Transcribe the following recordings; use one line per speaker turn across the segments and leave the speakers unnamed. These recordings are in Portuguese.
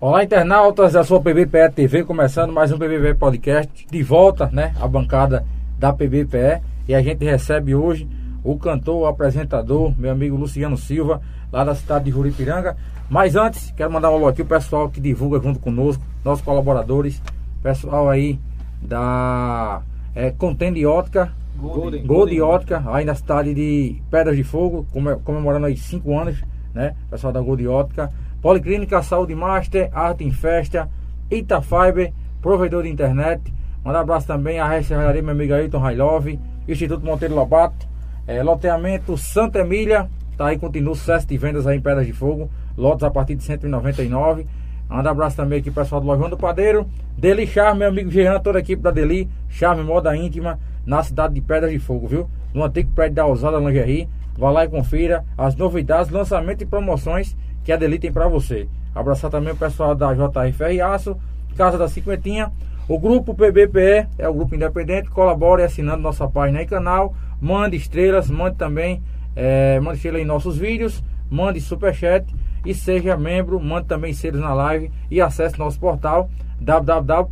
Olá, internautas da sua PBPE TV, começando mais um PBPE Podcast, de volta, né, a bancada da PBPE, e a gente recebe hoje o cantor, o apresentador, meu amigo Luciano Silva, lá da cidade de Juripiranga. Mas antes, quero mandar um alô aqui o pessoal que divulga junto conosco, nossos colaboradores, pessoal aí da é, Contende Ótica,
Golden.
Gold Ótica, aí na cidade de Pedras de Fogo, comemorando aí 5 anos, né, pessoal da Gold Ótica. Policlínica Saúde Master, Arte em Festa, Itafiber, provedor de internet. Mandar um abraço também à Restauraria, meu amigo Ailton Railove, Instituto Monteiro Lobato, é, loteamento Santa Emília, tá aí, continua o sucesso de vendas aí em Pedras de Fogo, lotes a partir de 199. Manda um abraço também aqui pessoal do Lojão do Padeiro, Deli Charme, meu amigo Jean, toda a equipe da Deli, Charme Moda Íntima, na cidade de Pedras de Fogo, viu? No antigo prédio da Ousada Lingerie. Vá lá e confira as novidades, lançamento e promoções que a Deli tem para você. Abraçar também o pessoal da JR Aço, Casa da Cinquentinha. O grupo PBPE é o grupo independente. Colabore assinando nossa página e canal. Mande estrelas, mande também, é, mande estrela em nossos vídeos, mande superchat e seja membro, mande também seres na live e acesse nosso portal www.pbpe.tv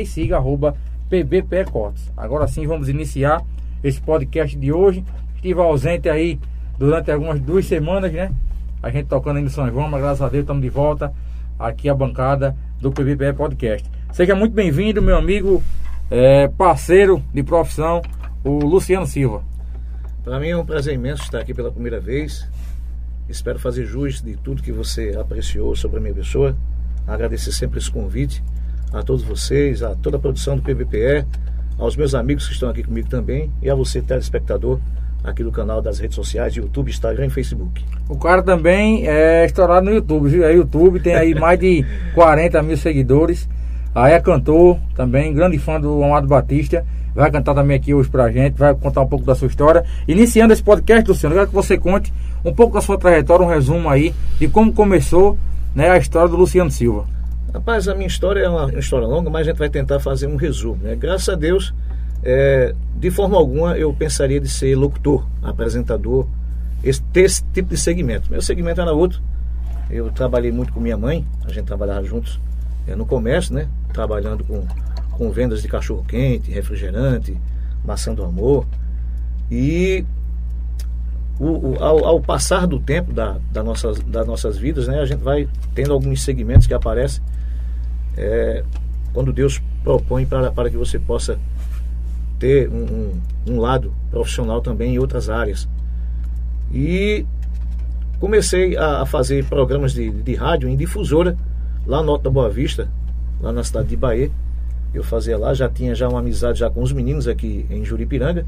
e siga arroba. Agora sim vamos iniciar esse podcast de hoje. Estive ausente aí durante algumas duas semanas, né? A gente tocando no São João, mas graças a Deus estamos de volta aqui a bancada do PBPE Podcast. Seja muito bem-vindo, meu amigo, é, parceiro de profissão, o Luciano Silva.
Para mim é um prazer imenso estar aqui pela primeira vez. Espero fazer jus de tudo que você apreciou sobre a minha pessoa. Agradecer sempre esse convite a todos vocês, a toda a produção do PBPE, aos meus amigos que estão aqui comigo também e a você, telespectador, aqui do canal das redes sociais, YouTube, Instagram e Facebook.
O cara também é estourado no YouTube, viu? É YouTube, tem aí mais de 40 mil seguidores. Aí é cantor também, grande fã do Amado Batista. Vai cantar também aqui hoje pra gente, vai contar um pouco da sua história. Iniciando esse podcast, Luciano, eu quero que você conte um pouco da sua trajetória, um resumo aí de como começou né, a história do Luciano Silva.
Rapaz, a minha história é uma história longa, mas a gente vai tentar fazer um resumo. Né? Graças a Deus, é, de forma alguma eu pensaria de ser locutor, apresentador, esse, esse tipo de segmento. Meu segmento era outro. Eu trabalhei muito com minha mãe, a gente trabalhava juntos é, no comércio, né? Trabalhando com, com vendas de cachorro quente, refrigerante, maçã do amor. E o, o, ao, ao, passar do tempo da, da nossas, das nossas vidas, né, a gente vai tendo alguns segmentos que aparecem é, quando Deus propõe para, para que você possa ter um, um, um lado profissional também em outras áreas. E comecei a, a fazer programas de, de, rádio em difusora, lá no Alto da Boa Vista, lá na cidade de Bahia. Eu fazia lá, já tinha já uma amizade já com os meninos aqui em Juripiranga.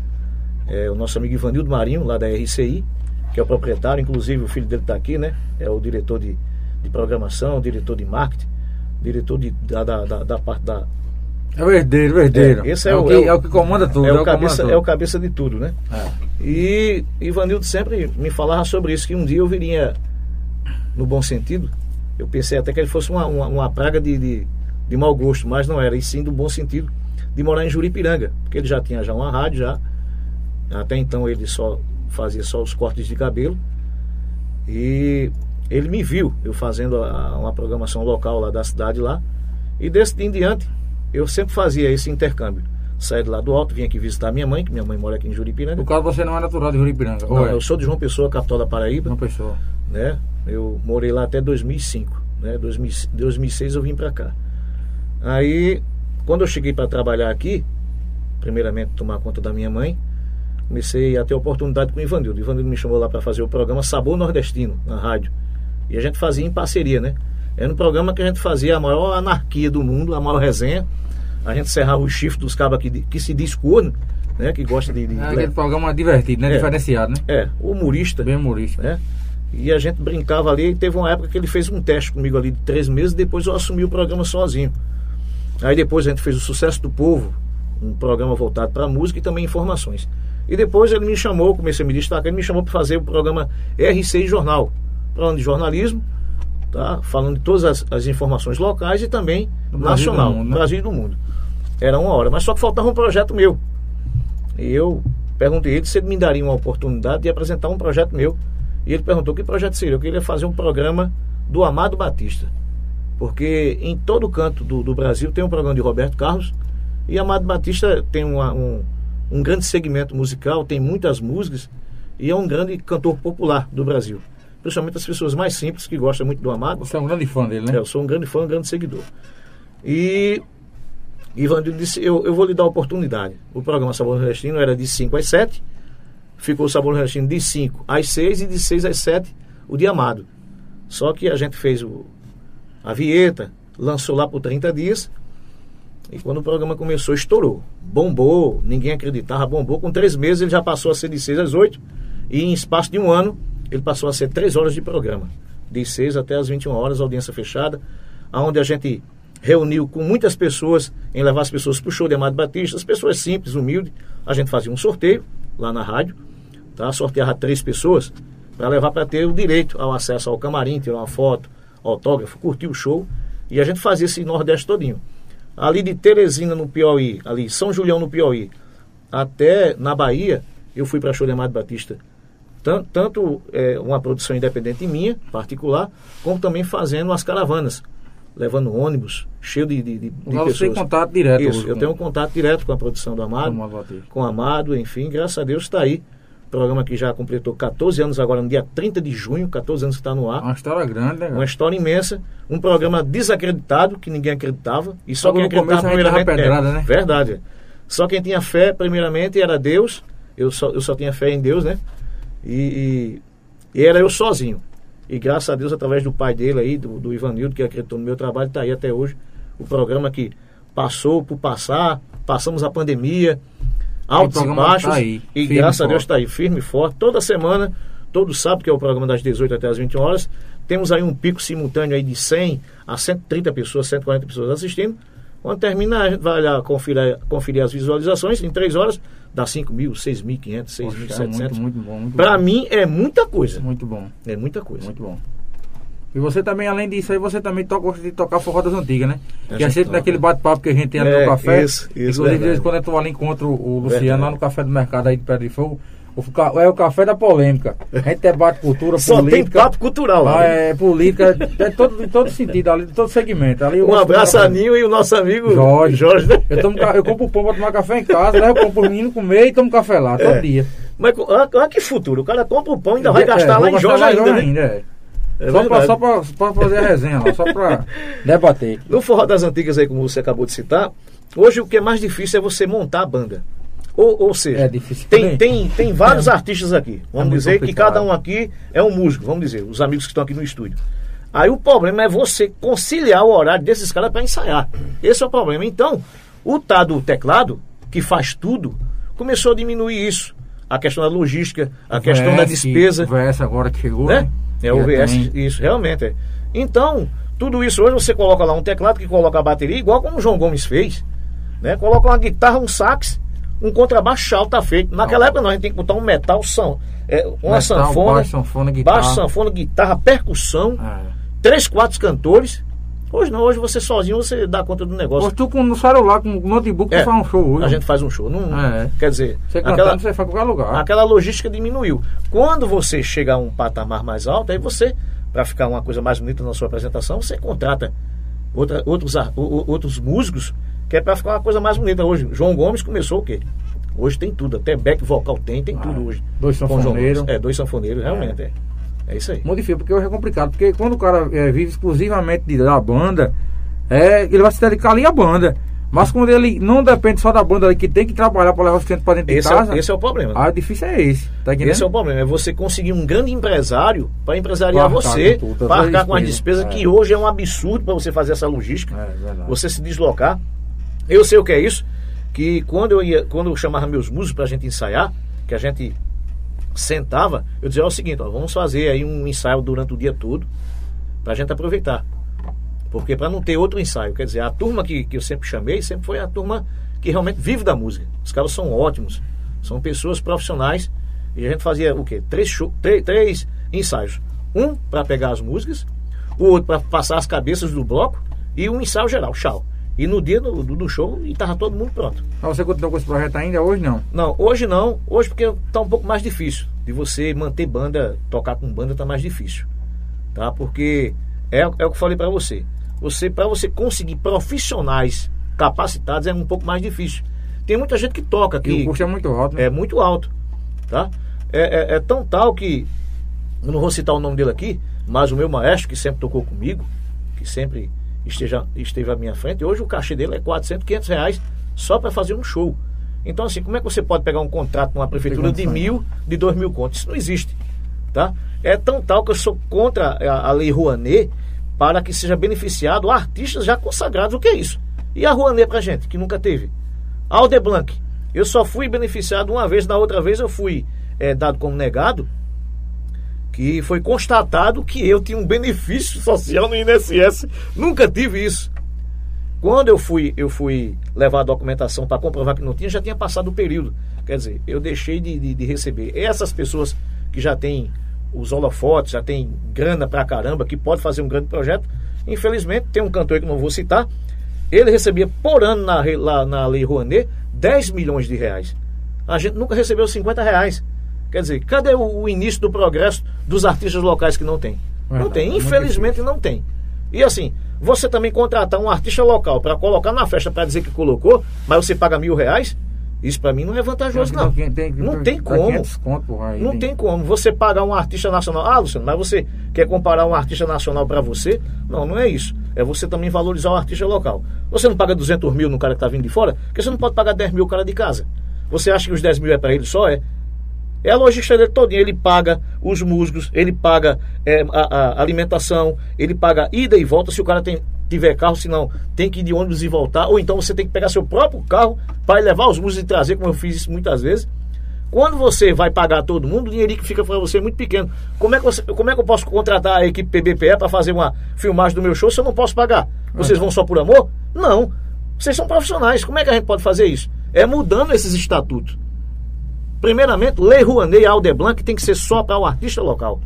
É, o nosso amigo Ivanildo Marinho, lá da RCI, que é o proprietário, inclusive o filho dele está aqui, né? É o diretor de, de programação, diretor de marketing, diretor de, da, da, da, da parte da,
é o herdeiro, o herdeiro.
É, esse é,
é,
o,
que,
é, o,
é, o, que, comanda tudo.
É o,
é
cabeça, é o cabeça de tudo, né? É. E Ivanildo sempre me falava sobre isso, que um dia eu viria, no bom sentido, eu pensei até que ele fosse uma, uma, uma praga de, de, de, mau gosto, mas não era, e sim do bom sentido, de morar em Juripiranga, porque ele já tinha já uma rádio, já. Até então ele só fazia só os cortes de cabelo. E ele me viu, eu fazendo a, uma programação local lá da cidade lá. E desse dia em diante, eu sempre fazia esse intercâmbio. Saía de lá do alto, vinha aqui visitar minha mãe, que minha mãe mora aqui em Juripiranga.
No caso, você não é natural de Juripiranga?
Não, é? eu sou de João Pessoa, capital da Paraíba.
João Pessoa.
Né? Eu morei lá até 2005. Né? 2006 eu vim para cá. Aí, quando eu cheguei para trabalhar aqui, primeiramente tomar conta da minha mãe, comecei a ter oportunidade com o Ivanildo. O Ivanildo me chamou lá para fazer o programa Sabor Nordestino, na rádio. E a gente fazia em parceria, né? Era um programa que a gente fazia a maior anarquia do mundo, a maior resenha a gente serrava o chifre dos cabos aqui que se diz corno, né? Que gosta de. de
é aquele programa divertido, né? É, Diferenciado, né?
É, humorista.
Bem humorista.
Né? E a gente brincava ali, e teve uma época que ele fez um teste comigo ali de três meses, depois eu assumi o programa sozinho. Aí depois a gente fez o Sucesso do Povo, um programa voltado para música e também informações. E depois ele me chamou, comecei a me destacar, ele me chamou para fazer o programa RCI Jornal, falando de jornalismo, tá? falando de todas as, as informações locais e também do nacional, Brasil, mundo, né? Brasil e do mundo. Era uma hora, mas só que faltava um projeto meu. E eu perguntei ele se ele me daria uma oportunidade de apresentar um projeto meu. E ele perguntou que projeto seria. Eu queria fazer um programa do Amado Batista. Porque em todo canto do, do Brasil tem um programa de Roberto Carlos e Amado Batista tem uma, um, um grande segmento musical, tem muitas músicas e é um grande cantor popular do Brasil. Principalmente as pessoas mais simples que gostam muito do Amado.
Você é um grande fã dele, né?
É, eu sou um grande fã, um grande seguidor. E Ivanildo disse, eu, eu vou lhe dar a oportunidade. O programa Sabor Nordestino era de 5 às 7, ficou o Sabor Nordestino de 5 às 6 e de 6 às 7 o dia amado. Só que a gente fez o, a vinheta, lançou lá por 30 dias, e quando o programa começou, estourou. Bombou, ninguém acreditava, bombou. Com três meses ele já passou a ser de 6 às 8, e em espaço de um ano ele passou a ser 3 horas de programa. De 6 até as 21 horas, audiência fechada, onde a gente reuniu com muitas pessoas em levar as pessoas para o show de Amado Batista, as pessoas simples, humildes. A gente fazia um sorteio lá na rádio, tá? sorteava três pessoas para levar para ter o direito ao acesso ao camarim, tirar uma foto, autógrafo, curtir o show. E a gente fazia esse Nordeste todinho. Ali de Teresina, no Piauí, ali São Julião, no Piauí, até na Bahia, eu fui para show de Amado Batista. Tanto, tanto é, uma produção independente minha, particular, como também fazendo as caravanas levando ônibus cheio de, de, de
pessoas. Você tem contato direto.
Isso, eu tenho um contato direto com a produção do Amado, com o Amado, enfim, graças a Deus está aí. Programa que já completou 14 anos agora, no dia 30 de junho, 14 anos que está no ar.
Uma história grande, né?
Uma história imensa. Um programa desacreditado, que ninguém acreditava. E só quem acreditava
primeiramente. Pedrada, é, né?
Verdade. Só quem tinha fé, primeiramente, era Deus. Eu só, eu só tinha fé em Deus, né? E, e, e era eu sozinho. E graças a Deus, através do pai dele aí, do, do Ivanildo, que acreditou no meu trabalho, está aí até hoje. O programa que passou por passar, passamos a pandemia, altos e baixos. Tá aí, e graças a Deus está aí, firme e forte. Toda semana, todo sábado, que é o programa das 18 até as 21 horas, temos aí um pico simultâneo aí de 100 a 130 pessoas, 140 pessoas assistindo. Quando terminar, a gente vai lá conferir, conferir as visualizações em três horas, dá 5 mil, 6.500, 6.700.
É muito, muito bom.
Para mim é muita coisa.
Muito bom.
É muita coisa.
Muito bom. E você também, além disso aí, você também toca, gosta de tocar forró das antigas, né? que é sempre toca. naquele bate-papo que a gente tem é, no café. Isso, isso. Inclusive, quando eu tô ali, encontro o Luciano verdade. lá no café do mercado aí de Pedra de Fogo. O, é o café da polêmica. A gente debate cultura,
Só política. Só tem papo cultural lá.
Ah, é, política, é todo, em todo sentido, ali, em todo segmento. Ali,
um abraço a Ninho e o nosso amigo Jorge. Jorge né?
eu, tomo, eu compro pão para tomar café em casa, né? Eu compro o menino comer e tomo café lá, todo é. dia.
Mas olha que futuro, o cara compra o pão e ainda vai é, gastar lá em Jorge lá ainda. Né? ainda é.
É só, pra, só, pra, só pra fazer a resenha lá, só pra debater.
No Forró das Antigas aí, como você acabou de citar, hoje o que é mais difícil é você montar a banda. Ou, ou seja,
é difícil
tem, tem, tem vários é. artistas aqui. Vamos é dizer complicado. que cada um aqui é um músico, vamos dizer, os amigos que estão aqui no estúdio. Aí o problema é você conciliar o horário desses caras para ensaiar. Esse é o problema. Então, o tá do teclado, que faz tudo, começou a diminuir isso. A questão da logística, a questão da despesa.
O VS agora que chegou, né? né?
É o VS, tem. isso, realmente é. Então, tudo isso hoje você coloca lá um teclado que coloca a bateria, igual como o João Gomes fez. Né? Coloca uma guitarra, um sax um contrabaixo alto tá feito. Naquela época não, a gente tem que botar um metal, são, é, uma metal, sanfona,
baixo, sanfona, guitarra.
baixo, sanfona, guitarra, percussão, é. três, quatro cantores. Hoje não, hoje você sozinho você dá conta do negócio.
Hoje tu com no celular, com o notebook, é, tu faz um show hoje.
A gente faz um show. Não, é. Quer dizer,
você aquela, você faz qualquer lugar.
Aquela logística diminuiu. Quando você chega a um patamar mais alto, aí você, para ficar uma coisa mais bonita na sua apresentação, você contrata outra, outros, outros músicos, que é para ficar uma coisa mais bonita. Hoje, João Gomes começou o quê? Hoje tem tudo, até back vocal tem, tem ah, tudo hoje.
Dois sanfoneiros.
É, dois sanfoneiros, realmente, é. é. é. isso aí.
Muito difícil, porque hoje é complicado, porque quando o cara é, vive exclusivamente da banda, é, ele vai se dedicar ali à banda. Mas quando ele não depende só da banda ali, que tem que trabalhar para levar o sustento para dentro
esse
de casa.
É, esse é o problema.
Ah, difícil é esse. Tá
esse é o problema. É você conseguir um grande empresário para empresariar você, para arcar com as despesas, é. que hoje é um absurdo para você fazer essa logística. É, você se deslocar. Eu sei o que é isso que quando eu ia, quando eu chamava meus músicos para a gente ensaiar, que a gente sentava, eu dizia o seguinte, ó, vamos fazer aí um ensaio durante o dia todo para a gente aproveitar. Porque para não ter outro ensaio, quer dizer, a turma que, que eu sempre chamei sempre foi a turma que realmente vive da música. Os caras são ótimos, são pessoas profissionais e a gente fazia o quê? Três, show, três, três ensaios. Um para pegar as músicas, o outro para passar as cabeças do bloco e um ensaio geral, tchau. E no dia do, do, show estava todo mundo pronto.
Mas você continuou com esse projeto ainda? Hoje não?
Não, hoje não. Hoje porque está um pouco mais difícil. De você manter banda, tocar com banda está mais difícil. Tá? Porque é, é o que eu falei para você. Você para você conseguir profissionais capacitados é um pouco mais difícil. Tem muita gente que toca aqui.
E o custo é muito alto, né?
É muito alto, tá? É, é, é tão tal que eu não vou citar o nome dele aqui, mas o meu maestro que sempre tocou comigo, que sempre esteja, esteve à minha frente, hoje o cachê dele é 400, 500 reais só para fazer um show. Então, assim, como é que você pode pegar um contrato com uma prefeitura de mil, de dois mil contos? Isso não existe. Tá? É tão tal que eu sou contra a, a lei Rouanet para que seja beneficiado artistas já consagrados. O que é isso? E a Rouanet pra gente, que nunca teve? Aldeblanc. Eu só fui beneficiado uma vez, da outra vez eu fui é, dado como negado, que foi constatado que eu tinha um benefício social no INSS. Nunca tive isso. Quando eu fui, eu fui levar a documentação para comprovar que não tinha, já tinha passado o período. Quer dizer, eu deixei de, de, de receber. Essas pessoas que já têm os holofotes, já têm grana pra caramba, que pode fazer um grande projeto, infelizmente, tem um cantor que não vou citar, ele recebia por ano na, lá, na Lei Rouanet 10 milhões de reais. A gente nunca recebeu 50 reais. Quer dizer, cadê o, o início do progresso dos artistas locais que não tem? Verdade, não tem, infelizmente não tem. E assim, você também contratar um artista local para colocar na festa para dizer que colocou, mas você paga mil reais, isso para mim não é vantajoso, não. Tem, tem, não tem como. Conto, aí, não tem como. Você pagar um artista nacional. Ah, Luciano, mas você quer comparar um artista nacional para você? Não, não é isso. É você também valorizar o artista local. Você não paga 200 mil no cara que está vindo de fora, porque você não pode pagar 10 mil o cara de casa. Você acha que os 10 mil é para ele só? É. É a logística dele todinha. Ele paga os músicos, ele paga é, a, a, alimentação, ele paga ida e volta se o cara tem, tiver carro, senão tem que ir de ônibus e voltar. Ou então você tem que pegar seu próprio carro para levar os músicos e trazer, como eu fiz isso muitas vezes. Quando você vai pagar todo mundo, o dinheirinho que fica para você é muito pequeno. Como é, que você, como é que eu posso contratar a equipe PBPE para fazer uma filmagem do meu show se eu não posso pagar? Vocês vão só por amor? Não. Vocês são profissionais. Como é que a gente pode fazer isso? É mudando esses estatutos. Primeiramente, Lei Rouanet e Aldeblanc tem que ser só para o artista local.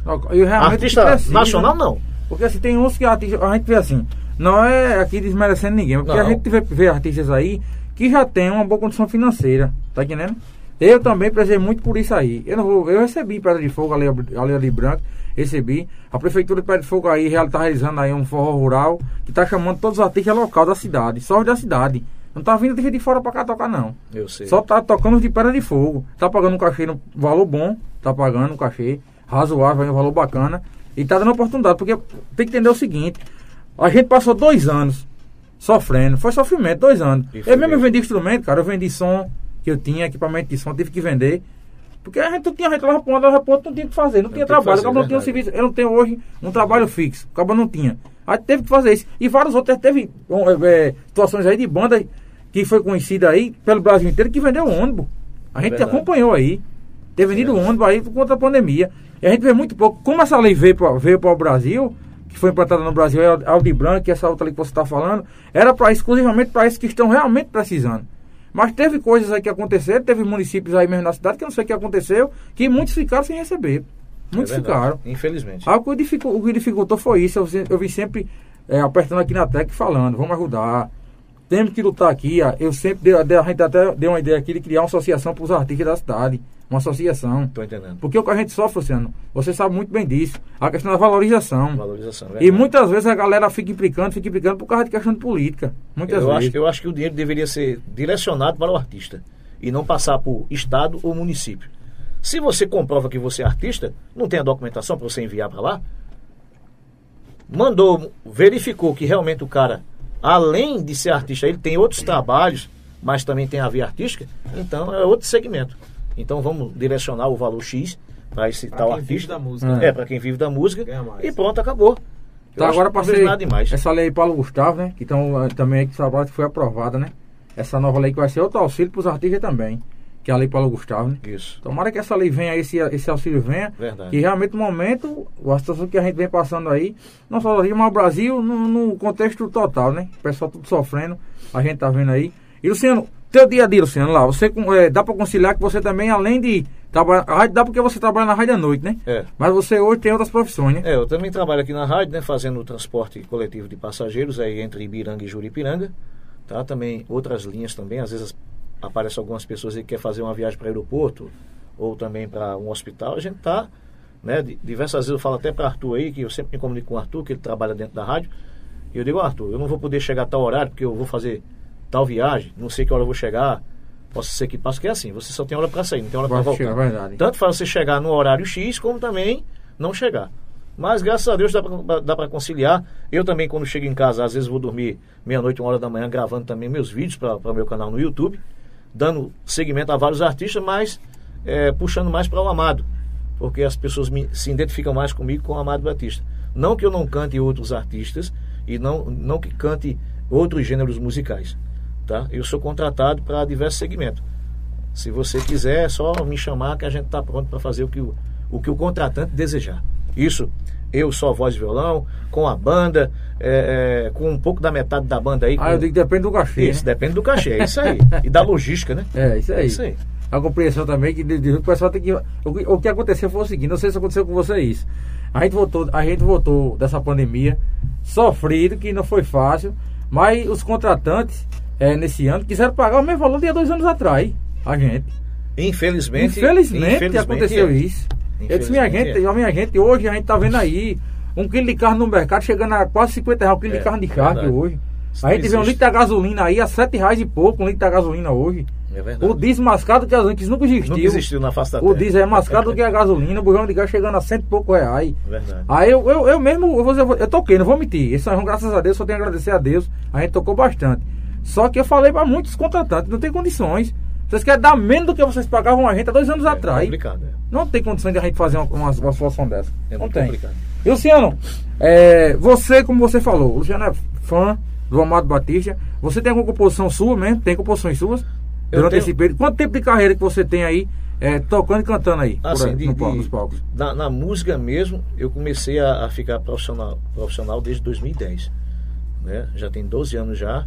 artista precisa, nacional, né? não.
Porque assim, tem uns que artista, a gente vê assim, não é aqui desmerecendo ninguém, porque não. a gente vê, vê artistas aí que já tem uma boa condição financeira, tá entendendo? Eu também prezei muito por isso aí. Eu não vou, eu recebi Pedra de Fogo ali, ali, ali branco, recebi. A prefeitura de Pedra de Fogo aí está realizando aí um forró rural que está chamando todos os artistas locais da cidade, só os da cidade. Não tá vindo de fora pra cá tocar, não.
Eu sei.
Só tá tocando de pedra de fogo. Tá pagando um cachê no valor bom, tá pagando um cachê razoável, um valor bacana. E tá dando oportunidade, porque tem que entender o seguinte: a gente passou dois anos sofrendo, foi sofrimento, dois anos. eu mesmo vendi instrumento, cara, eu vendi som que eu tinha, equipamento de som, tive que vender. Porque a gente não tinha, a gente lá ponto, lá ponto, não tinha o que fazer, não, não tinha trabalho, fazer, não tinha um serviço, eu não tenho hoje um trabalho fixo, acaba não tinha. Aí teve que fazer isso. E vários outros teve é, situações aí de banda que foi conhecida aí pelo Brasil inteiro, que vendeu ônibus. A gente Verdade. acompanhou aí. Ter vendido é. ônibus aí por conta da pandemia. E a gente vê muito pouco. Como essa lei veio para o Brasil, que foi implantada no Brasil, é Audi Branco, essa outra ali que você está falando, era para exclusivamente para esses que estão realmente precisando. Mas teve coisas aí que aconteceram, teve municípios aí mesmo na cidade que eu não sei o que aconteceu, que muitos ficaram sem receber. Muitos é ficaram.
Infelizmente.
Ah, o, que dificultou, o que dificultou foi isso. Eu, eu vi sempre é, apertando aqui na tecla falando, vamos ajudar temos que lutar aqui. Eu sempre dei, a gente até deu uma ideia aqui de criar uma associação para os artistas da cidade. Uma associação.
Estou entendendo.
Porque o que a gente sofre, Luciano, você sabe muito bem disso. A questão da valorização.
Valorização,
verdade. E muitas vezes a galera fica implicando, fica implicando por causa de questão de política. Muitas
eu
vezes.
Acho, eu acho que o dinheiro deveria ser direcionado para o artista. E não passar por estado ou município. Se você comprova que você é artista, não tem a documentação para você enviar para lá, mandou, verificou que realmente o cara além de ser artista, ele tem outros trabalhos, mas também tem a via artística, então é outro segmento. Então vamos direcionar o valor X para esse pra tal artista.
Da música,
é, para quem vive da música. E pronto, acabou.
Então agora passei nada demais. essa lei Paulo Gustavo, né? Que então, também que foi aprovada, né? Essa nova lei que vai ser outro auxílio para os artistas também que é a Lei Paulo Gustavo, né?
Isso.
Tomara que essa lei venha, esse, esse auxílio venha.
Verdade.
Que realmente no momento, a situação que a gente vem passando aí, não só aqui, mas o Brasil no, no, contexto total, né? O pessoal tudo sofrendo, a gente tá vendo aí. E Luciano, teu dia a dia, Luciano, lá, você é, dá para conciliar que você também, além de trabalhar. Rádio dá porque você trabalha na rádio à noite, né?
É.
Mas você hoje tem outras profissões, né?
É, eu também trabalho aqui na rádio, né? Fazendo o transporte coletivo de passageiros aí entre Ibiranga e Juripiranga. Tá? Também outras linhas também, às vezes aparecem algumas pessoas que querem fazer uma viagem para o aeroporto ou também para um hospital, a gente está né? Di- Diversas vezes eu falo até para Arthur aí, que eu sempre me comunico com o Arthur, que ele trabalha dentro da rádio. E eu digo, Arthur, eu não vou poder chegar a tal horário, porque eu vou fazer tal viagem, não sei que hora eu vou chegar. Posso ser que passe, que é assim, você só tem hora para sair, não tem hora para voltar.
verdade.
Tanto faz você chegar no horário X, como também não chegar. Mas graças a Deus dá para conciliar. Eu também, quando chego em casa, às vezes vou dormir meia-noite, uma hora da manhã, gravando também meus vídeos para o meu canal no YouTube, dando seguimento a vários artistas, mas é, puxando mais para o Amado, porque as pessoas me- se identificam mais comigo com o Amado Batista. Não que eu não cante outros artistas e não, não que cante outros gêneros musicais. Tá? Eu sou contratado para diversos segmentos. Se você quiser, é só me chamar que a gente está pronto para fazer o que o, o que o contratante desejar. Isso, eu só voz e violão, com a banda, é, é, com um pouco da metade da banda aí.
Ah,
com-
eu digo que depende do cachê.
Isso,
né?
depende do cachê, é isso aí. E da logística, né?
É, isso aí.
É isso aí.
A compreensão também que o pessoal tem que. O, que- o que aconteceu foi o seguinte, não sei se aconteceu com vocês. A gente voltou, a gente voltou dessa pandemia sofrido, que não foi fácil, mas os contratantes eh, nesse ano quiseram pagar o mesmo valor de há dois anos atrás. A gente.
Infelizmente,
Infelizmente, aconteceu
é.
isso. Eu disse, minha gente, ó, minha gente, hoje a gente tá vendo aí um quilo de carne no mercado chegando a quase 50 reais, um quilo
É,
de carne de carne
verdade.
hoje.
Isso
A gente vê um litro de gasolina aí a 7 reais e pouco, um litro de gasolina hoje.
É verdade.
O diesel mascado gasolina, que isso nunca existiu.
Nunca existiu na face da
O diesel é mais caro do que a gasolina, o bujão de gás chegando a cento e pouco reais.
Verdade.
Aí eu, eu, eu mesmo, eu, vou eu toquei, não vou mentir. Esse ano, graças a Deus, só tenho a agradecer a Deus. A gente tocou bastante. Só que eu falei para muitos contratantes, não tem condições. Vocês querem dar menos do que vocês pagavam a gente há dois anos
É
atrás.
complicado, é.
Não tem condição de a gente fazer uma, uma, situação dessa.
É
não tem.
complicado.
E Luciano, é, você, como você falou, o Luciano é fã do Amado Batista. Você tem alguma composição sua mesmo? Tem composições suas?
Eu
Durante
tenho-
esse período. Quanto tempo de carreira que você tem aí, é, tocando e cantando aí?
Assim,
aí,
de-
no palco,
de-
nos palcos?
na, na música mesmo, eu comecei a, a ficar profissional, profissional desde 2010. Né? Já tem 12 anos já.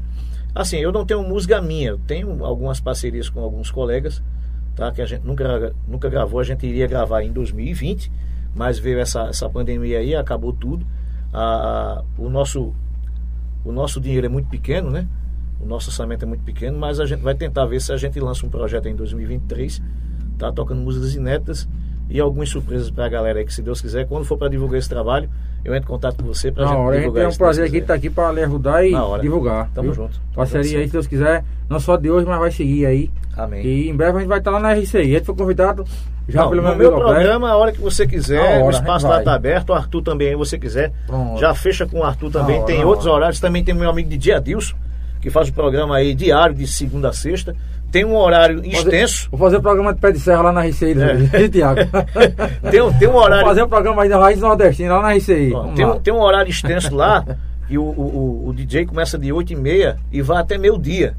Assim, eu não tenho música minha, eu tenho algumas parcerias com alguns colegas, tá? Que a gente nunca, nunca gravou, a gente iria gravar em 2020, mas veio essa, essa pandemia aí, acabou tudo. A, o, nosso, o nosso dinheiro é muito pequeno, né? O nosso orçamento é muito pequeno, mas a gente vai tentar ver se a gente lança um projeto em 2023, tá? Tocando músicas inéditas e algumas surpresas pra galera aí, que se Deus quiser, quando for para divulgar esse trabalho, eu entro em contato com você gente
hora, a gente
divulgar
tem um
se
prazer aqui estar aqui para lhe ajudar e divulgar.
Tamo
viu?
junto.
Parceria aí, se Deus quiser. Não só de hoje, mas vai seguir aí.
Amém.
E em breve a gente vai estar lá na RCI. A gente foi convidado já
Não,
pelo meu
meu programa, a hora que você quiser,
hora,
o espaço lá está aberto, o Arthur também, aí você quiser.
Pronto.
Já fecha com o Arthur também.
hora,
tem outros
hora.
horários, também tem meu amigo de Adilson, que faz o programa aí diário, de segunda a sexta. Tem um horário extenso.
Vou fazer o programa de pé de serra lá na RCI,
É.
é. Tiago?
Tem, um- tem um
Vou
horário.
fazer o programa aí da Raiz Nordestina lá na RCI.
Ó, tem, um, tem um horário extenso lá e o, o, o- DJ começa de 8 e meia e vai até meio-dia.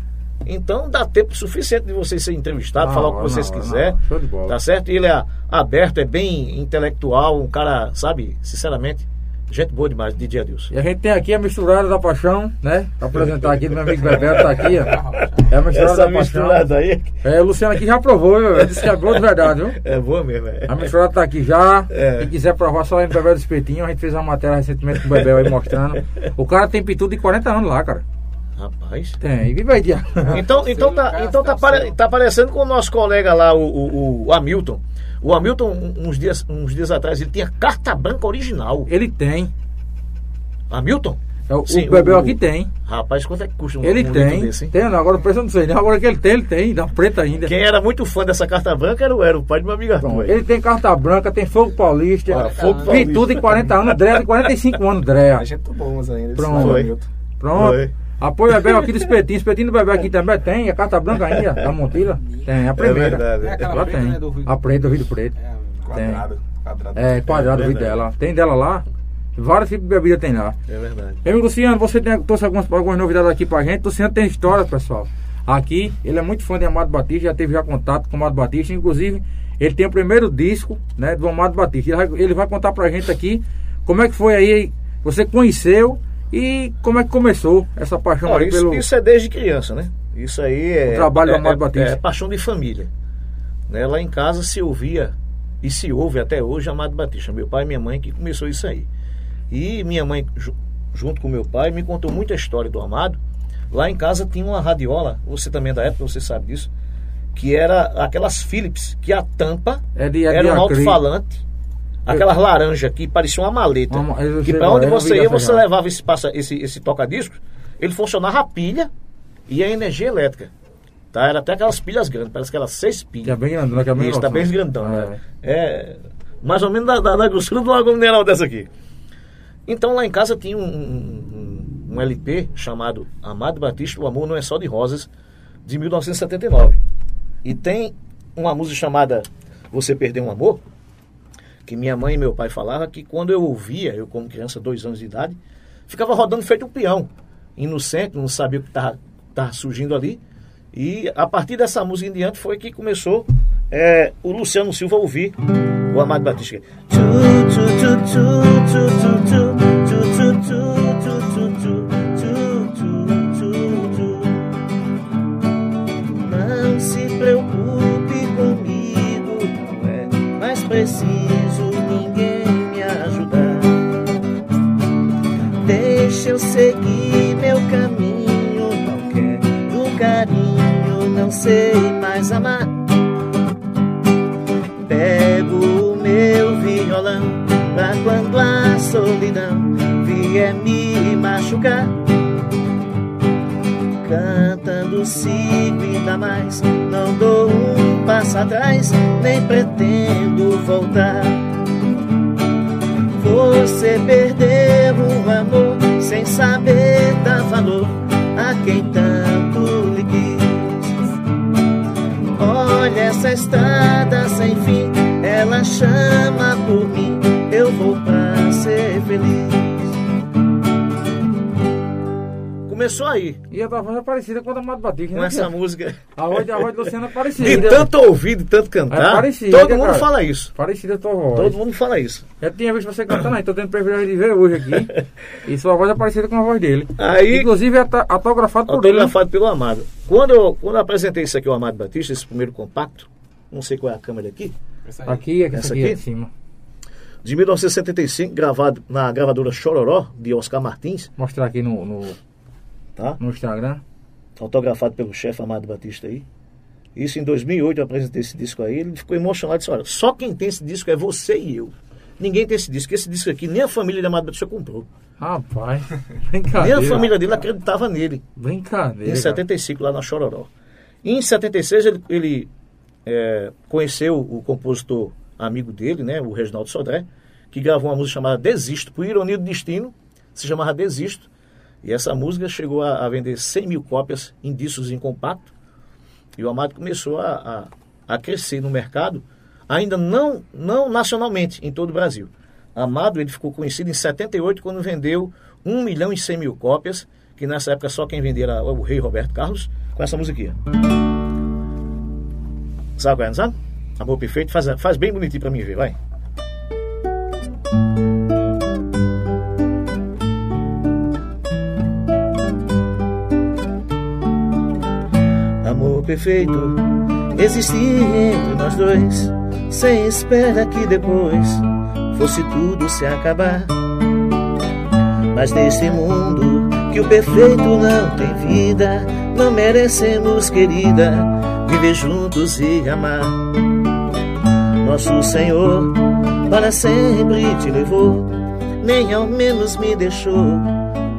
Então dá tempo suficiente de vocês serem entrevistados,
Na
falar o que vocês
na na de bola.
Tá certo? E ele é aberto, é bem intelectual, um cara, sabe, sinceramente, gente boa demais, DJ Adilson.
E a gente tem aqui a misturada da paixão, né? Pra apresentar aqui, do meu amigo Bebeto tá aqui, ó. É a misturada da paixão.
aí
É, o Luciano aqui já provou, viu? Ele disse que é boa de verdade, viu?
é boa mesmo. É.
A misturada tá aqui já.
É.
Quem quiser provar, só ir no Bebel do Espetinho. A gente fez uma matéria recentemente com o Bebel aí mostrando. O cara tem pitudo de 40 anos lá, cara.
Rapaz.
Tem. Viva aí.
Então, então, tá, então tá, pare- tá parecendo com o nosso colega lá, o, o, o Hamilton. O Hamilton, uns dias, uns dias atrás, ele tinha carta branca original.
Ele tem.
Hamilton?
É, o
Sim,
o Bebel
o-
aqui tem.
Rapaz, quanto é que custa um,
Ele
um
tem.
desse, hein?
Tem, não, agora o preço eu não sei. né? Agora que ele tem, ele tem. Dá preta ainda.
Quem era muito fã dessa carta branca era o, era o pai do meu amigo Arthur.
Pronto. Ele tem carta branca, tem fogo paulista.
Ah, fogo paulista.
Pitudo de 40 anos, Drea de 45 anos, Drea.
A gente tomou uns ainda.
Pronto.
Foi.
Pronto.
Foi.
Apoio Bebel aqui do espetinho. Espetinho do Bebel aqui também tem. A carta branca ainda, da Montila. Tem, a primeira.
verdade.
É aquela
Ela
preta,
tem.
né, do vidro.
A preta, do vidro preto.
É, quadrado. quadrado.
É, quadrado o vidro
verdade.
dela. Tem dela lá. Vários tipos de bebida tem lá.
É verdade.
Meu amigo Luciano, você tem, trouxe algumas, algumas novidades aqui pra gente. Luciano tem história, pessoal. Aqui, ele é muito fã de Amado Batista, já teve já contato com o Amado Batista. Inclusive, ele tem o primeiro disco né, do Amado Batista. Ele vai, ele vai contar pra gente aqui como é que foi aí, você conheceu e como é que começou essa paixão aí
isso,
pelo.
isso é desde criança, né? Isso aí é.
O trabalho do
é,
Amado
é-
Batista.
É, paixão de família. Né? Lá em casa se ouvia, e se ouve até hoje, Amado Batista. Meu pai e minha mãe que começou isso aí. E minha mãe, ju- junto com meu pai, me contou muita história do Amado. Lá em casa tinha uma radiola, você também é da época, você sabe disso, que era aquelas Philips, que a tampa
É de- é
era um alto-falante. Aquelas laranjas que pareciam uma maleta.
Uma ma- eu
que onde
é, eu
você ia, você levava esse, passa, esse, esse toca-discos, ele funcionava a pilha e a energia elétrica. Tá? Era até aquelas pilhas grandes, parece que eram seis pilhas.
Que é bem grandona, que é bem
Isso, tá bem grandão,
É.
né? É mais ou menos da, da, da grossura de uma água mineral dessa aqui. Então lá em casa tinha um, um- um LP chamado Amado Batista, O Amor Não É Só de Rosas, de 1979. E tem uma música chamada Você Perdeu um Amor, que minha mãe e meu pai falavam, que quando eu ouvia, eu como criança, dois anos de idade, ficava rodando feito um peão, indo no centro, não sabia o que estava surgindo ali. E a partir dessa música em diante foi que começou é, o Luciano Silva a ouvir o Amado Batista. Não se preocupe comigo, não é mais preciso. Eu seguir meu caminho, não quero carinho, não sei mais amar. Pego o meu violão pra quando a solidão vier me machucar. Cantando sigo ainda mais, não dou um passo atrás, nem pretendo voltar. Você perdeu um amor saber dar valor a quem tanto lhe quis. Olha essa estrada sem fim, ela chama por mim, eu vou pra ser feliz. Começou aí,
E a tua voz é parecida com a da Mato Batista,
com
né?
essa
Tia?
música.
A voz, a voz de Luciano é parecida.
De tanto ouvir, de tanto cantar,
É parecida,
todo mundo
cara.
fala isso.
Parecida a tua voz.
Todo mundo fala isso.
Eu tinha visto você cantando aí, tô tendo privilégio de ver hoje aqui. e sua voz é parecida com a voz dele.
Aí-
Inclusive é autografado por ele. né?
Autografado pelo Amado. Quando eu, quando eu apresentei isso aqui ao Amado Batista, esse primeiro compacto, não sei qual é a câmera aqui,
Essa aí.
Aqui, aqui,
Essa
essa aqui,
aqui?
de cima.
de 1975, gravado na gravadora Chororó, de Oscar Martins,
Mostrar aqui no, no,
tá?
no Instagram.
autografado pelo chefe Amado Batista aí. Isso em 2008 eu apresentei esse disco aí, ele ficou emocionado e disse, olha, só quem tem esse disco é você e eu. Ninguém tem esse disco. Esse disco aqui, nem a família de Amado Batista comprou.
Rapaz,
Nem
brincadeira.
a família dele acreditava nele.
Brincadeira.
Em
cara.
75, lá na Chororó. E em 76, ele, ele, é, conheceu o compositor amigo dele, né, o Reginaldo Sodré, que gravou uma música chamada Desisto, por ironia do destino, se chamava Desisto. E essa música chegou a, a vender 100 mil cópias em discos em compacto. E o Amado começou a, a, a crescer no mercado, ainda não, não nacionalmente, em todo o Brasil. Amado ele ficou conhecido em 78, quando vendeu 1 milhão e 100 mil cópias, que nessa época só quem vendia era o rei Roberto Carlos, com essa musiquinha. Sabe qual é, não sabe? Amor Perfeito, faz, faz bem bonitinho pra mim ver, vai. Perfeito existia entre nós dois, sem espera que depois fosse tudo se acabar. Mas nesse mundo que o perfeito não tem vida, não merecemos, querida, viver juntos e amar. Nosso Senhor para sempre te levou, nem ao menos me deixou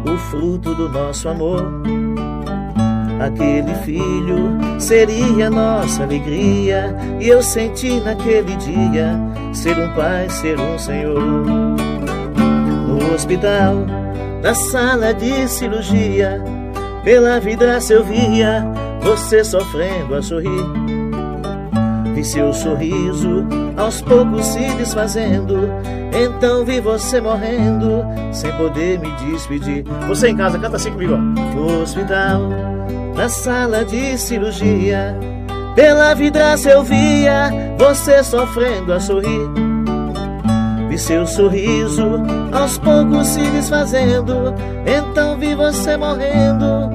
o fruto do nosso amor. Aquele filho seria nossa alegria, e eu senti naquele dia ser um pai, ser um senhor. No hospital, na sala de cirurgia, pela vidraça eu via você sofrendo a sorrir. Vi seu sorriso aos poucos se desfazendo. Então vi você morrendo, sem poder me despedir. Você em casa, canta assim comigo. No hospital, na sala de cirurgia, pela vidraça eu via você sofrendo a sorrir. Vi seu sorriso aos poucos se desfazendo. Então vi você morrendo,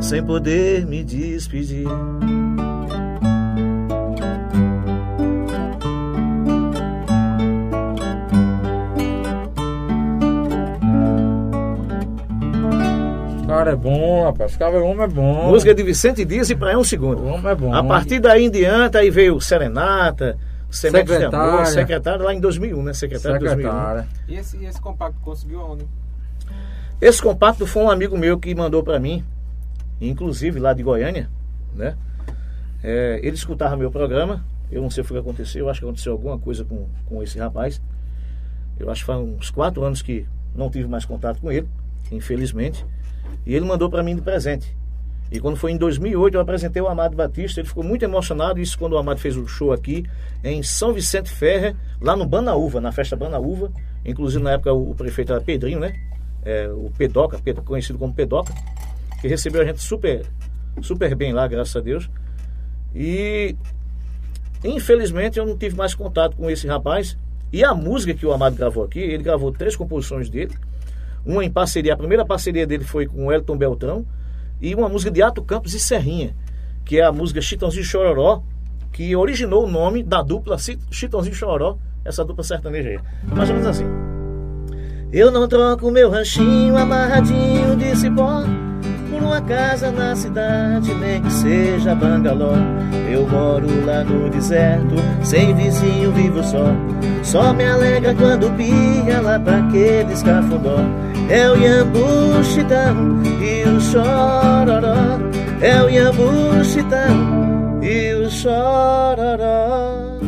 sem poder me despedir.
Cara é bom, rapaz. Esse cara é homem é bom.
Música de Vicente Dias e pra um segundo.
O homem é bom.
A partir daí em diante, aí veio Serenata, Sementes de Amor,
Secretária.
secretária lá em 2001, né? Secretária, de 2001.
Secretária.
E esse, e esse compacto conseguiu onde?
Esse compacto foi um amigo meu que mandou para mim, inclusive lá de Goiânia, né? É, ele escutava meu programa, eu não sei o que aconteceu, eu acho que aconteceu alguma coisa com, com esse rapaz. Eu acho que faz uns quatro anos que não tive mais contato com ele, infelizmente. E ele mandou para mim de presente. E quando foi em 2008, eu apresentei o Amado Batista, ele ficou muito emocionado, isso quando o Amado fez o show aqui em São Vicente Ferre, lá no Banaúva, na festa Banaúva. Inclusive na época o, prefeito era Pedrinho, né? É, o Pedoca, conhecido como Pedoca, que recebeu a gente super, super bem lá, graças a Deus. E infelizmente eu não tive mais contato com esse rapaz. E a música que o Amado gravou aqui, ele gravou três composições dele. Uma em parceria, a primeira parceria dele foi com o Elton Beltrão. E uma música de Ato Campos e Serrinha, que é a música Chitãozinho Chororó, que originou o nome da dupla Chi- Chitãozinho Chororó, essa dupla sertaneja aí. Mais ou menos assim. Eu não troco meu ranchinho amarradinho de cipó por uma casa na cidade, nem que seja bangalô. Eu moro lá no deserto, sem vizinho, vivo só. Só me alegra quando pia lá pra aqueles cafundó. É o Iambu Chitão e o Chororó. É o Iambu Chitão e o Chororó.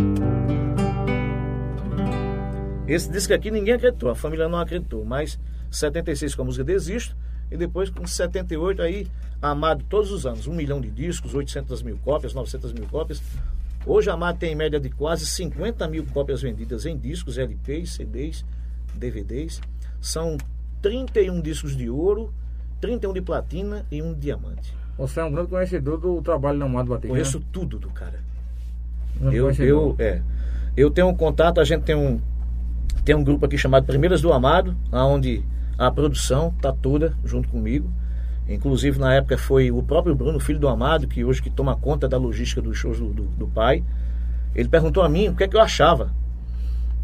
Esse disco aqui ninguém acreditou, a família não acreditou, mas 76 com a música Desisto, e depois com 78 aí, Amado todos os anos, um milhão de discos, 800 mil cópias, 900 mil cópias. Hoje a Amado tem em média de quase 50 mil cópias vendidas em discos, LPs, CDs, DVDs. São 31 discos de ouro, 31 de platina e um de diamante.
Você é um grande conhecedor do trabalho do Amado Batista.
Conheço tudo do cara.
né? Grande
Eu, eu, é, eu tenho um contato, a gente tem um, tem um grupo aqui chamado Primeiras do Amado, onde a produção está toda junto comigo. Inclusive, na época, foi o próprio Bruno, filho do Amado, que hoje que toma conta da logística dos shows do, do, do pai. Ele perguntou a mim o que é que eu achava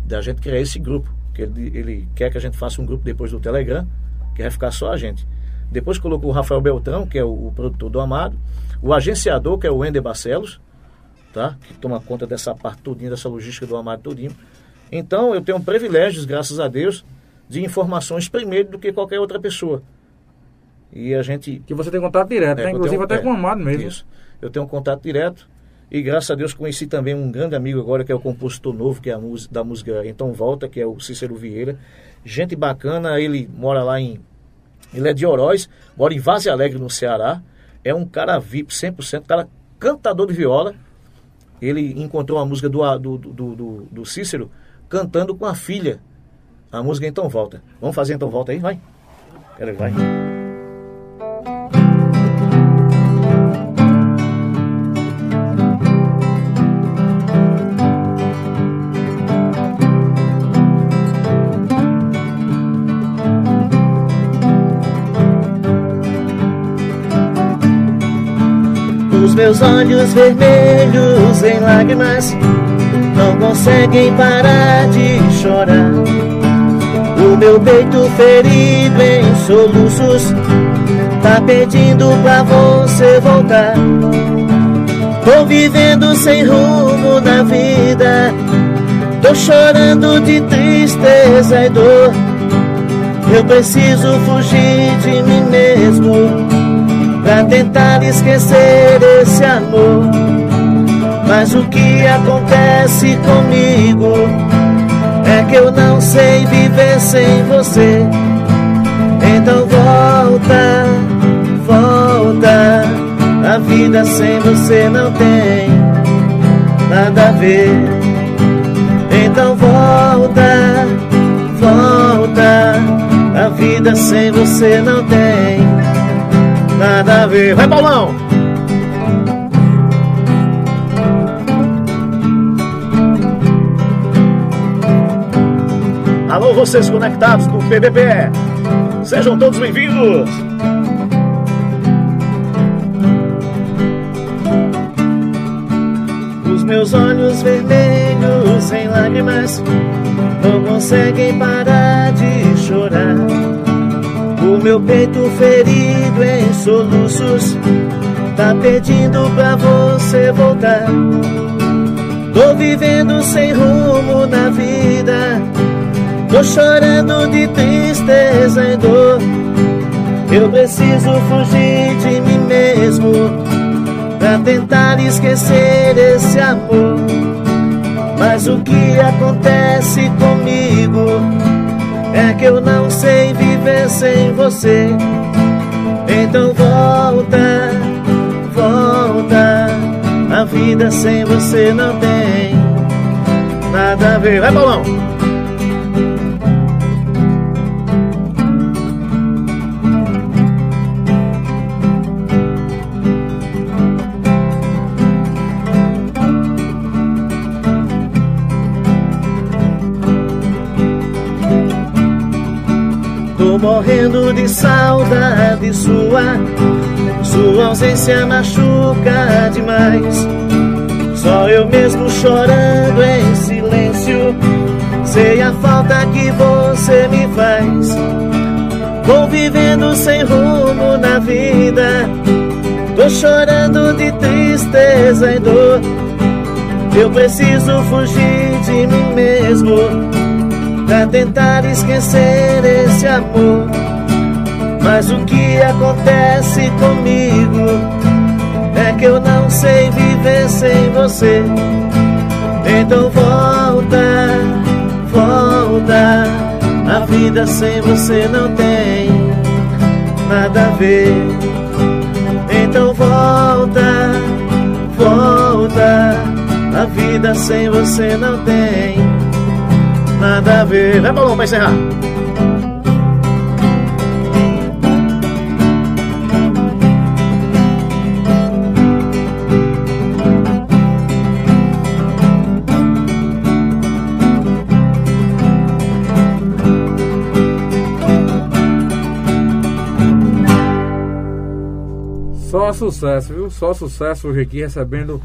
da gente criar esse grupo. Que ele, ele quer que a gente faça um grupo depois do Telegram, que vai ficar só a gente. Depois colocou o Rafael Beltrão, que é o, o produtor do Amado, o agenciador, que é o Wender Barcelos, tá? que toma conta dessa parte todinha, dessa logística do Amado todinho. Então, eu tenho privilégios, graças a Deus, de informações primeiro do que qualquer outra pessoa. E a gente
Que você tem contato direto,
é,
né? Inclusive
tenho-
até
é,
com o Amado mesmo.
Isso. Eu tenho um contato direto. E graças a Deus conheci também um grande amigo agora, que é o compositor novo, que é música, da música Então Volta, que é o Cícero Vieira. Gente bacana, ele mora lá em. Ele é de Oroz, mora em Vaze Alegre, no Ceará. É um cara VIP 100%, cara cantador de viola. Ele encontrou a música do, do, do, do, do Cícero cantando com a filha. A música Então Volta. Vamos fazer Então Volta aí? Vai. Peraí, vai. Os meus olhos vermelhos em lágrimas não conseguem parar de chorar. O meu peito ferido em soluços tá pedindo pra você voltar. Tô vivendo sem rumo na vida, tô chorando de tristeza e dor. Eu preciso fugir de mim mesmo pra tentar esquecer esse amor. Mas o que acontece comigo é que eu não sei viver sem você. Então volta, volta. A vida sem você não tem nada a ver. Então volta, volta. A vida sem você não tem nada a ver. Vai, Paulão! Alô, vocês conectados do PBPE. Sejam todos bem-vindos. Os meus olhos vermelhos em lágrimas não conseguem parar de chorar. O meu peito ferido em soluços tá pedindo pra você voltar. Tô vivendo sem rumo na vida. Tô chorando de tristeza e dor. Eu preciso fugir de mim mesmo pra tentar esquecer esse amor. Mas o que acontece comigo é que eu não sei viver sem você. Então volta, volta. A vida sem você não tem nada a ver. Vai, Paulão! Sua. Sua ausência machuca demais. Só eu mesmo chorando em silêncio. Sei a falta que você me faz. Vou vivendo sem rumo na vida. Tô chorando de tristeza e dor. Eu preciso fugir de mim mesmo pra tentar esquecer esse amor. Mas o que acontece comigo é que eu não sei viver sem você. Então volta, volta. A vida sem você não tem nada a ver. Então volta, volta. A vida sem você não tem nada a ver. Vai, Paulão, pra encerrar.
Sucesso, viu? Só sucesso hoje aqui recebendo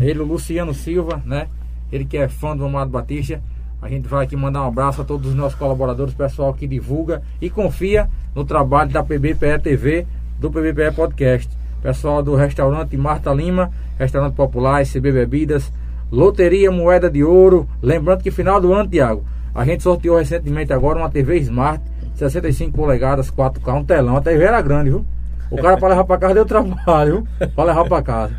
ele, o Luciano Silva, né? Ele que é fã do Amado Batista. A gente vai aqui mandar um abraço a todos os nossos colaboradores, pessoal que divulga e confia no trabalho da PBPE TV, do PBPE Podcast. Pessoal do restaurante Marta Lima, restaurante popular, CB Bebidas, Loteria Moeda de Ouro. Lembrando que final do ano, Tiago, a gente sorteou recentemente agora uma TV Smart, 65 polegadas, 4K, um telão. A TV era grande, viu? O cara para levar para casa deu trabalho? Para levar para casa.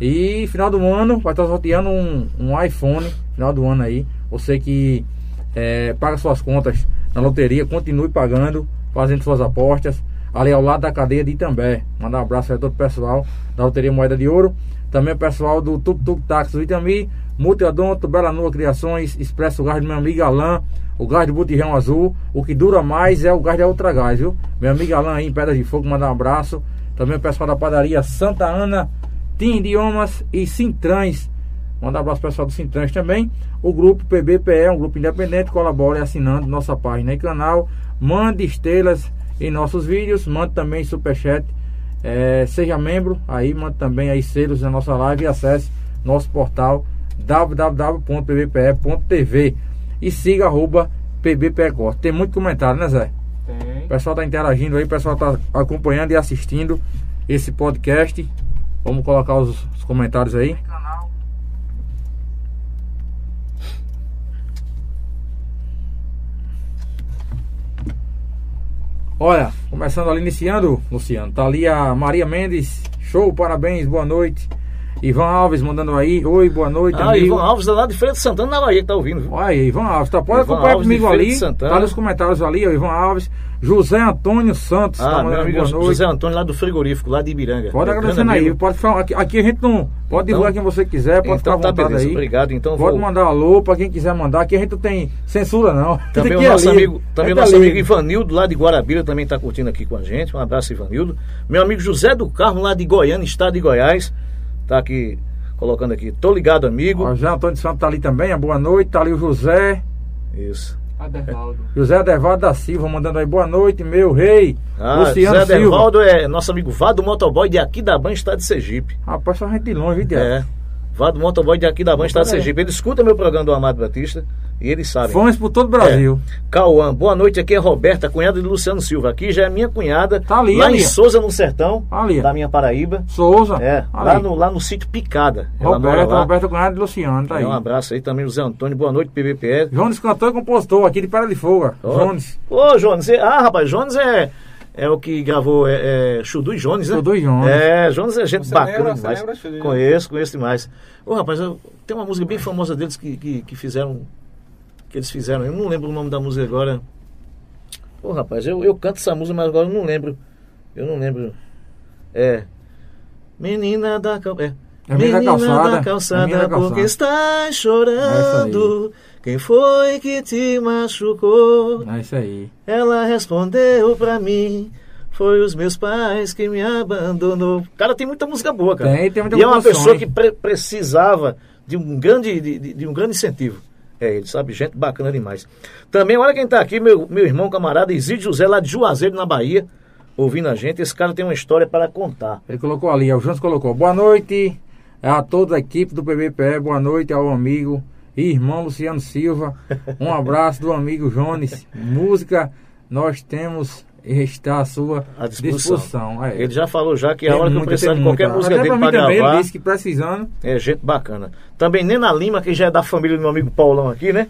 E final do ano vai estar sorteando um, um iPhone, final do ano aí. Você que é, paga suas contas na loteria, continue pagando, fazendo suas apostas. Ali ao lado da cadeia de Itambé. Mandar um abraço a todo o pessoal da Loteria Moeda de Ouro. Também o pessoal do Tuk Tuk Táxi do Itami, Multiodonto, Bela Nua Criações, Expresso Gás do meu amigo Alain, o gás de Butirrão Azul. O que dura mais é o gás de Ultra Gás, viu? Meu amigo Alain aí em Pedra de Fogo, mandar um abraço. Também o pessoal da padaria Santa Ana, Tim Idiomas e Sintrans. Mandar um abraço pro pessoal do Sintrans também. O grupo PBPE, um grupo independente, colabora assinando nossa página e canal. Mande estrelas em nossos vídeos, mande também superchat. É, seja membro, aí mande também aí selos na nossa live e acesse nosso portal www.pbpe.tv e siga arroba pbpecor. Tem muito comentário, né Zé?
Tem.
O pessoal tá interagindo aí, o pessoal tá acompanhando e assistindo esse podcast. Vamos colocar os, os comentários aí. Olha, começando ali, iniciando, Luciano. Tá ali a Maria Mendes. Show, parabéns, boa noite. Ivan Alves mandando aí. Oi, boa noite,
Ah,
amigo.
Ivan Alves lá de Feira de Santana, na Bahia, que tá ouvindo. viu?
Aí, Ivan Alves, tá? Pode
Ivan
acompanhar
Alves
comigo ali. Tá nos comentários ali, ó, Ivan Alves. José Antônio Santos, tá
Ah, meu
mandando
amigo
boa noite.
José Antônio lá do frigorífico, lá de Ibiranga.
Pode
Meu
agradecendo
grande
aí. Pode falar, aqui, aqui a gente não. Pode
Então-
divulgar quem você quiser, pode
Então
ficar à
tá, beleza.
aí.
Obrigado, então
Pode
vou-
mandar alô pra quem quiser mandar. Aqui a gente não tem censura, não.
Também o
é
nosso amigo, também
é
nosso amigo. Ivanildo, lá de Guarabira, também está curtindo aqui com a gente. Um abraço, Ivanildo. Meu amigo José do Carmo, lá de Goiânia, estado de Goiás, tá aqui colocando aqui. Tô ligado, amigo.
Ó, José Antônio Santos tá ali também. Boa noite. Tá ali o José.
Isso.
Adervaldo.
José Adevaldo da Silva mandando aí boa noite, meu rei.
Ah,
Luciano
José
Silva.
Dervaldo é nosso amigo Vado Motoboy de aqui da Ban, estado de Sergipe.
Rapaz, só gente de longe, viu?
É. Vado Motoboy de aqui da Ban, Estado de
aí.
Sergipe. Ele escuta meu programa do Amado Batista e ele sabe.
Fomos por todo o Brasil.
Cauã, boa noite. Aqui é Roberta, cunhada de Luciano Silva. Aqui já é minha cunhada.
Tá ali,
lá
ali.
em Souza, no Sertão,
Ali.
da minha Paraíba.
Souza.
É,
ali.
lá no, lá no sítio Picada. Ela mora
Roberto,
lá.
Roberto Cunhado e Luciano, tá aí.
É, Um abraço aí também, José Antônio. Boa noite, PBPE.
Jones cantor e compositor aqui de Para de Fogo.
Ó.
Jones.
Ô, Jones. você- Ah, rapaz, Jones é, é o que gravou é, é, Chudu e Jones, né?
Chudu e Jones.
É, Jones é gente
Você
bacana
lembra? Você
demais.
lembra, Chudu e Jones?
Conheço, conheço demais. Ô, rapaz, eu- tem uma música bem famosa deles que, que, que fizeram. Que eles fizeram. Eu não lembro o nome da música agora. Ô, rapaz, eu, eu canto essa música, mas agora eu não lembro. Eu não lembro. É. Menina da é.
É Menina da Calçada.
da
É
calçada,
da
porque
Calçada.
estás chorando. Quem foi que te machucou?
É isso aí.
Ela respondeu pra mim. Foi os meus pais que me abandonou. Cara, tem muita música boa, cara.
Tem, tem muita
e é uma pessoa
hein?
que pre- precisava de um grande, de, de- um grande incentivo. É ele, sabe? Gente bacana demais. Também, olha quem tá aqui, meu, meu irmão camarada Isidro José, lá de Juazeiro, na Bahia, ouvindo a gente. Esse cara tem uma história para contar.
Ele colocou ali, o Jones colocou. Boa noite a toda a equipe do PBPE, boa noite ao amigo e irmão Luciano Silva. Um abraço do amigo Jones. Música nós temos está à sua
À disposição.
disposição. É.
Ele já falou já que a
Tem
hora que eu precisar de qualquer
muita.
música
Até
dele para
também,
gravar,
ele disse que precisando.
é gente bacana. Também Nena Lima, que já é da família do meu amigo Paulão aqui, né?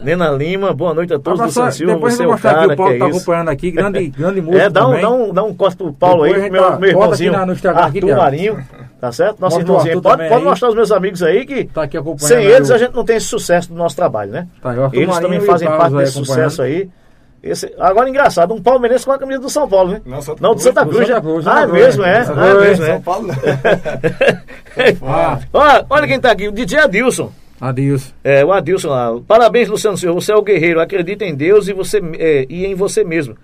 Nena Lima, boa noite a todos do Luciano Silva.
depois
Você
eu
é
vou
o
mostrar
cara
aqui, o Paulo
que
tá
é
acompanhando aqui, grande, grande músico
É, dá um,
também.
dá, um, dá um corte pro Paulo
Depois
aí,
gente
meu,
tá-
meu
aqui
irmãozinho.
na- no Instagram aqui,
Arthur
Thiago.
Marinho, tá certo? Nosso
Mostra o
irmãozinho. Pode, pode mostrar os meus amigos aí que
Tá aqui acompanhando.
sem eles
o-
a gente não tem esse sucesso do nosso trabalho, né?
Tá o
Eles
Marinho
também
o
fazem parte desse sucesso aí. Esse, agora engraçado, um palmeirense com a camisa do São Paulo, né?
Não, Santa
Não, do
Cruz.
Santa Cruz.
Santa Cruz,
ah, é
Cruz.
mesmo, é?
Santa
Ah, é
Cruz.
mesmo,
São
é?
Paulo, né?
Ah,
Olha, olha quem tá aqui, o DJ Adilson.
adeus.
É, o Adilson lá. Parabéns, Luciano Silva. Você é o guerreiro. Acredita em Deus e, você, é, e em você mesmo.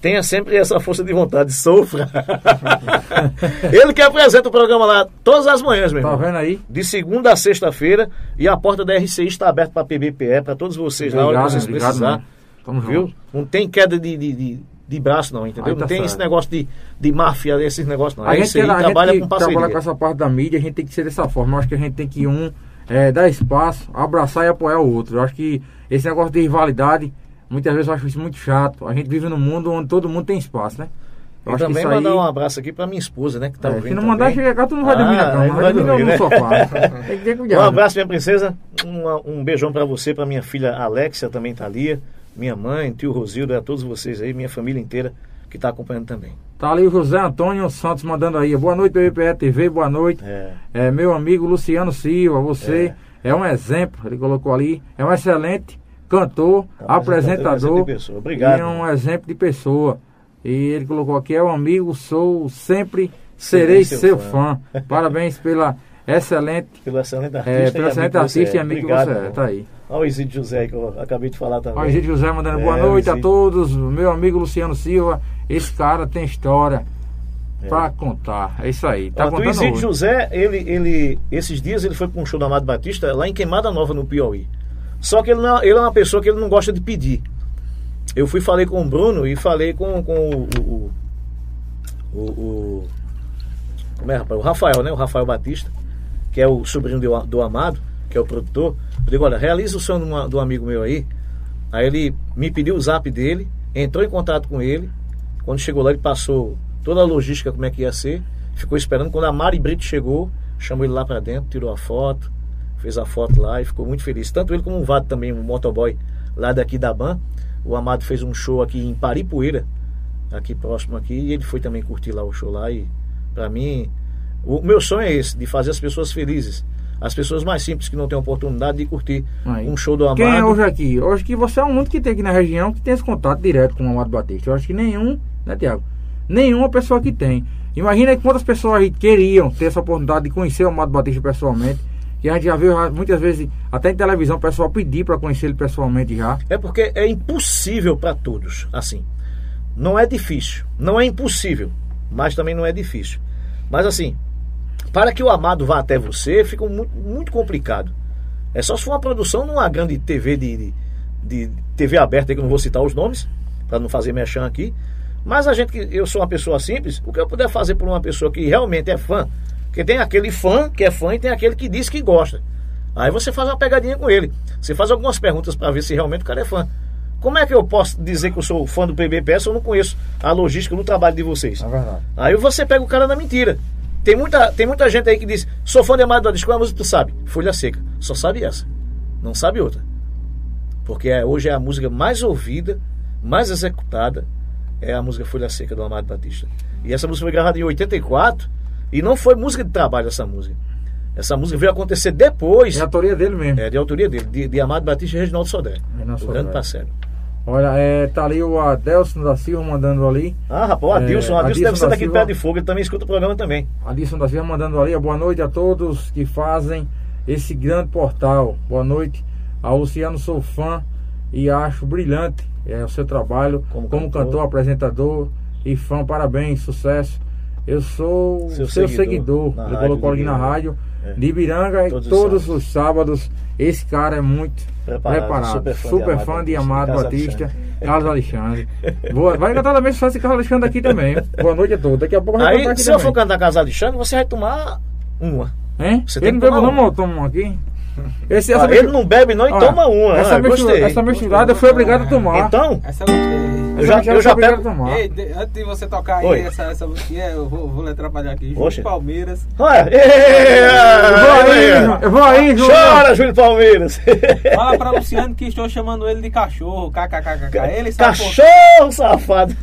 Tenha sempre essa força de vontade. Sofra. Ele que apresenta o programa lá todas as manhãs, meu
Tá
irmão.
vendo aí?
De segunda a sexta-feira. E a porta da RCI está aberta para PBPE, para todos vocês lá, a hora que
Obrigado,
vocês
obrigado,
precisar.
mano. Tamo
Viu? Não tem queda de, de, de, de braço, não, entendeu?
Tá
não tem
certo.
esse negócio de, de máfia, esses negócios, não.
A gente,
RCI
que- a gente
trabalha
que
com
trabalha com essa parte da mídia, a gente tem que ser dessa forma. Eu acho que a gente tem que um é, dar espaço, abraçar e apoiar o outro. Eu acho que esse negócio de rivalidade, muitas vezes eu acho isso muito chato. A gente vive num mundo onde todo mundo tem espaço, né? Eu
E
que
também
isso aí.
mandar um abraço aqui para minha esposa, né? Que tá
é,
ouvindo
se não mandar chegar cá, tu não vai dormir na
Ah,
cama, vai dormir
dormir,
no
né?
sofá. tem que ter
Um
cuidado.
abraço, minha princesa. Um, um beijão pra você, pra minha filha Alexia, também tá ali. Minha mãe, tio Rosildo, a todos vocês aí, minha família inteira que tá acompanhando também.
Tá ali o José Antônio Santos mandando aí. Boa noite, PVPE TV, boa noite.
É.
É, meu amigo Luciano Silva, você é. um exemplo, ele colocou ali, é um excelente cantor,
É um
apresentador
de pessoa. Obrigado,
e é um exemplo de pessoa. E ele colocou aqui, é um amigo, sou sempre serei
seu
seu
fã.
fã. Parabéns pela excelente,
Pelo excelente artista.
é, pelo
amigo
excelente artista e
é.
amigo que você é. Tá aí.
Olha o Isidro José que eu acabei de falar também.
Ó, gente José mandando boa
É,
noite a
Isidro.
todos. Meu amigo Luciano Silva, esse cara tem história
É.
pra contar. É isso aí. Tá
Ó, o Isidro
hoje.
José, ele, ele, esses dias ele foi para um show do Amado Batista lá em Queimada Nova, no Piauí. Só que ele, não, ele é uma pessoa que ele não gosta de pedir. Eu fui falei com o Bruno e falei com, com o, o, o, o- como é, rapaz? O Rafael, né? O Rafael Batista, que é o sobrinho do, do Amado, que é o produtor. Eu digo, olha, realiza o sonho de, uma- de um amigo meu aí. Aí ele me pediu o zap dele, entrou em contato com ele. Quando chegou lá, ele passou toda a logística, como é que ia ser. Ficou esperando. Quando a Mari Brito chegou, chamou ele lá pra dentro, tirou a foto, fez a foto lá e ficou muito feliz. Tanto ele como o Vado também, um motoboy lá daqui da Ban. O Amado fez um show aqui em Paripueira, aqui próximo aqui, e ele foi também curtir lá o show lá. E pra mim, o meu sonho é esse, de fazer as pessoas felizes. As pessoas mais simples que não têm oportunidade de curtir
Aí.
um show do Amado.
Quem é hoje aqui? Hoje que você é o único que tem aqui na região que tem esse contato direto com o Amado Batista. Eu acho que nenhum, né, Tiago? Nenhuma pessoa que tem. Imagina quantas pessoas aí queriam ter essa oportunidade de conhecer o Amado Batista pessoalmente. E a gente já viu muitas vezes, até em televisão, o pessoal pedir para conhecer ele pessoalmente já.
É porque é impossível para todos, assim. Não é difícil, não é impossível, mas também não é difícil. Mas assim, para que o amado vá até você, fica muito, muito complicado. É só se for uma produção numa grande TV de, de, de TV aberta, que eu não vou citar os nomes, para não fazer mexão aqui. Mas a gente que eu sou uma pessoa simples, o que eu puder fazer por uma pessoa que realmente é fã, Porque tem aquele fã que é fã e tem aquele que diz que gosta. Aí você faz uma pegadinha com ele. Você faz algumas perguntas para ver se realmente o cara é fã. Como é que eu posso dizer que eu sou fã do PBPS se eu não conheço a logística do trabalho de vocês?
É verdade.
Aí você pega o cara na mentira. Tem muita, tem muita gente aí que diz, sou fã de Amado Batista, qual é a música que tu sabe? Folha Seca. Só sabe essa. Não sabe outra. Porque é- hoje é a música mais ouvida, mais executada, é a música Folha Seca do Amado Batista. E essa música foi gravada em 84 e não foi música de trabalho essa música. Essa música veio acontecer depois,
É a autoria dele mesmo.
é, de autoria dele, de, de Amado Batista e Reginaldo Sodré.
Reginaldo
O
Sodré.
grande parceiro.
Olha, é, tá ali o Adelson da Silva mandando ali.
Ah, rapaz, o
É,
Adilson, o Adilson
Adilson
deve ser
da
daqui de
Silva.
Pé de Fogo, ele também escuta o programa também.
Adilson da Silva mandando ali. Boa noite a todos que fazem esse grande portal. Boa noite. A Luciano, sou fã e acho brilhante é, o seu trabalho
Como
como,
cantor.
cantor. apresentador e fã. Parabéns, sucesso. Eu sou
Seu
seu,
seguidor
seguidor. Ele colocou ali na rádio
É.
de Ibiranga
Todos
todos,
os
os sábados. Esse cara é muito
Preparado,
preparado.
super
Super,
fã de
fã,
Amado
de
Batista,
Amado
Carlos
Batista,
Alexandre.
Carlos Alexandre. Boa, vai cantar também sucesso de Carlos Alexandre aqui também. Boa noite a todos. Daqui a pouco vai
Aí, se eu for
também.
cantar Casa Alexandre, você vai tomar uma.
Hein?
Você
não
que
bebeu
tomar
não, eu tomo aqui. Esse,
Ah, ele não bebe não e
Olha,
toma uma.
Essa,
ah,
mistura, essa misturada eu fui obrigado a tomar.
Então,
Essa eu gostei.
eu já, eu já pego.
a tomar.
Ei, de- antes de você tocar aí
Oi.
essa, essa musiquinha, eu vou, vou lhe trabalhar aqui.
Oxe.
Júlio Palmeiras.
Olha,
Eu vou aí, Ju- eu vou aí, Júlio.
Chora, Júlio Palmeiras.
Fala pra Luciano que estou chamando ele de cachorro. KKKK. Ele sabe por
Cachorro safado.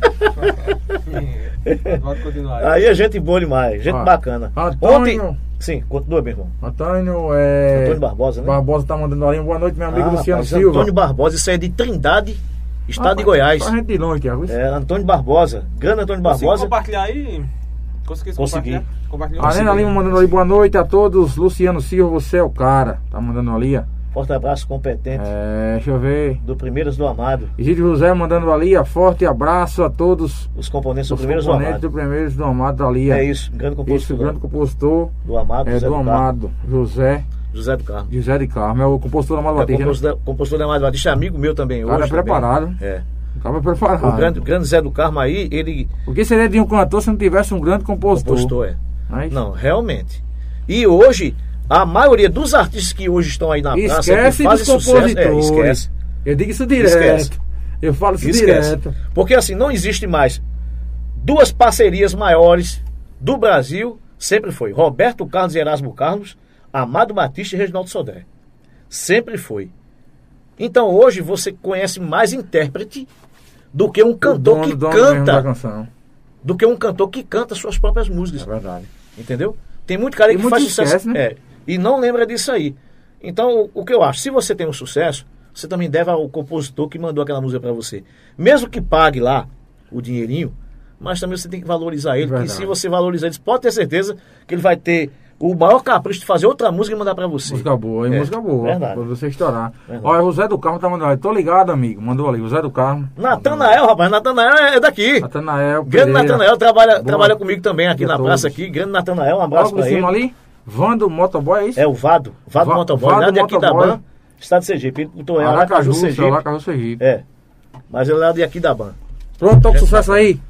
Pode continuar.
Aí é gente boa demais, gente
Ó,
bacana.
Antônio-
Ontem. Sim, continua, meu irmão.
Antônio, é...
Antônio Barbosa, né?
Barbosa tá mandando ali. Boa noite, meu amigo
Ah,
Luciano
rapaz,
Silva.
Antônio Barbosa, isso aí é de Trindade, estado
Ah,
de Goiás.
Só gente de longe, Tiago.
É, Antônio Barbosa, grande Antônio Barbosa.
compartilhar aí? Conseguiu
Consegui.
compartilhar? Compartilhou?
A Nena Lima mandando ali. Boa noite a todos. Luciano Silva, você é o cara. Tá mandando ali, ó.
Forte abraço competente
É, deixa eu ver.
do Primeiros do Amado.
Egídio José mandando ali, ó. Forte abraço a todos.
Os componentes do
Os
Primeiros do Amado.
do Primeiros do Amado ali.
É isso, grande compositor.
grande compositor
Do Amado,
é
José
do
do Carmo.
Amado José,
José do Carmo.
José de Carmo. É o compositor do Amado
É,
Batista. né?
compositor, compositor do Amado Batista, é amigo meu também.
Cara
hoje
é preparado.
Também. É.
É preparado.
O grande, o grande Zé do Carmo aí, ele
O que seria de um cantor se não tivesse um grande compositor?
compositor, é.
Mas
Não, realmente. E hoje, a maioria dos artistas que hoje estão aí na praça, que
Esquece
fazem
dos
sucesso, é, esquece.
Eu digo isso direto.
Esquece.
Eu falo isso
Esquece.
direto.
Porque assim, não existe mais duas parcerias maiores do Brasil, sempre foi Roberto Carlos e Erasmo Carlos, Amado Batista e Reginaldo Sodré. Sempre foi. Então hoje você conhece mais intérprete do que um cantor
dono,
que
dono
canta, do que um cantor que canta suas próprias músicas.
É verdade.
Entendeu? Tem muito cara aí que faz sucesso
esquece, né?
é, e não lembra disso aí. Então, o, o que eu acho, se você tem um sucesso, você também deve ao compositor que mandou aquela música pra você. Mesmo que pague lá o dinheirinho, mas também você tem que valorizar ele, porque
Verdade.
se você valorizar ele, pode ter certeza que ele vai ter o maior capricho de fazer outra música e mandar pra você.
Música boa, e
É,
música boa.
verdade.
Pra você estourar.
Verdade.
Olha, o José do Carmo tá mandando. Tô ligado, amigo. Mandou ali. O Zé do Carmo.
Natanael, rapaz, Natanael é daqui.
Natanael.
Grande. Natanael trabalha,
Boa.
trabalha comigo também aqui na
todos.
praça aqui. Grande Natanael, um abraço pra ele.
ali. Vando Motoboy, é isso?
É o Vado, Vado
Va-
Motoboy,
Vado
lá de aqui da
Motoboy.
Ban, estado de Sergipe. Ele botou é
Aracaju,
Aracaju, Sergipe.
Aracaju, Sergipe.
É. Mas ele é lá de aqui da Ban.
Pronto, toca o sucesso aí.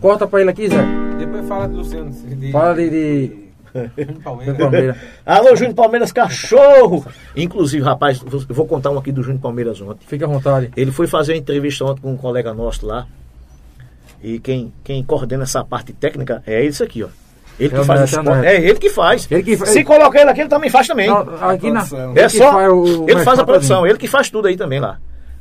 Corta pra ele aqui, Zé.
Depois fala de Luciano. De,
Fala de... de...
Palmeiras.
Palmeiras.
Alô, Júnior Palmeiras, cachorro! Inclusive, rapaz, eu vou contar um aqui do Júnior Palmeiras ontem.
Fica à vontade.
Ele foi fazer uma entrevista ontem com um colega nosso lá. E quem, quem coordena essa parte técnica é isso aqui, ó. Ele que
É
faz os
é. Neto.
É ele que faz.
Ele que fa-
Se colocar ele aqui, ele também faz também.
Não, aqui na...
É só.
faz o-
ele faz a produção, ele que faz tudo aí também lá.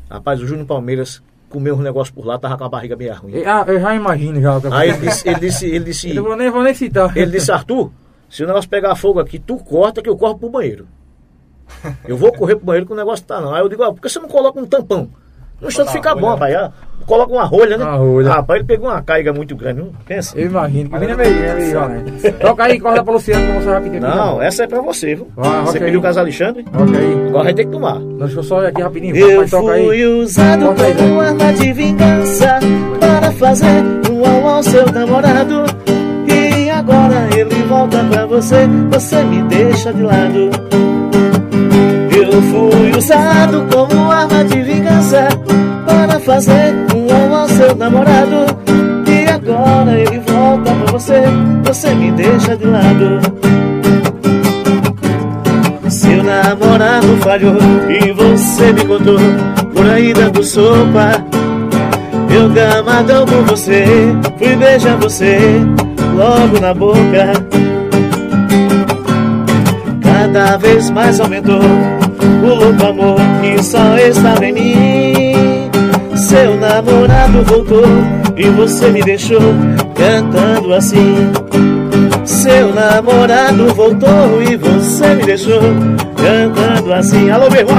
Rapaz, o Júnior Palmeiras comeu um negócio por lá, tava com a barriga meio ruim.
Ah, eu já imagino já.
Aí ele disse, ele disse, ele disse,
Eu vou nem, vou nem citar.
ele disse, Arthur, se o negócio pegar fogo aqui, tu corta que eu corro pro banheiro. Eu vou correr pro banheiro que o negócio tá não. Aí eu digo, ó, por que você não coloca um tampão? No instante fica bom, rapaz. Ah, Coloca uma rolha, né?
Uma rolha.
Rapaz, ele pegou uma caiga muito grande, não pensa?
Eu imagino. É meio, né? Toca aí, corta pra Luciano, que rapidinho aqui.
Não, essa é pra você, viu?
Vai,
Você pediu o caso Alexandre,
Ok
agora vai ter que tomar.
Deixa eu só aqui rapidinho.
Eu
papai, toca aí.
fui usado
aí,
como
Zé.
arma de vingança para fazer um ao ao seu namorado. E agora ele volta pra você, você me deixa de lado eu fui usado como arma de vingança Para fazer um alvo ao seu namorado. E agora ele volta pra você Você me deixa de lado. Seu namorado falhou e você me contou Por aí dando sopa. Eu gamadão por você Fui beijar você logo na boca. Cada vez mais aumentou o louco amor que só estava em mim. Seu namorado voltou e você me deixou cantando assim. Seu namorado voltou e você me deixou cantando assim. Alô, meu irmão!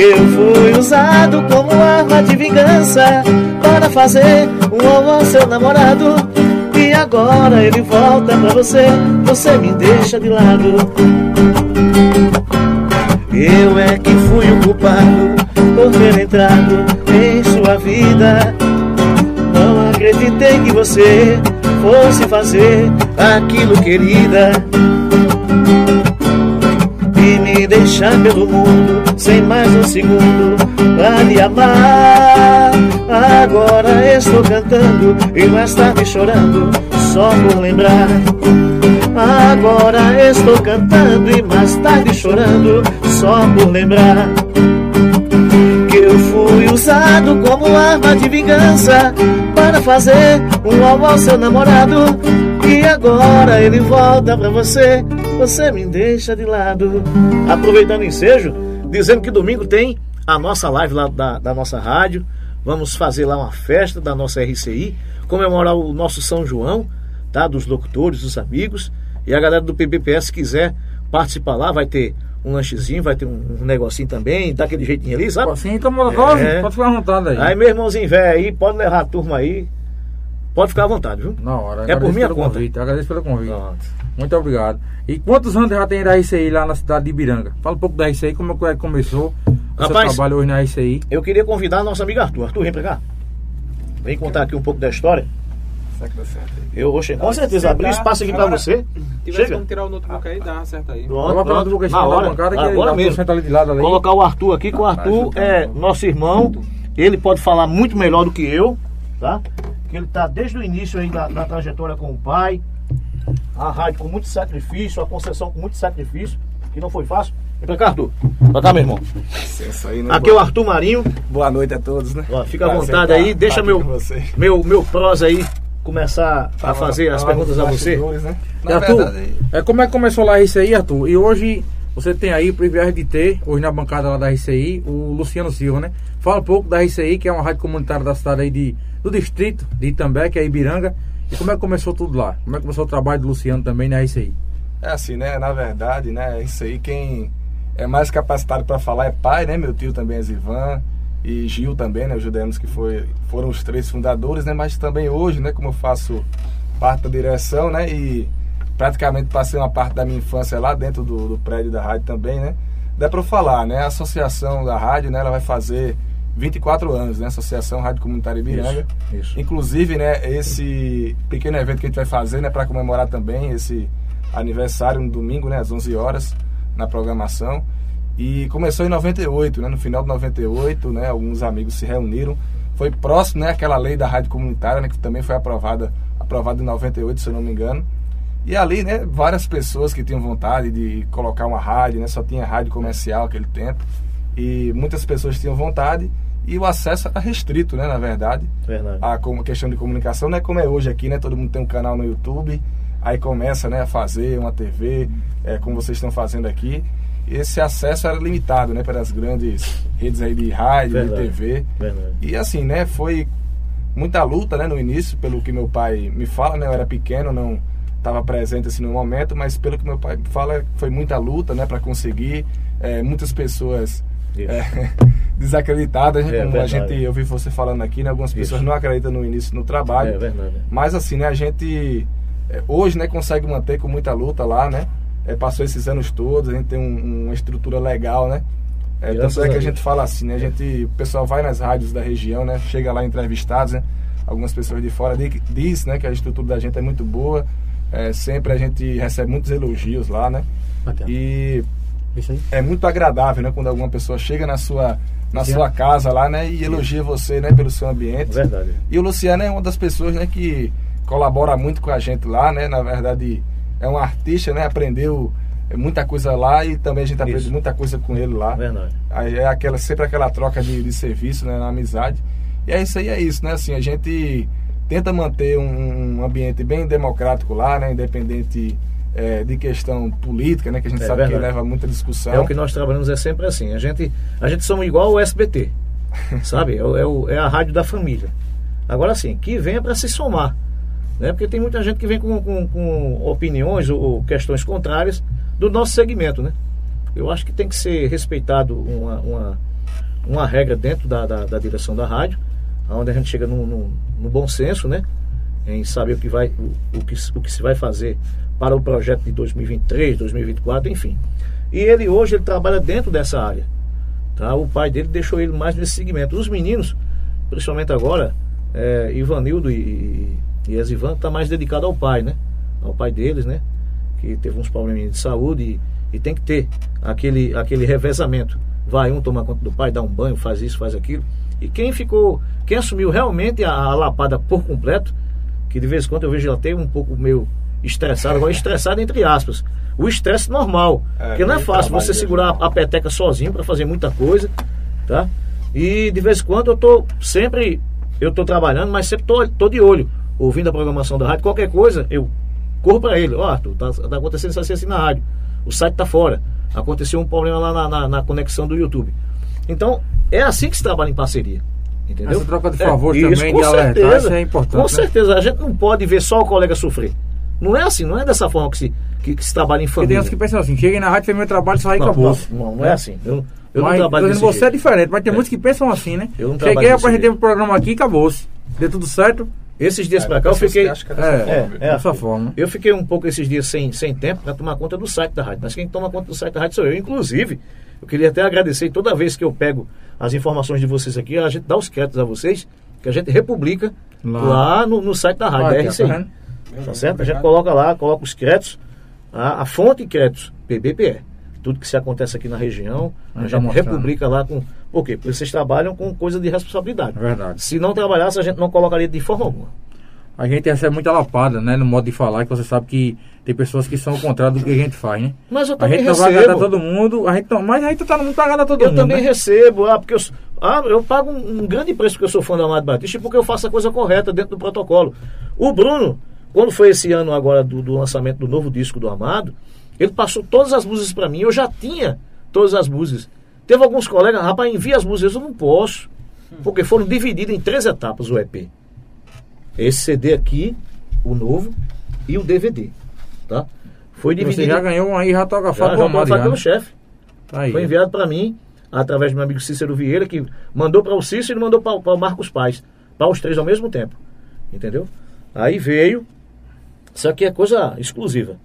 Eu fui usado como arma de vingança para fazer um amor ao seu namorado. E agora ele volta pra você, você me deixa de lado. Eu é que fui o culpado por ter entrado em sua vida. Não acreditei que você fosse fazer aquilo, querida. E me deixar pelo mundo sem mais um segundo pra lhe amar. Agora estou cantando e mais tarde chorando, só por lembrar. Agora estou cantando e mais tarde chorando, só por lembrar. Que eu fui usado como arma de vingança para fazer um alvo ao seu namorado. E agora ele volta pra você, você me deixa de lado. Aproveitando o ensejo, dizendo que domingo tem a nossa live lá da, da nossa rádio. Vamos fazer lá uma festa da nossa RCI, comemorar o nosso São João, tá? Dos locutores, dos amigos. E a galera do PBPS quiser participar lá, vai ter um lanchezinho, vai ter um, um negocinho também, daquele jeitinho ali, sabe?
Assim, toma dose,
É.
pode ficar à vontade aí.
Aí, meu irmãozinho velho aí, pode levar a turma aí. Pode ficar à vontade, viu?
Na hora.
É por minha conta.
Convite, agradeço pelo convite.
Pronto.
Muito obrigado. E quantos anos já tem da RCI lá na cidade de Ibiranga? Fala um pouco da RCI, como é que começou o seu trabalho hoje na RCI.
Eu queria convidar nosso amigo Arthur. Arthur, vem pra cá. Vem contar aqui um pouco da história.
Será que dá certo aí?
Eu vou chegar. Com certeza, abrir espaço aqui pra
Agora-
você.
Tivesse
Chega.
como tirar o notebook aí, dá certo aí.
Pronto,
Coloca
pronto.
o Lucas
Na hora,
bancada que ele
agora mesmo.
ali de lado ali.
Colocar o Arthur aqui, que o Arthur é nosso irmão. Ele pode falar muito melhor do que eu, tá? Que ele tá desde o início aí da, da trajetória com o pai. A rádio com muito sacrifício, a concessão com muito sacrifício, que não foi fácil. Vem pra cá, Arthur. Pra cá, meu irmão.
Licença aí, né?
Aqui é o Arthur Marinho.
Boa noite a todos, né?
Ó, fica à
Prazer
vontade
tá-
aí, deixa
tá
meu, meu, meu prós aí começar a fazer as perguntas a você.
Né?
Arthur,
verdade,
é, como é que começou lá a RCI, Arthur? E hoje você tem aí o privilégio de ter, hoje na bancada lá da RCI, o Luciano Silva, né? Fala um pouco da RCI, que é uma rádio comunitária da cidade aí de, do distrito de Itambé, que é Ibiranga. E como é que começou tudo lá? Como é que começou o trabalho do Luciano também na RCI?
é assim, né? Na verdade, né? Isso aí, quem é mais capacitado para falar é pai, né? Meu tio também é Zivan. E Gil também, né? Os judeus que foi, foram os três fundadores, né? Mas também hoje, né? Como eu faço parte da direção, né? E praticamente passei uma parte da minha infância lá dentro do, do prédio da rádio também, né? Dá para eu falar, né? A associação da rádio, né? Ela vai fazer 24 anos, né? Associação Rádio Comunitária Ibiranga.
Isso, isso.
Inclusive, né, esse pequeno evento que a gente vai fazer, né, para comemorar também esse aniversário no domingo, né, às 11 horas, na programação. E começou em 98, né, no final de 98, né, alguns amigos se reuniram. Foi próximo, né, aquela lei da rádio comunitária, né, que também foi aprovada, aprovada em 98, se eu não me engano. E ali, né, várias pessoas que tinham vontade de colocar uma rádio, né, só tinha rádio comercial naquele tempo. E muitas pessoas tinham vontade e o acesso era restrito, né, na verdade
Verdade.
a como questão de comunicação não é como é hoje aqui, né? Todo mundo tem um canal no YouTube, aí começa, né, a fazer uma TV, é, como vocês estão fazendo aqui. Esse acesso era limitado, né, pelas grandes redes aí de rádio,
Verdade.
de TV.
Verdade.
E assim, né, foi muita luta, né, no início, pelo que meu pai me fala, né, eu era pequeno, não estava presente assim no momento, mas pelo que meu pai me fala, foi muita luta, né, para conseguir. É, muitas pessoas é, desacreditadas, né,
É
como a
verdade.
gente, eu vi você falando aqui, né, algumas pessoas
Isso.
não acreditam no início no trabalho.
É verdade.
Mas assim, né, a gente é, hoje, né, consegue manter com muita luta lá, né? É, passou esses anos todos, a gente tem um- uma estrutura legal, né? É, tanto é que a gente fala assim, né? A gente, o pessoal vai nas rádios da região, né? Chega lá entrevistados, né? Algumas pessoas de fora di- diz, né, que a estrutura da gente é muito boa. É, sempre a gente recebe muitos elogios lá, né? E é muito agradável, né? Quando alguma pessoa chega na sua na sua casa lá, né? E elogia você, né? Pelo seu ambiente.
Verdade.
E o Luciano é uma das pessoas, né, que colabora muito com a gente lá, né? Na verdade, é um artista, né? Aprendeu muita coisa lá e também a gente aprende
Isso.
muita coisa com ele lá.
Verdade.
Aí é aquela, sempre aquela troca de, de serviço, né, na amizade. E é isso aí, é isso, né? Assim, a gente tenta manter um, um ambiente bem democrático lá, né? Independente é, de questão política, né? Que a gente
É
sabe que
verdade.
leva muita discussão.
É o que nós trabalhamos é sempre assim. A gente, a gente somos igual ao SBT, sabe? É, o- é, o- é a rádio da família. Agora sim, que venha para se somar, né? Porque tem muita gente que vem com, com, com opiniões ou, ou questões contrárias do nosso segmento, né? Eu acho que tem que ser respeitado uma, uma, uma regra dentro da, da, da direção da rádio, onde a gente chega no, no, no bom senso, né? Em saber o que, vai, o, o, que, o que se vai fazer para o projeto de 2023, 2024, enfim. E ele hoje ele trabalha dentro dessa área. Tá? O pai dele deixou ele mais nesse segmento. Os meninos, principalmente agora, é, Ivanildo e, e, e Esivan, está mais dedicado ao pai, né? Ao pai deles, né? Que teve uns probleminhas de saúde e, e tem que ter aquele, aquele revezamento. Vai um tomar conta do pai, dá um banho, faz isso, faz aquilo. E quem ficou, quem assumiu realmente a, a lapada por completo, que de vez em quando eu vejo ela ter um pouco meio estressado, agora estressado entre aspas. O estresse normal.
É,
porque não é fácil você segurar a, a peteca sozinho para fazer muita coisa, tá? E de vez em quando eu tô sempre eu tô trabalhando, mas sempre tô, tô de olho, ouvindo a programação da rádio, qualquer coisa, eu corro para ele, ó, Arthur, tá, tá acontecendo isso assim, assim na rádio. O site tá fora. Aconteceu um problema lá na, na, na conexão do YouTube. Então, é assim que se trabalha em parceria. Entendeu?
Essa troca de
É,
favor
isso,
também,
com
de alertar,
certeza,
isso é importante,
Com
né?
certeza, a gente não pode ver só o colega sofrer. Não é assim, não é dessa forma que se, que, que se trabalha em
Porque tem
família.
uns que pensam assim, cheguei na rádio, fez meu trabalho, aí
não,
acabou.
não, não, não é assim. Eu, eu
mas,
não trabalho
dizendo, você é
jeito.
diferente, mas tem
É.
muitos que pensam assim, né?
Eu não
Cheguei, apresentei
jeito.
um programa aqui e acabou-se. Deu tudo certo,
Esses dias
É,
pra cá eu fiquei.
é dessa
É,
forma,
É, é,
dessa forma.
Eu fiquei um pouco esses dias sem, sem tempo para tomar conta do site da rádio. Mas quem toma conta do site da rádio sou eu. Inclusive, eu queria até agradecer toda vez que eu pego as informações de vocês aqui, a gente dá os créditos a vocês, que a gente republica
Lá.
lá, no, no site da rádio,
Olha
da RCI.
tá?
Tá certo? A gente coloca lá, coloca os créditos, a, a fonte de créditos, PBPE. Tudo que se acontece aqui na região, a
tá
gente republica lá com. Por quê? Porque vocês trabalham com coisa de responsabilidade.
É verdade.
Se não trabalhasse, a gente não colocaria de forma alguma.
A gente recebe muita lapada, né? No modo de falar, que você sabe que tem pessoas que são o contrário do que a gente faz, né?
Mas eu
A
também
gente não vai
recebo.
agradar todo mundo, a gente não, mas a gente tá não tá agradar todo
Eu
mundo.
também
né?
recebo, ah, porque eu, ah, eu pago um, um grande preço porque eu sou fã do Amado Batista e porque eu faço a coisa correta dentro do protocolo. O Bruno, quando foi esse ano agora do, do lançamento do novo disco do Amado, ele passou todas as músicas para mim, eu já tinha todas as músicas. Teve alguns colegas, rapaz, envia as músicas, eu não posso, porque foram divididas em três etapas o EP. Esse CD aqui, o novo, e o DVD, tá? Foi
Você
dividido.
já ganhou um aí, já toca
já,
fato
já falar
já,
pelo
né?
chefe.
Tá aí.
Foi enviado para mim, através do meu amigo Cícero Vieira, que mandou para o Cícero e mandou para o Marcos Paz. Para os três ao mesmo tempo. Entendeu? Aí veio. Isso aqui é coisa exclusiva.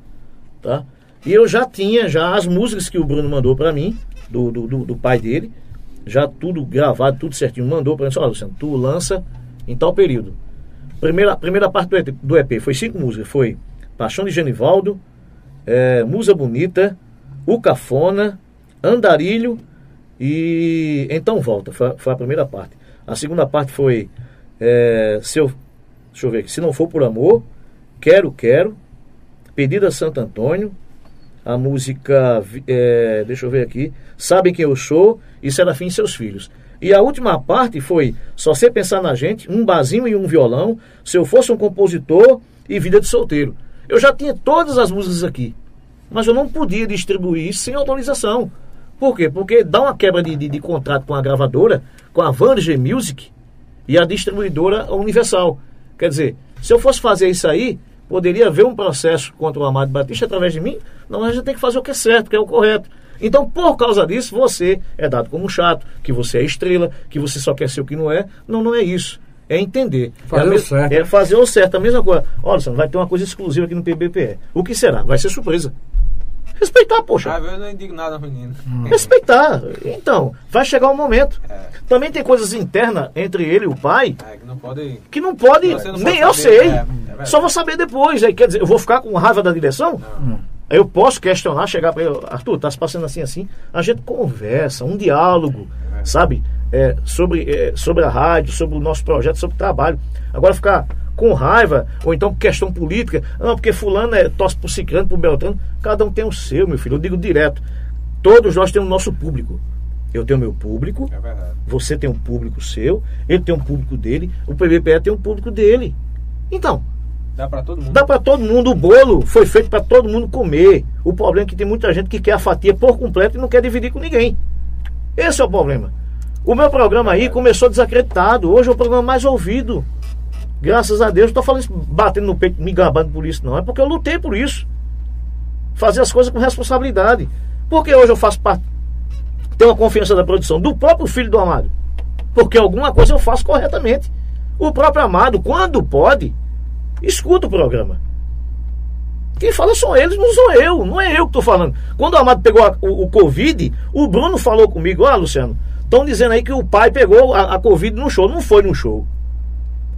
Tá? E eu já tinha já as músicas que o Bruno mandou para mim, do, do, do- do pai dele. Já tudo gravado, tudo certinho. Mandou para mim. Olha, Luciano, tu lança em tal período. Primeira, primeira parte do EP, do EP foi cinco músicas. Foi Paixão de Genivaldo, é, Musa Bonita, O Cafona, Andarilho e Então Volta. Foi, foi a primeira parte. A segunda parte foi é, se eu, Deixa eu ver aqui. Se não for por amor, Quero, Quero, Pedida Santo Antônio, a música, é, deixa eu ver aqui, Sabem Quem Eu Sou e Serafim e Seus Filhos. E a última parte foi Só Você Pensar na Gente, um basinho e um violão, Se Eu Fosse um Compositor e Vida de Solteiro. Eu já tinha todas as músicas aqui, mas eu não podia distribuir sem autorização. Por quê? Porque dá uma quebra de, de, de contrato com a gravadora, com a Vange Music e a distribuidora Universal. Quer dizer, se eu fosse fazer isso aí, poderia haver um processo contra o Amado Batista através de mim. Não, a gente tem que fazer o que é certo, que é o correto. Então, por causa disso, você é dado como chato, que você é estrela, que você só quer ser o que não é. Não, não é isso. É entender.
Fazer
é
o certo.
É fazer o certo. A mesma coisa. Olha, vai ter uma coisa exclusiva aqui no PBPE. O que será? Vai ser surpresa. Respeitar, poxa.
Ah, eu não digo nada, menino.
Respeitar. Então, vai chegar um momento.
É.
Também tem coisas internas entre ele e o pai
É, que não pode.
que não pode,
não
nem
pode
eu
saber,
sei.
é, é.
Só vou saber depois. Aí quer dizer, eu vou ficar com raiva da direção? Aí Eu posso questionar, chegar para ele, Arthur, tá se passando assim assim. A gente conversa, um diálogo, sabe? É, sobre, é, sobre a rádio, sobre o nosso projeto, sobre o trabalho. Agora ficar com raiva, ou então por questão política. Não, porque fulano é torce pro ciclano, pro beltrano. Cada um tem o seu, meu filho. Eu digo direto. Todos nós temos o nosso público. Eu tenho meu público,
É verdade.
você tem um público seu, ele tem um público dele, o PVPE tem um público dele. Então,
Dá pra todo mundo.
Dá para todo mundo, o bolo foi feito para todo mundo comer. O problema é que tem muita gente que quer a fatia por completo e não quer dividir com ninguém. Esse é o problema. O meu programa aí começou desacreditado. Hoje é o programa mais ouvido. Graças a Deus, não estou falando isso batendo no peito, me gabando por isso, não. É porque eu lutei por isso. Fazer as coisas com responsabilidade. Porque hoje eu faço parte. Tenho a confiança da produção do próprio filho do Amado. Porque alguma coisa eu faço corretamente. O próprio Amado, quando pode, escuta o programa. Quem fala são eles, não sou eu, não é eu que estou falando. Quando o Amado pegou a- o, o Covid, o Bruno falou comigo: Ó, Luciano, estão dizendo aí que o pai pegou a, a Covid no show. Não foi no show.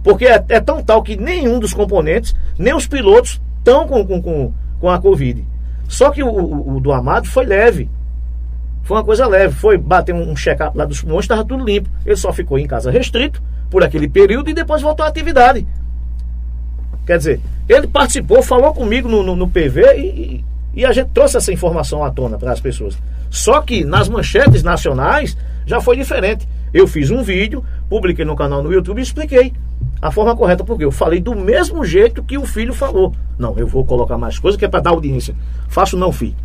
Porque é, é tão tal que nenhum dos componentes, nem os pilotos, estão com, com, com, com a Covid. Só que o, o- o do Amado foi leve. Foi uma coisa leve. Foi bater um, um check-up lá dos pulmões, estava tudo limpo. Ele só ficou em casa restrito por aquele período e depois voltou à atividade. Quer dizer, ele participou, falou comigo no, no, no PV e, e- a gente trouxe essa informação à tona para as pessoas. Só que nas manchetes nacionais já foi diferente. Eu fiz um vídeo, publiquei no canal no YouTube e expliquei a forma correta, porque eu falei do mesmo jeito que o filho falou. Não, eu vou colocar mais coisa que é para dar audiência. Faço não, filho.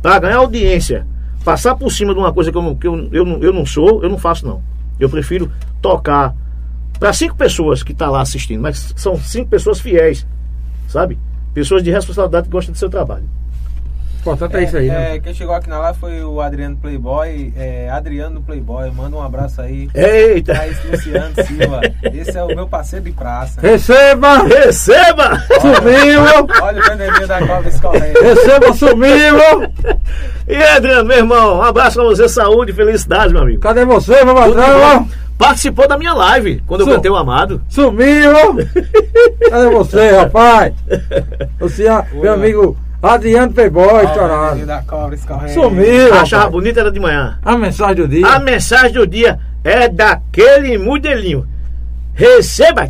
Para ganhar audiência, passar por cima de uma coisa que eu que eu, eu, eu não sou, eu não faço não. Eu prefiro tocar para cinco pessoas que estão lá assistindo, mas são cinco pessoas fiéis, sabe? Pessoas de responsabilidade que gostam do seu trabalho.
O importante é, isso aí, né?
É, quem chegou aqui na live foi o Adriano Playboy. É, Adriano Playboy, manda um abraço aí.
Eita!
Pra esse Luciano Silva. Esse é o meu parceiro de praça.
Receba!
Receba!
Sumiu!
Olha o vendedor da cobra escorrendo.
Receba, sumiu!
E Adriano, meu irmão, um abraço pra você, saúde e felicidade, meu amigo.
Cadê você, meu patrão?
Participou da minha live quando eu cantei o Amado.
Sumiu! Cadê você, rapaz? Você, é meu amigo Adriano Playboy,
o
estourado.
da.
Sumiu!
Achava
rapaz.
bonita era de manhã.
A mensagem do dia.
A mensagem do dia é daquele modelinho. Receba!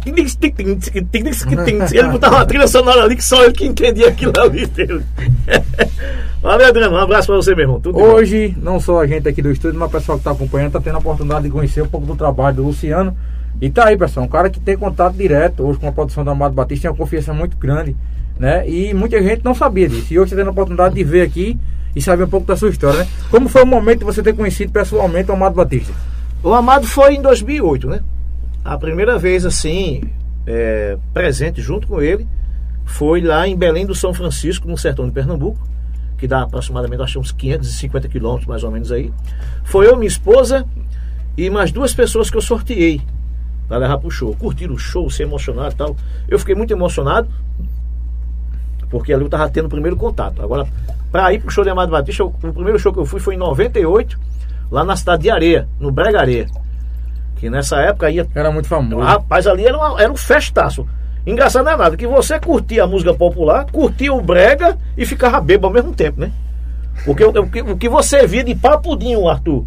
Ele botava uma trilha sonora ali que só ele que entendia aquilo ali. dele. Valeu, Adriano. Um abraço pra você, meu irmão. Tudo de bom.
Hoje, não só a gente aqui do estúdio, mas o pessoal que está acompanhando está tendo a oportunidade de conhecer um pouco do trabalho do Luciano. E tá aí, pessoal, um cara que tem contato direto hoje com a produção do Amado Batista, tem uma confiança muito grande, né? E muita gente não sabia disso. E hoje você tendo a oportunidade de ver aqui e saber um pouco da sua história, né? Como foi o momento de você ter conhecido pessoalmente o Amado Batista?
O Amado foi em 2008, né? A primeira vez, assim, é, presente junto com ele, foi lá em Belém do São Francisco, no sertão de Pernambuco, que dá aproximadamente, acho uns 550 quilômetros, mais ou menos aí. Foi eu, minha esposa e mais duas pessoas que eu sorteei para levar pro show. Curtiram o show, se emocionaram e tal. Eu fiquei muito emocionado, porque ali eu tava tendo o primeiro contato. Agora, para ir pro show de Amado Batista, o o primeiro show que eu fui foi em 98, lá na cidade de Areia, no Brega Areia. Que nessa época ia.
Era muito famoso.
Rapaz, ali era, uma- era um festaço. Engraçado não é nada, que você curtia a música popular, curtia o brega e ficava bêbado ao mesmo tempo, né? Porque o, o que- o que você via de papudinho, Arthur,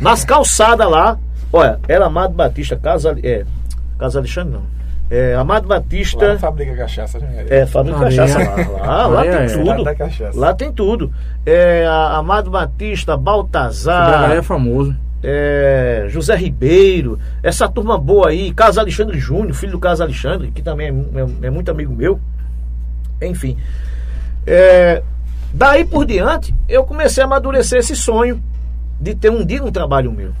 nas calçadas lá, olha, era Amado Batista, Casa, é, Casa Alexandre não. É, Amado
Lá
Batista,
na fabrica cachaça, né?
é, Fábrica de
Areia.
Cachaça lá. Lá, lá tem
é.
tudo.
Lá cachaça.
Lá tem tudo. É, Amado Batista,
O
Baltazar.
É famoso.
é, José Ribeiro, essa turma boa aí, Carlos Alexandre Júnior, filho do Carlos Alexandre, que também é, é- é muito amigo meu. Enfim. É, daí por diante, eu comecei a amadurecer esse sonho de ter um dia um trabalho meu.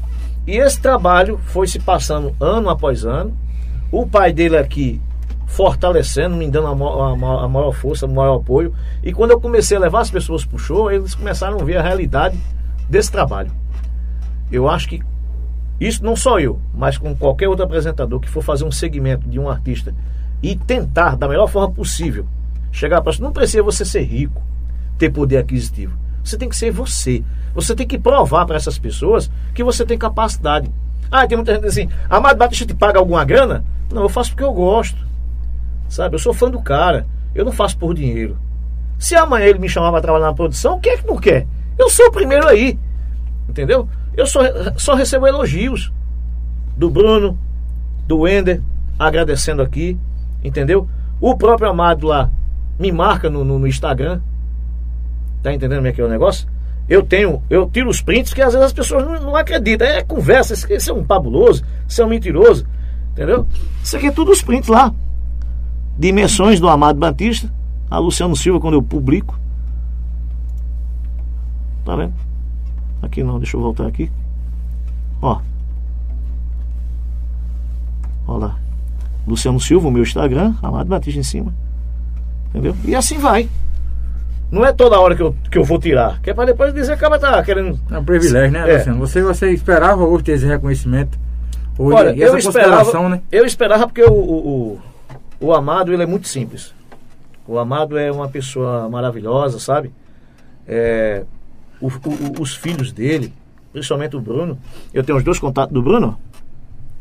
E esse trabalho foi se passando ano após ano. O pai dele aqui fortalecendo, me dando a, a a maior força, o maior apoio. E quando eu comecei a levar as pessoas para o show, eles começaram a ver a realidade desse trabalho. Eu acho que isso não só eu, mas com qualquer outro apresentador que for fazer um segmento de um artista e tentar da melhor forma possível chegar para não precisa você ser rico, ter poder aquisitivo. Você tem que ser você. Você tem que provar para essas pessoas que você tem capacidade. Ah, tem muita gente assim, Amado Batista te paga alguma grana? Não, eu faço porque eu gosto. Sabe? Eu sou fã do cara. Eu não faço por dinheiro. Se amanhã ele me chamar para trabalhar na produção, quem é que não quer? Eu sou o primeiro aí. Entendeu? Eu só, só recebo elogios do Bruno, do Wender, agradecendo aqui. Entendeu? O próprio Amado lá me marca no, no, no Instagram. Tá entendendo como é que é o negócio? Eu tenho, eu tiro os prints que às vezes as pessoas não, não acreditam. É conversa, esse é um fabuloso, esse é um mentiroso. Entendeu? Isso aqui é tudo os prints lá. Dimensões do Amado Batista. A Luciano Silva, quando eu publico. Tá vendo? Aqui não, deixa eu voltar aqui. Ó. Ó lá. Luciano Silva, o meu Instagram, Amado Batista em cima. Entendeu? E assim vai. Não é toda hora que eu, que eu vou tirar. Que é pra depois dizer que acaba tá querendo.
É um privilégio, né,
É.
Luciano? Você, você esperava hoje ter esse reconhecimento? Hoje,
Olha,
e essa
eu esperava,
né?
eu esperava porque o, o, o, o Amado ele é muito simples. O Amado é uma pessoa maravilhosa, sabe? É, o- o- os filhos dele, principalmente o Bruno. Eu tenho os dois contatos do Bruno,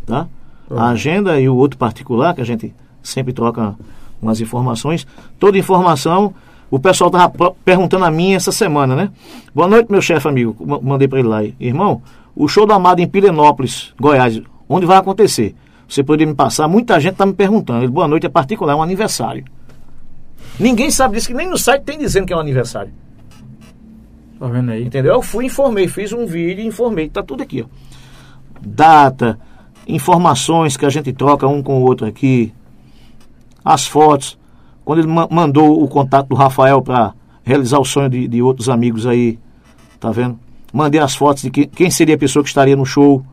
tá? A agenda e o outro particular, que a gente sempre troca umas informações. Toda informação, o pessoal tava pro- perguntando a mim essa semana, né? Boa noite, meu chefe amigo. Ma- Mandei para ele lá. Irmão, o show do Amado em Pilenópolis, Goiás, onde vai acontecer? Você poderia me passar? Muita gente tá me perguntando. Ele, boa noite, é particular, é um aniversário. Ninguém sabe disso, que nem no site tem dizendo que é um aniversário.
Tá vendo aí?
Entendeu? Eu fui, informei, fiz um vídeo e informei. Tá tudo aqui, ó. Data, informações que a gente troca um com o outro aqui, as fotos. Quando ele ma- mandou o contato do Rafael para realizar o sonho de, de outros amigos aí, tá vendo? Mandei as fotos de que- quem seria a pessoa que estaria no show.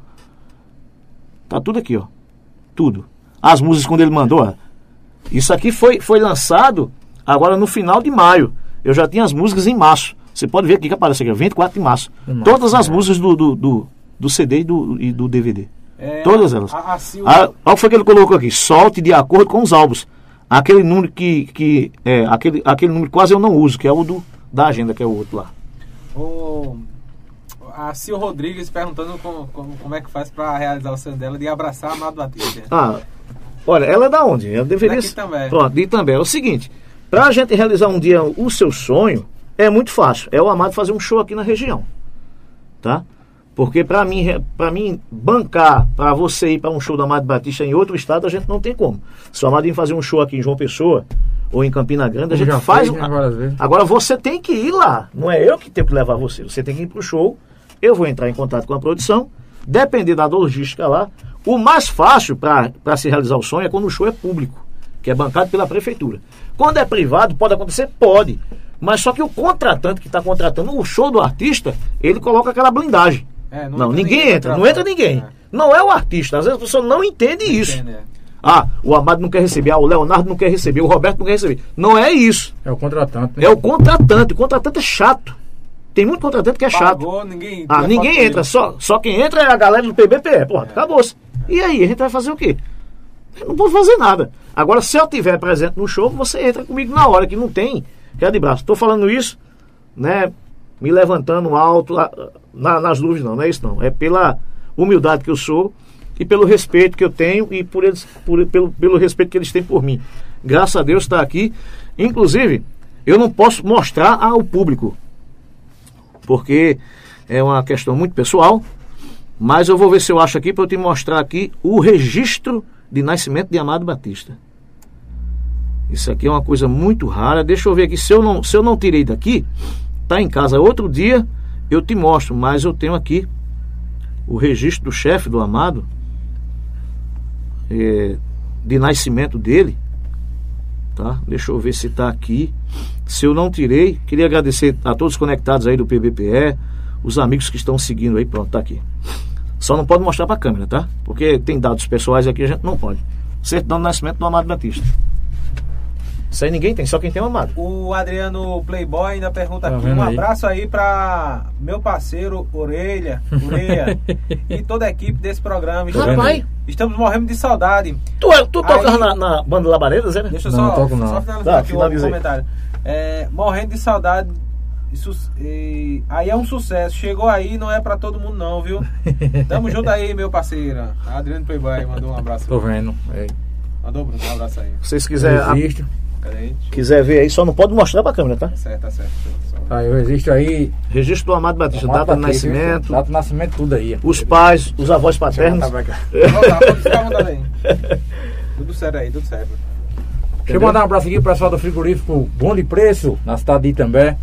Tá tudo aqui, ó. Tudo. As músicas quando ele mandou, ó. Isso aqui foi, foi lançado agora no final de maio. Eu já tinha as músicas em março. Você pode ver aqui que aparece aqui, ó, 24 de março.
De março,
Todas as
é.
músicas do, do, do, do CD e do, e do DVD.
É,
Todas elas.
A, a Silva,
Ah, Olha o que foi que ele colocou aqui. Solte de acordo com os álbuns. Aquele número que. que é, aquele, aquele número quase eu não uso, que é o do, da agenda, que é o outro lá.
o, a Sil Rodrigues perguntando como, como, como é que faz pra realizar o sonho dela de abraçar a Amado Batista.
Ah, olha, ela é da onde? Ela deveria
Daqui também.
Pronto, de também. É o seguinte: pra gente realizar um dia o seu sonho, é muito fácil. É o Amado fazer um show aqui na região. Tá? Porque pra mim, para mim bancar pra você ir pra um show do Amado Batista em outro estado, a gente não tem como. Se o Amado vir fazer um show aqui em João Pessoa ou em Campina Grande, a gente
já
faz.
fez, né.
Agora você tem que ir lá. Não é eu que tenho que levar você. Você tem que ir pro show. Eu vou entrar em contato com a produção. Depender da logística lá. O mais fácil para se realizar o sonho é quando o show é público, que é bancado pela prefeitura. Quando é privado, pode acontecer? Pode. Mas só que o contratante que está contratando o show do artista, ele coloca aquela blindagem.
É,
Não,
entra
ninguém entra, não entra ninguém.
É.
Não é o artista. Às vezes a pessoa não entende isso.
Entende, é.
Ah, o Amado não quer receber, ah, o Leonardo não quer receber, o Roberto não quer receber. Não é isso.
É o contratante, né?
É o contratante. O contratante é chato. Tem muito contratante que é chato.
Pagou, ninguém.
Ah, ninguém entra,
dele.
só, só quem entra é a galera do PBPE. Porra, acabou-se. E aí, a gente vai fazer o quê? Eu não posso fazer nada. Agora, se eu tiver presente no show, você entra comigo na hora, que não tem, que é de braço. Estou falando isso, né? Me levantando alto na- nas nuvens, não, não é isso não. É pela humildade que eu sou e pelo respeito que eu tenho e por eles, por- pelo, pelo respeito que eles têm por mim. Graças a Deus está aqui. Inclusive, eu não posso mostrar ao público porque é uma questão muito pessoal. Mas eu vou ver se eu acho aqui para eu te mostrar aqui o registro de nascimento de Amado Batista. Isso aqui é uma coisa muito rara. Deixa eu ver aqui. Se eu não, se eu não tirei daqui, tá em casa. Outro dia eu te mostro, mas eu tenho aqui o registro do chefe do Amado é, de nascimento dele. Tá? Deixa eu ver se está aqui. Se eu não tirei, queria agradecer a todos conectados aí do PBPE, os amigos que estão seguindo aí. Pronto, tá aqui. Só não pode mostrar para a câmera, tá? Porque tem dados pessoais aqui, a gente não pode. Certidão de nascimento do Amado Batista. Isso aí ninguém tem, só quem tem o Amado.
O Adriano Playboy ainda pergunta
Tá
aqui. Um
aí?
abraço aí pra meu parceiro Orelha, Orelha e toda a equipe desse programa.
Tá vendo
Rapaz,
aí?
Estamos morrendo de saudade.
tu, é- tu tocas
Aí-
na, na banda Labaredas, é? né?
Deixa eu
Não,
só,
não toco não.
só finalizar
Tá,
aqui o comentário. É, morrendo de saudade. Isso, e- aí é um sucesso. Chegou aí, não é pra todo mundo, não, viu? Tamo junto aí, meu parceiro. Adriano Playboy mandou um abraço.
Tô vendo. É.
Mandou, Bruno, um abraço aí.
Se vocês quiser, quiser ver aí, só não pode mostrar pra câmera, tá?
Tá certo, tá certo.
Tá, eu registro aí.
Registro do Amado Batista,
Amado
data de
Batista,
nascimento,
Data de nascimento, tudo aí.
os pais, os avós
Deixa eu
paternos.
pra cá.
Aí. Tudo certo aí, tudo certo.
Deixa eu mandar um abraço aqui pro pessoal do frigorífico Bom de Preço, na cidade de Itambé.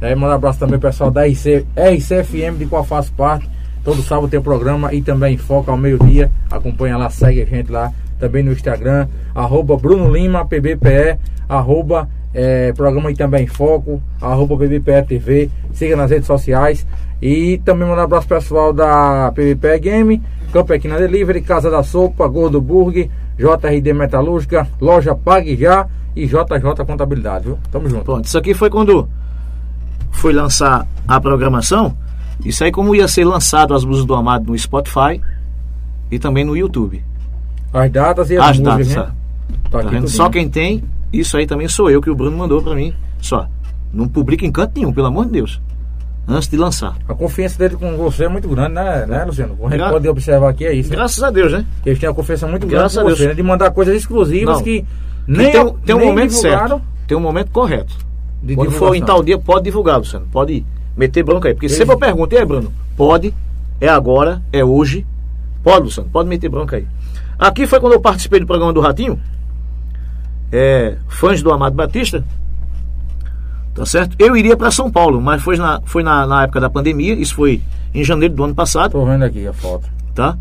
É, mandar um abraço também pro pessoal da RC, RCFM, de qual faço parte. Todo sábado tem o programa e também foca ao meio-dia. Acompanha lá, segue a gente lá também no Instagram, arroba Bruno Lima, PBPE, arroba é, programa e também Foco, arroba PBPE TV, siga nas redes sociais. E também mandar um abraço pessoal da PBPE Game, Campo Equina Delivery, Casa da Sopa, Gordo Burger, JRD Metalúrgica, Loja Pague Já e JJ Contabilidade, viu? Tamo junto.
Pronto, isso aqui foi quando foi lançar a programação. Isso aí como ia ser lançado as músicas do Amado no Spotify e também no YouTube.
As datas e as,
As
músicas,
datas,
né?
Tá
Tá tudinho.
Só quem tem, isso aí também sou eu que o Bruno mandou pra mim. Só. Não publica em canto nenhum, pelo amor de Deus. Antes de lançar.
A confiança dele com você é muito grande, né, né Luciano? A gente
Gra-
pode observar aqui é isso. né?
Graças a Deus, né?
Eles têm uma confiança muito grande
Graças
com
a
você, né? De mandar coisas exclusivas
Não.
que nem,
tem, um- tem um
nem
momento
divulgaram
certo. Tem um momento correto.
de
Quando for em
divulgação.
tal dia, pode divulgar, Luciano. Pode meter bronca aí. Porque sempre eu pergunto, e aí, Bruno? Pode, é agora, é hoje. Pode, Luciano, pode meter bronca aí. Aqui foi quando eu participei do programa do Ratinho. É, fãs do Amado Batista. Tá certo? Eu iria para São Paulo, mas foi, na, foi na, na época da pandemia. Isso foi em janeiro do ano passado
Tô vendo aqui a foto.
tá?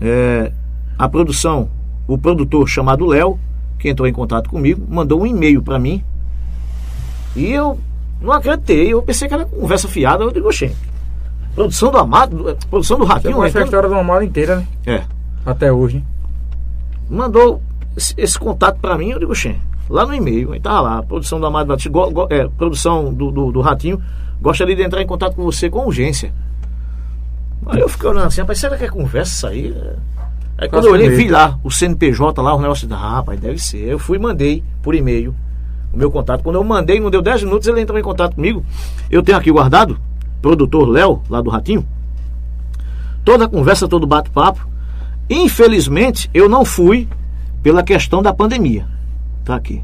É, a produção, o produtor chamado Léo, que entrou em contato comigo, mandou um e-mail para mim. E eu não acreditei, eu pensei que era conversa fiada, eu digo, oxê, produção do Amado, produção do
Você
Ratinho,
conhece a
entrou-
história do Amado inteira, né?
é,
Até hoje. né?
mandou esse, esse contato para mim, eu digo, oxê, lá no e-mail, aí tava lá, produção do Amado Batista, go- go- é, produção do, do, do Ratinho, gostaria de entrar em contato com você com urgência. Aí eu fiquei olhando assim, rapaz, será que é conversa isso aí? Aí quando eu olhei, vi lá o CNPJ lá, o negócio ah, rapaz, deve ser. Eu fui e mandei por e-mail o meu contato. Quando eu mandei, não deu 10 minutos, ele entrou em contato comigo. Eu tenho aqui guardado, produtor Léo, lá do Ratinho. Toda a conversa, todo bate-papo. Infelizmente, eu não fui pela questão da pandemia. Tá aqui.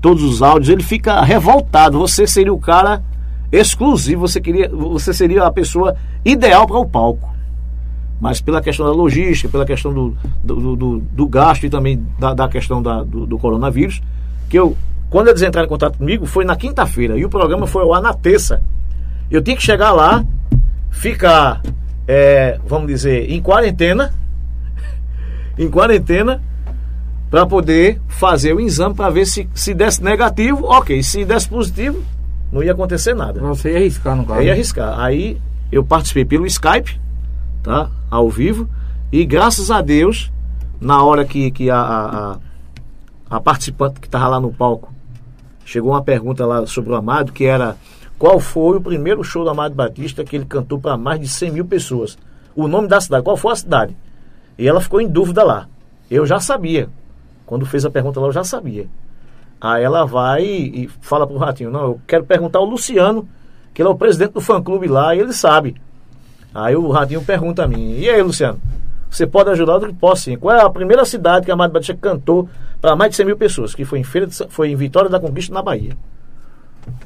Todos os áudios, ele fica revoltado. Você seria o cara exclusivo, você queria, você seria a pessoa ideal para o palco. Mas pela questão da logística, pela questão do, do, do- do- gasto e também da, da questão da- do, do coronavírus, que eu, quando eles entraram em contato comigo, foi na quinta-feira e o programa foi ao ar na terça. Eu tinha que chegar lá, ficar, é, vamos dizer, em quarentena, em quarentena, para poder fazer o exame para ver se, se desse negativo, ok. Se desse positivo, não ia acontecer nada.
Você ia arriscar no caso.
Eu ia arriscar. Aí eu participei pelo Skype, tá? Ao vivo. E graças a Deus, na hora que, que a, a, a- a participante que estava lá no palco chegou uma pergunta lá sobre o Amado, que era qual foi o primeiro show do Amado Batista que ele cantou para mais de 100 mil pessoas? O nome da cidade, qual foi a cidade? E ela ficou em dúvida lá. Eu já sabia. Quando fez a pergunta lá, eu já sabia. Aí ela vai e, fala pro Ratinho, não, eu quero perguntar ao Luciano, que ele é o presidente do fã-clube lá, e ele sabe. Aí o Ratinho pergunta a mim, e aí, Luciano, você pode ajudar? Eu digo, posso sim. Qual é a primeira cidade que a Amado Batista cantou para mais de 100 mil pessoas? Que foi em, Feira de foi em Vitória da Conquista, na Bahia.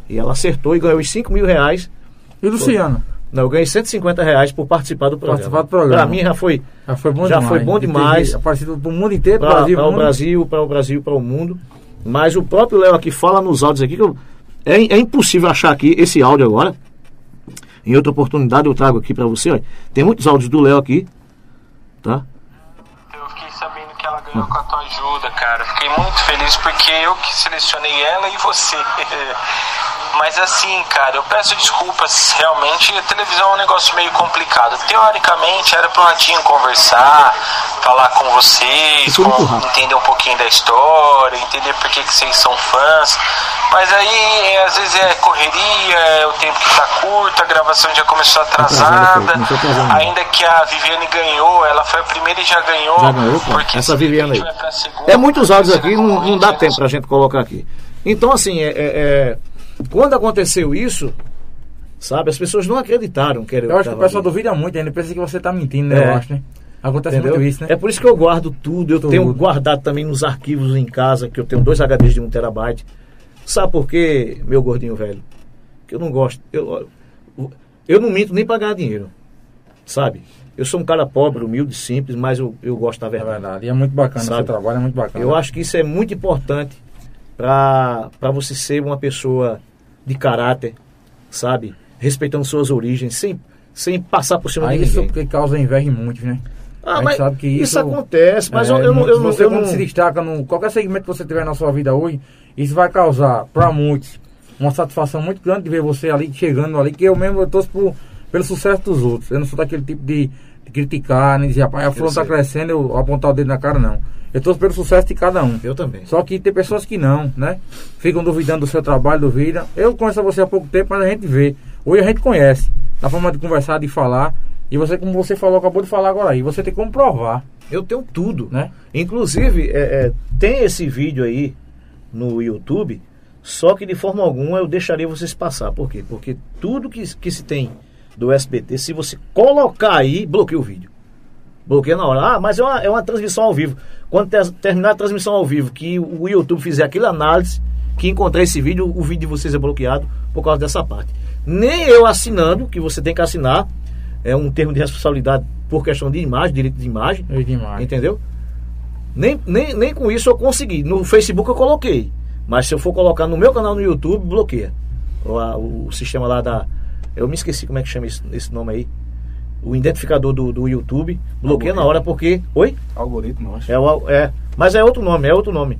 E ela acertou e ganhou os 5 mil reais.
E Luciano?
Não, eu ganhei 150 reais por participar do programa.
Participar do programa.
Pra mim já foi
Já foi bom
Já
demais.
foi bom demais.
Aparecido pro mundo inteiro,
para
Brasil.
o. Brasil, para o Brasil, para o mundo. Mas o próprio Léo aqui fala nos áudios aqui que eu- é, é impossível achar aqui esse áudio agora. Em outra oportunidade eu trago aqui para você. Olha. Tem muitos áudios do Léo aqui, tá?
Eu fiquei sabendo que ela ganhou com a tua ajuda, cara. Fiquei muito feliz porque eu que selecionei ela e você. Mas assim, cara, eu peço desculpas. Realmente, a televisão é um negócio meio complicado. Teoricamente, era pro Ratinho conversar, falar com vocês, com- entender um pouquinho da história, entender por que, que vocês são fãs. Mas aí, é, às vezes é correria, é o tempo que tá curto, a gravação já começou
Atrasada,
atrasada.
atrasada.
Ainda que a Viviane ganhou, ela foi a primeira e já ganhou.
Já ganhou,
porque
Essa Viviane aí.
segunda,
É muitos áudios aqui, não, não dá tempo pra gente colocar aqui. Então, assim, é, é- é- quando aconteceu isso, sabe, as pessoas não acreditaram que era
Eu acho que o pessoal
ali.
duvida muito ainda. Pensa que você tá mentindo, né?
É.
Eu acho, né? Acontece
Entendeu?
muito isso, né?
É por isso que eu guardo tudo. Eu
Tudo.
tenho guardado também nos arquivos em casa, que eu tenho dois HDs de 1 terabyte. Sabe por quê, meu gordinho velho? Que eu não gosto. Eu, eu não minto nem pra ganhar dinheiro. Sabe? Eu sou um cara pobre, humilde, simples, mas eu, eu gosto da
É
verdade.
verdade. E é muito bacana.
Sabe?
Seu trabalho é muito bacana.
Eu acho que isso é muito importante para você ser uma pessoa de caráter, sabe? Respeitando suas origens, sem, sem passar por cima
Aí
de
isso
ninguém.
porque causa inveja em muitos, né?
Ah,
A gente
mas
sabe que
isso,
isso-
acontece, mas
É,
eu, eu,
muitos-
eu, não-
você
eu
quando
não...
se destaca no qualquer segmento que você tiver na sua vida hoje, isso vai causar para muitos uma satisfação muito grande de ver você ali chegando ali, que eu mesmo eu torço por, pelo sucesso dos outros. Eu não sou daquele tipo de, criticar, nem dizer, rapaz, a fulano tá
sei.
crescendo, eu apontar o dedo na cara, não. Eu torço pelo sucesso de cada um.
Eu também.
Só que tem pessoas que não, né? Ficam duvidando do seu trabalho, duvidam. Eu conheço você há pouco tempo, mas a gente vê. Hoje a gente conhece. Na forma de conversar, de falar. E você, como você falou, acabou de falar agora aí, você tem como provar,
Eu tenho tudo.
né?
Inclusive, é, é, tem esse vídeo aí no YouTube, só que de forma alguma eu deixaria vocês passar. Por quê? Porque tudo que, que se tem do SBT, se você colocar aí, bloqueia o vídeo. Bloqueia na hora. Ah, mas é uma, é uma transmissão ao vivo. Quando ter- terminar a transmissão ao vivo, que o YouTube fizer aquela análise, que encontrar esse vídeo, o vídeo de vocês é bloqueado por causa dessa parte. Nem eu assinando, que você tem que assinar, é um termo de responsabilidade por questão de imagem, direito de imagem,
Eu demais.
Entendeu? Nem, nem, nem com isso eu consegui. No Facebook eu coloquei. Mas se eu for colocar no meu canal no YouTube, bloqueia. O, a- o sistema lá da. Eu me esqueci como é que chama esse, esse nome aí. O identificador do, do YouTube. Bloqueia na hora porque. Oi?
Algoritmo, acho.
É, o, é. Mas é outro nome, é outro nome.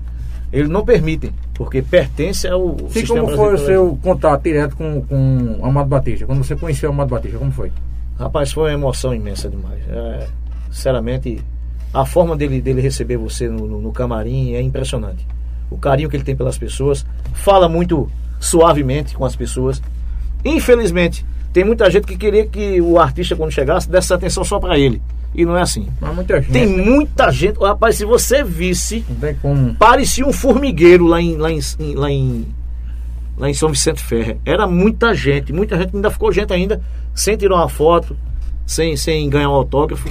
Eles não permitem, porque pertence ao.
Sim,
sistema
como foi o seu contato direto com, com o Amado Batista? Quando você conheceu o Amado Batista, como foi?
Rapaz, foi uma emoção imensa demais. É, sinceramente, a forma dele, dele receber você no, no- no camarim é impressionante. O carinho que ele tem pelas pessoas, fala muito suavemente com as pessoas. Infelizmente, tem muita gente que queria que o artista, quando chegasse, desse atenção só pra ele. E não é assim.
Muita gente.
Tem muita gente. Rapaz, se você visse, parecia um formigueiro lá em, lá em- lá em, lá em São Vicente Ferre. Era muita gente, muita gente, ainda ficou gente ainda sem tirar uma foto, sem, sem ganhar um autógrafo,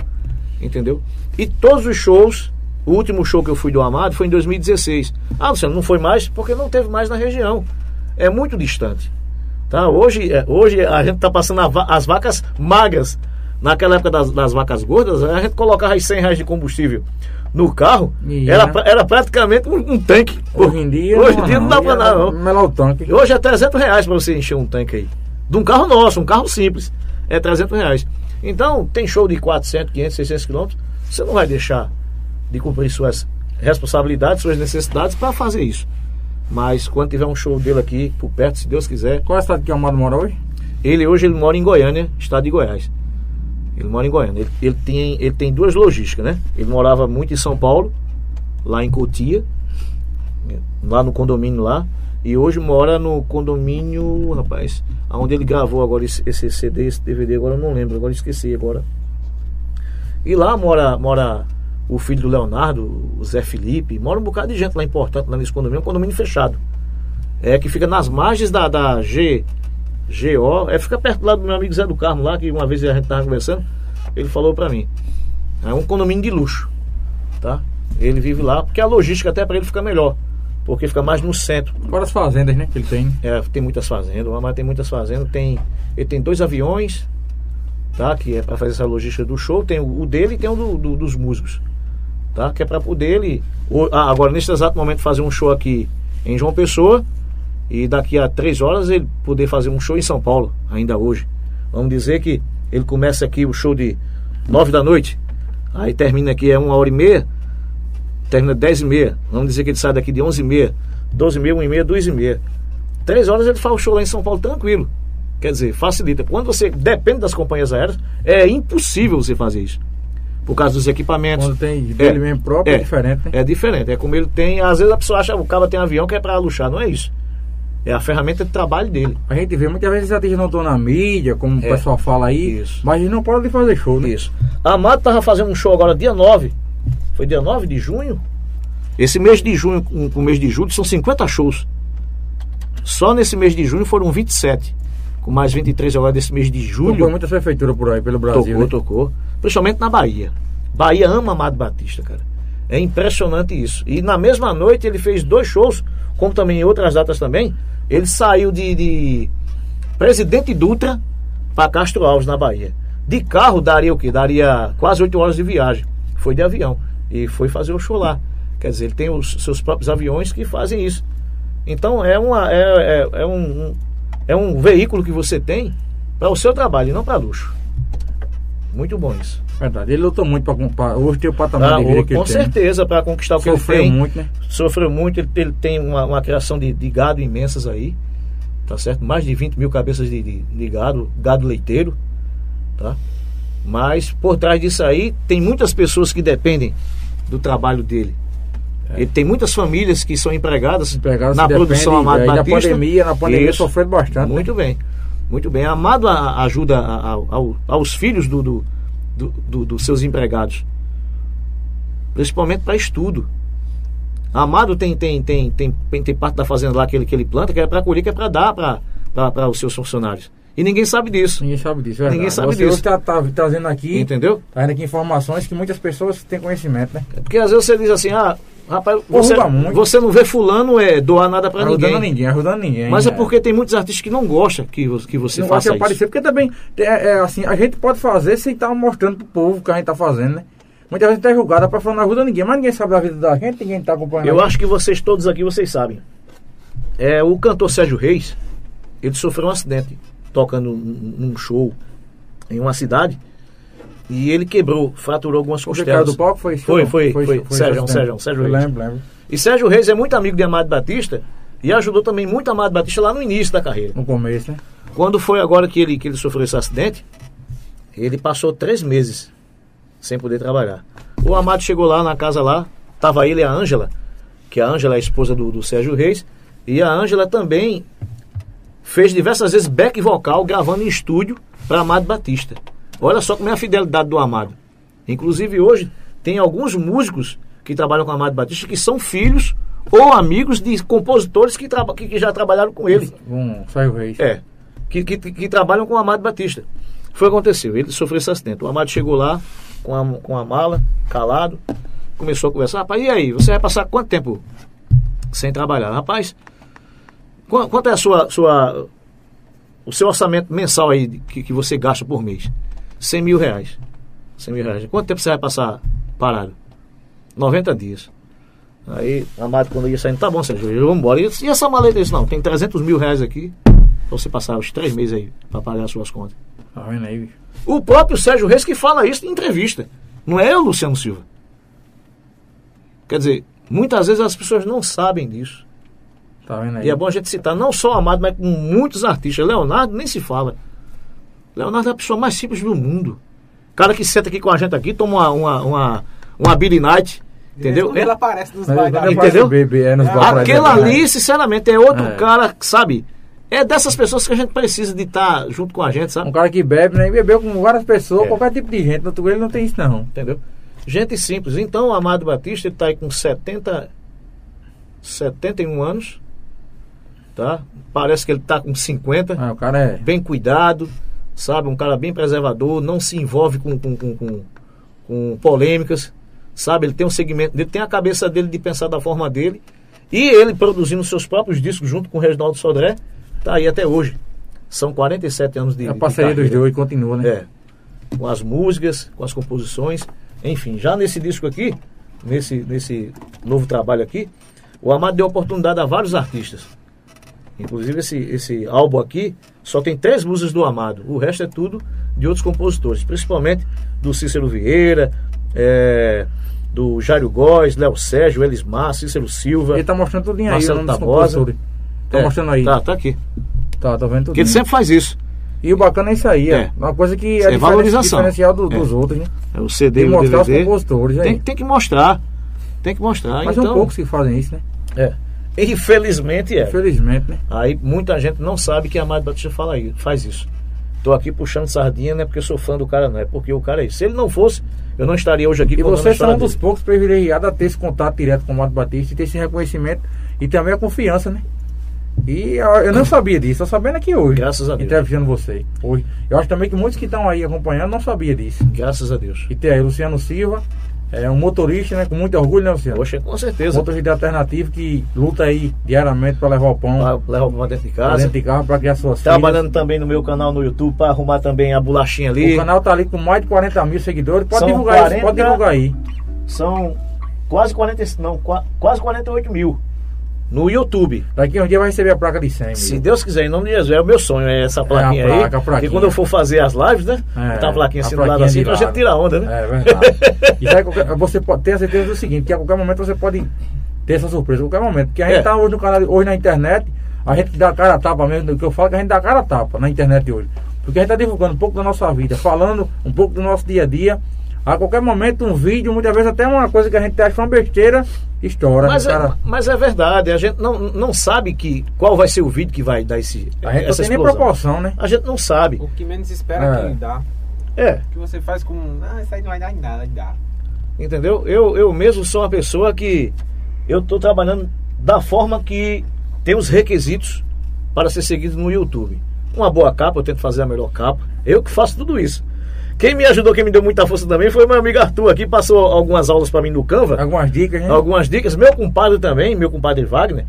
entendeu? E todos os shows, o último show que eu fui do Amado foi em 2016. Ah, Luciano, não foi mais porque não teve mais na região. É muito distante. Tá? Hoje, é, hoje a gente está passando as vacas magras. Naquela época das, das vacas gordas, a gente colocava aí 100 reais de combustível no carro,
E
era,
é.
era praticamente um, um tanque.
Hoje em dia.
hoje em dia não dá pra dar, não.
Melhor tanque.
Hoje é 300 reais para você encher um tanque aí. De um carro nosso, um carro simples. É 300 reais. Então, tem show de 400, 500, 600 quilômetros. Você não vai deixar de cumprir suas responsabilidades, suas necessidades para fazer isso. Mas quando tiver um show dele aqui, por perto, se Deus quiser.
Qual é a cidade que o Amado mora hoje?
Ele hoje ele mora em Goiânia, estado de Goiás. Ele mora em Goiânia. Ele, ele tem, ele tem duas logísticas, né? Ele morava muito em São Paulo, lá em Cotia, lá no condomínio lá. E hoje mora no condomínio, rapaz, onde ele gravou agora esse, esse CD, esse DVD, agora eu não lembro, agora eu esqueci agora. E lá mora, mora o filho do Leonardo, o Zé Felipe, mora um bocado de gente lá importante lá nesse condomínio, é um condomínio fechado. É que fica nas margens da, da G, GO, é, fica perto lá do meu amigo Zé do Carmo lá, que uma vez a gente tava conversando, ele falou pra mim. É um condomínio de luxo, tá? Ele vive lá, porque a logística até pra ele fica melhor, porque fica mais no centro.
Fora as fazendas, né? Que ele tem.
É, tem muitas fazendas, mas tem muitas fazendas. Tem, ele tem dois aviões, tá? Que é para fazer essa logística do show. Tem o, o dele e tem o do, do- dos músicos, tá? Que é para poder ele. ah, agora, nesse exato momento, fazer um show aqui em João Pessoa e daqui a três horas ele poder fazer um show em São Paulo, ainda hoje. Vamos dizer que ele começa aqui o show de nove da noite, aí termina aqui é uma hora e meia, termina dez e meia. Vamos dizer que ele sai daqui de onze e meia, doze e meia, uma e meia, duas e meia. Três horas ele faz o show lá em São Paulo tranquilo. Quer dizer, facilita. Quando você depende das companhias aéreas, é impossível você fazer isso. Por causa dos equipamentos.
Quando tem dele mesmo próprio, é diferente, né?
É diferente. É como ele tem. Às vezes a pessoa acha que o cara tem avião que é pra luxar. Não é isso. É a ferramenta de trabalho dele.
A gente vê muitas vezes artistas não estão na mídia, como
É.
o pessoal fala aí,
Isso.
mas eles não podem fazer show, né?
Isso. A Amado tava fazendo um show agora dia 9. Foi dia 9 de junho? Esse mês de junho com com o mês de julho são 50 shows. Só nesse mês de junho foram 27. Com mais 23 agora desse mês de
Tocou
julho.
muitas prefeituras por aí, pelo Brasil.
Tocou,
né?
tocou. Principalmente na Bahia. Bahia ama Amado Batista, cara. É impressionante isso. E na mesma noite ele fez dois shows, como também em outras datas também. Ele saiu de, de Presidente Dutra para Castro Alves, na Bahia. De carro daria o quê? Daria quase oito horas de viagem. Foi de avião. E foi fazer o show lá. Quer dizer, ele tem os seus próprios aviões que fazem isso. Então é, uma, é, é, é um- é um veículo que você tem para o seu trabalho e não para luxo. Muito bom isso.
Verdade. Ele lutou muito para comprar. Hoje tem o patamar
Ah,
de vida que
com
ele né?
certeza, para conquistar o que
Sofreu
ele tem.
muito, né?
Sofreu muito, ele, ele tem uma, uma criação de, de gado imensas aí, tá certo? Mais de 20 mil cabeças de, de, de gado, gado leiteiro, tá? Mas por trás disso aí, tem muitas pessoas que dependem do trabalho dele. Ele tem muitas famílias que são empregadas
Empregados
na produção Amado
aí na
Batista.
pandemia, na pandemia
Isso.
sofrendo bastante.
Muito bem, muito bem. Amado ajuda a- a- ao- aos filhos do, do- do- do- dos seus empregados, principalmente para estudo. Amado tem, tem, tem, tem, tem, parte da fazenda lá que ele, que ele planta, que é para colher, que é para dar para os seus funcionários. E ninguém sabe disso.
Ninguém sabe disso, é verdade.
Ninguém sabe
Você
disso.
hoje tá, tá trazendo aqui,
Entendeu?
trazendo aqui informações que muitas pessoas têm conhecimento, né?
É Porque às vezes você diz assim, ah, rapaz, você, você não vê fulano é, doar nada para
ajudando
ninguém.
ninguém, ajudando ninguém.
Mas é porque tem muitos artistas que não gostam que, que você
não gosta
faça
de
isso.
aparecer, porque também é, é assim, a gente pode fazer sem estar mostrando pro povo o que a gente tá fazendo, né? Muitas vezes a gente é julgado pra falar não ajuda ninguém, mas ninguém sabe da vida da gente, ninguém tá acompanhando.
Eu acho que vocês todos aqui, vocês sabem. É, o cantor Sérgio Reis, ele sofreu um acidente tocando num show em uma cidade e ele quebrou, fraturou algumas
O
costelas.
do palco foi
Foi, foi, foi. Sérgio,
esse
Sérgio. Sérgio
Eu
Reis.
lembro, lembro.
E Sérgio Reis é muito amigo de Amado Batista e ajudou também muito Amado Batista lá no início da carreira.
No começo, né?
Quando foi agora que ele, que ele sofreu esse acidente, ele passou três meses sem poder trabalhar. O Amado chegou lá na casa lá, tava ele e a Ângela, que a Ângela é a esposa do, do Sérgio Reis, e a Ângela também fez diversas vezes back vocal gravando em estúdio para Amado Batista. Olha só como é a fidelidade do Amado. Inclusive hoje tem alguns músicos que trabalham com Amado Batista que são filhos ou amigos de compositores que, que- que já trabalharam com ele.
Um Sérgio Reis.
É. Que, que, que trabalham com o Amado Batista. Foi o que aconteceu. Ele sofreu esse acidente. O Amado chegou lá com a, com a mala, calado, começou a conversar. Rapaz, e aí? Você vai passar quanto tempo sem trabalhar? Rapaz, qu- quanto é a sua, sua, o seu orçamento mensal aí que, que você gasta por mês? 100 mil reais. 100 mil reais. Quanto tempo você vai passar parado? 90 dias. Aí, Amado, quando ia saindo, tá bom, Sérgio, vou embora. E, e essa maleta? Isso não, tem 300 mil reais aqui pra você passar os três meses aí pra pagar as suas contas.
Tá vendo aí, bicho?
O próprio Sérgio Reis que fala isso em entrevista. Não é eu, Luciano Silva. Quer dizer, muitas vezes as pessoas não sabem disso.
Tá vendo aí?
E é bom a gente citar não só o Amado, mas com muitos artistas. Leonardo nem se fala. Leonardo é a pessoa mais simples do mundo. Cara que senta aqui com a gente aqui, toma uma, uma, uma, uma Billy Night. Entendeu?
Quando ele aparece nos
aparece
Entendeu?
é nos exemplo, né?
ali, sinceramente, é outro
É.
cara, sabe? É dessas pessoas que a gente precisa de estar junto com a gente, sabe?
Um cara que bebe, né? E bebeu com várias pessoas,
É.
qualquer tipo de gente. No outro ele não tem isso, não.
Entendeu? Gente simples. Então, o Amado Batista, ele tá aí com 70, 71 anos, tá? Parece que ele tá com 50,
Ah, o cara é.
bem cuidado, sabe? Um cara bem preservador, não se envolve com, com, com, com, com polêmicas, sabe? Ele tem um segmento dele, tem a cabeça dele de pensar da forma dele, e ele produzindo seus próprios discos junto com o Reginaldo Sodré, tá aí até hoje. São 47 anos de,
A
de
parceria dos
carreira.
dois continua, né?
É. Com as músicas, com as composições, enfim, já nesse disco aqui, nesse, nesse novo trabalho aqui, o Amado deu oportunidade a vários artistas. Inclusive esse, esse álbum aqui só tem três músicas do Amado, o resto é tudo de outros compositores, principalmente do Cícero Vieira, é, do Jário Góes, Léo Sérgio, Elismar, Cícero Silva.
Ele tá mostrando tudinho aí,
Marcelo Tabosa.
Tá
É,
mostrando aí.
Tá, tá aqui.
Tá, tô vendo tudo.
Porque ele sempre faz isso.
E o bacana é isso aí,
É.
é. Uma coisa que é
é valorização.
diferencial do-
É.
dos outros, né?
É o CD
E
o
mostrar os
DVD.
compositores aí.
Tem, tem que mostrar. Tem que mostrar.
Mas
então,
são poucos que fazem isso, né?
É. Infelizmente é.
Infelizmente, né?
Aí muita gente não sabe que Amado Batista fala aí, faz isso. Tô aqui puxando sardinha, não é porque eu sou fã do cara, não. É porque o cara é isso. Se ele não fosse, eu não estaria hoje aqui
E
a
vocês são
história
um dos poucos privilegiados a ter esse contato direto com o Mato Batista e ter esse reconhecimento e também a confiança, né? E eu, eu não sabia disso, tô sabendo aqui hoje.
Graças a Deus.
Entrevistando você. Hoje. Eu acho também que muitos que estão aí acompanhando não sabiam disso.
Graças a Deus.
E tem aí Luciano Silva, é um motorista, né? Com muito orgulho, né, Luciano?
Poxa, com certeza.
Motorista alternativo que luta aí diariamente para levar o pão
Lá- Leva pra dentro de casa.
dentro de carro para criar suas
Trabalhando também no meu canal no YouTube para arrumar também a bolachinha
filhas.
ali.
O canal tá ali com mais de 40 mil seguidores. Pode
São
divulgar
40
isso, pode divulgar aí.
São quase 40, não, qua- quase 48 mil. No YouTube.
Daqui um dia vai receber a placa de 100.
Se? Deus quiser, em nome de Jesus, é o meu sonho, é essa plaquinha
placa,
aí.
a plaquinha.
E quando eu for fazer as lives, né?
É,
botar a plaquinha
a
assim do lado
plaquinha
assim, pra gente tirar onda, né?
É verdade. e aí, qualquer- você pode ter a certeza do seguinte, que a qualquer momento você pode ter essa surpresa, a qualquer momento. Porque a gente
É.
tá hoje no canal, hoje na internet, a gente dá a cara a tapa mesmo, do que eu falo que a gente dá a cara a tapa na internet hoje. Porque a gente tá divulgando um pouco da nossa vida, falando um pouco do nosso dia a dia. A qualquer momento um vídeo, muitas vezes até uma coisa que a gente acha uma besteira, estoura.
Mas
O
é,
cara-
mas é verdade, a gente não, não sabe que, qual vai ser o vídeo que vai dar esse,
a gente não
essa
tem nem
explosão.
proporção, né?
A gente não sabe.
O que menos espera
É.
que dá.
É,
O que você faz com. Ah, isso aí não vai dar em nada, dar.
entendeu? Eu, eu mesmo sou uma pessoa que eu estou trabalhando da forma que tem os requisitos para ser seguido no YouTube. Uma boa capa, eu tento fazer a melhor capa. Eu que faço tudo isso. Quem me ajudou, quem me deu muita força também foi meu amigo Arthur aqui, passou algumas aulas para mim no Canva.
Algumas dicas, né?
algumas dicas. Meu compadre também, meu compadre Wagner,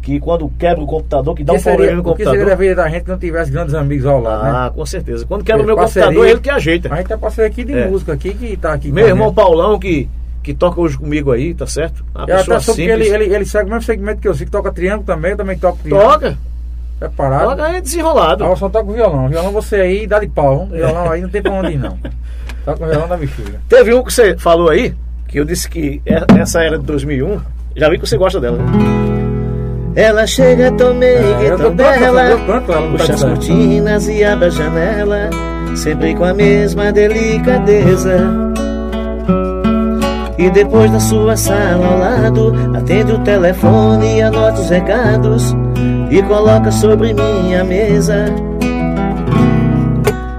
que quando quebra o computador, que dá
O
um
que seria,
problema no
o que seria da
computador.
vida da gente que não tivesse grandes amigos ao lado, né?
Ah, com certeza. Quando quebra o meu
Parceria.
computador, ele que ajeita.
A gente é parceiro aqui de
É.
música aqui que tá aqui.
Meu
a
irmão
gente.
Paulão, que, que toca hoje comigo aí, tá certo? Uma
Eu
pessoa
até soube que
simples.
ele, ele, ele segue o mesmo segmento que eu, sei que toca triângulo também, eu também toco triângulo.
Toca,
Preparado.
toca é desenrolado.
Eu só toco violão. Violão você aí dá de pau. Violão aí não tem pra onde ir, não. Toca o violão da bexiga.
Teve um que você falou aí, que eu disse que é- essa era de 2001. Já vi que você gosta dela. Ela chega tão
É,
meio
eu
tão bela,
tá
puxa as cortinas e abre a janela, sempre com a mesma delicadeza. E depois da sua sala ao lado, atende o telefone e anota os recados e coloca sobre minha mesa.